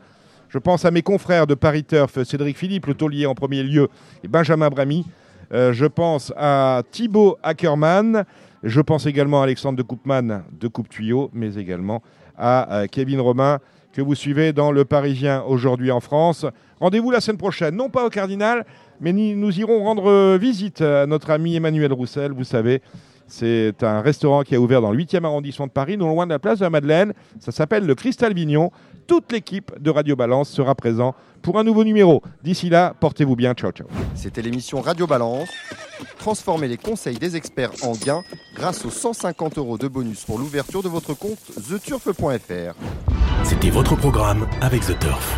Je pense à mes confrères de Paris Turf, Cédric Philippe, le taulier en premier lieu, et Benjamin Bramy. Euh, je pense à Thibaut Ackermann. Je pense également à Alexandre de Coupman de Coupe Tuyau, mais également à Kevin Romain, que vous suivez dans Le Parisien aujourd'hui en France. Rendez-vous la semaine prochaine, non pas au Cardinal, mais ni- nous irons rendre euh, visite à notre ami Emmanuel Roussel. Vous savez, c'est un restaurant qui a ouvert dans le 8e arrondissement de Paris, non loin de la place de la Madeleine. Ça s'appelle le Cristal Vignon. Toute l'équipe de Radio Balance sera présente pour un nouveau numéro. D'ici là, portez-vous bien. Ciao, ciao. C'était l'émission Radio Balance. Transformez les conseils des experts en gains grâce aux 150 euros de bonus pour l'ouverture de votre compte theturf.fr. C'était votre programme avec The Turf.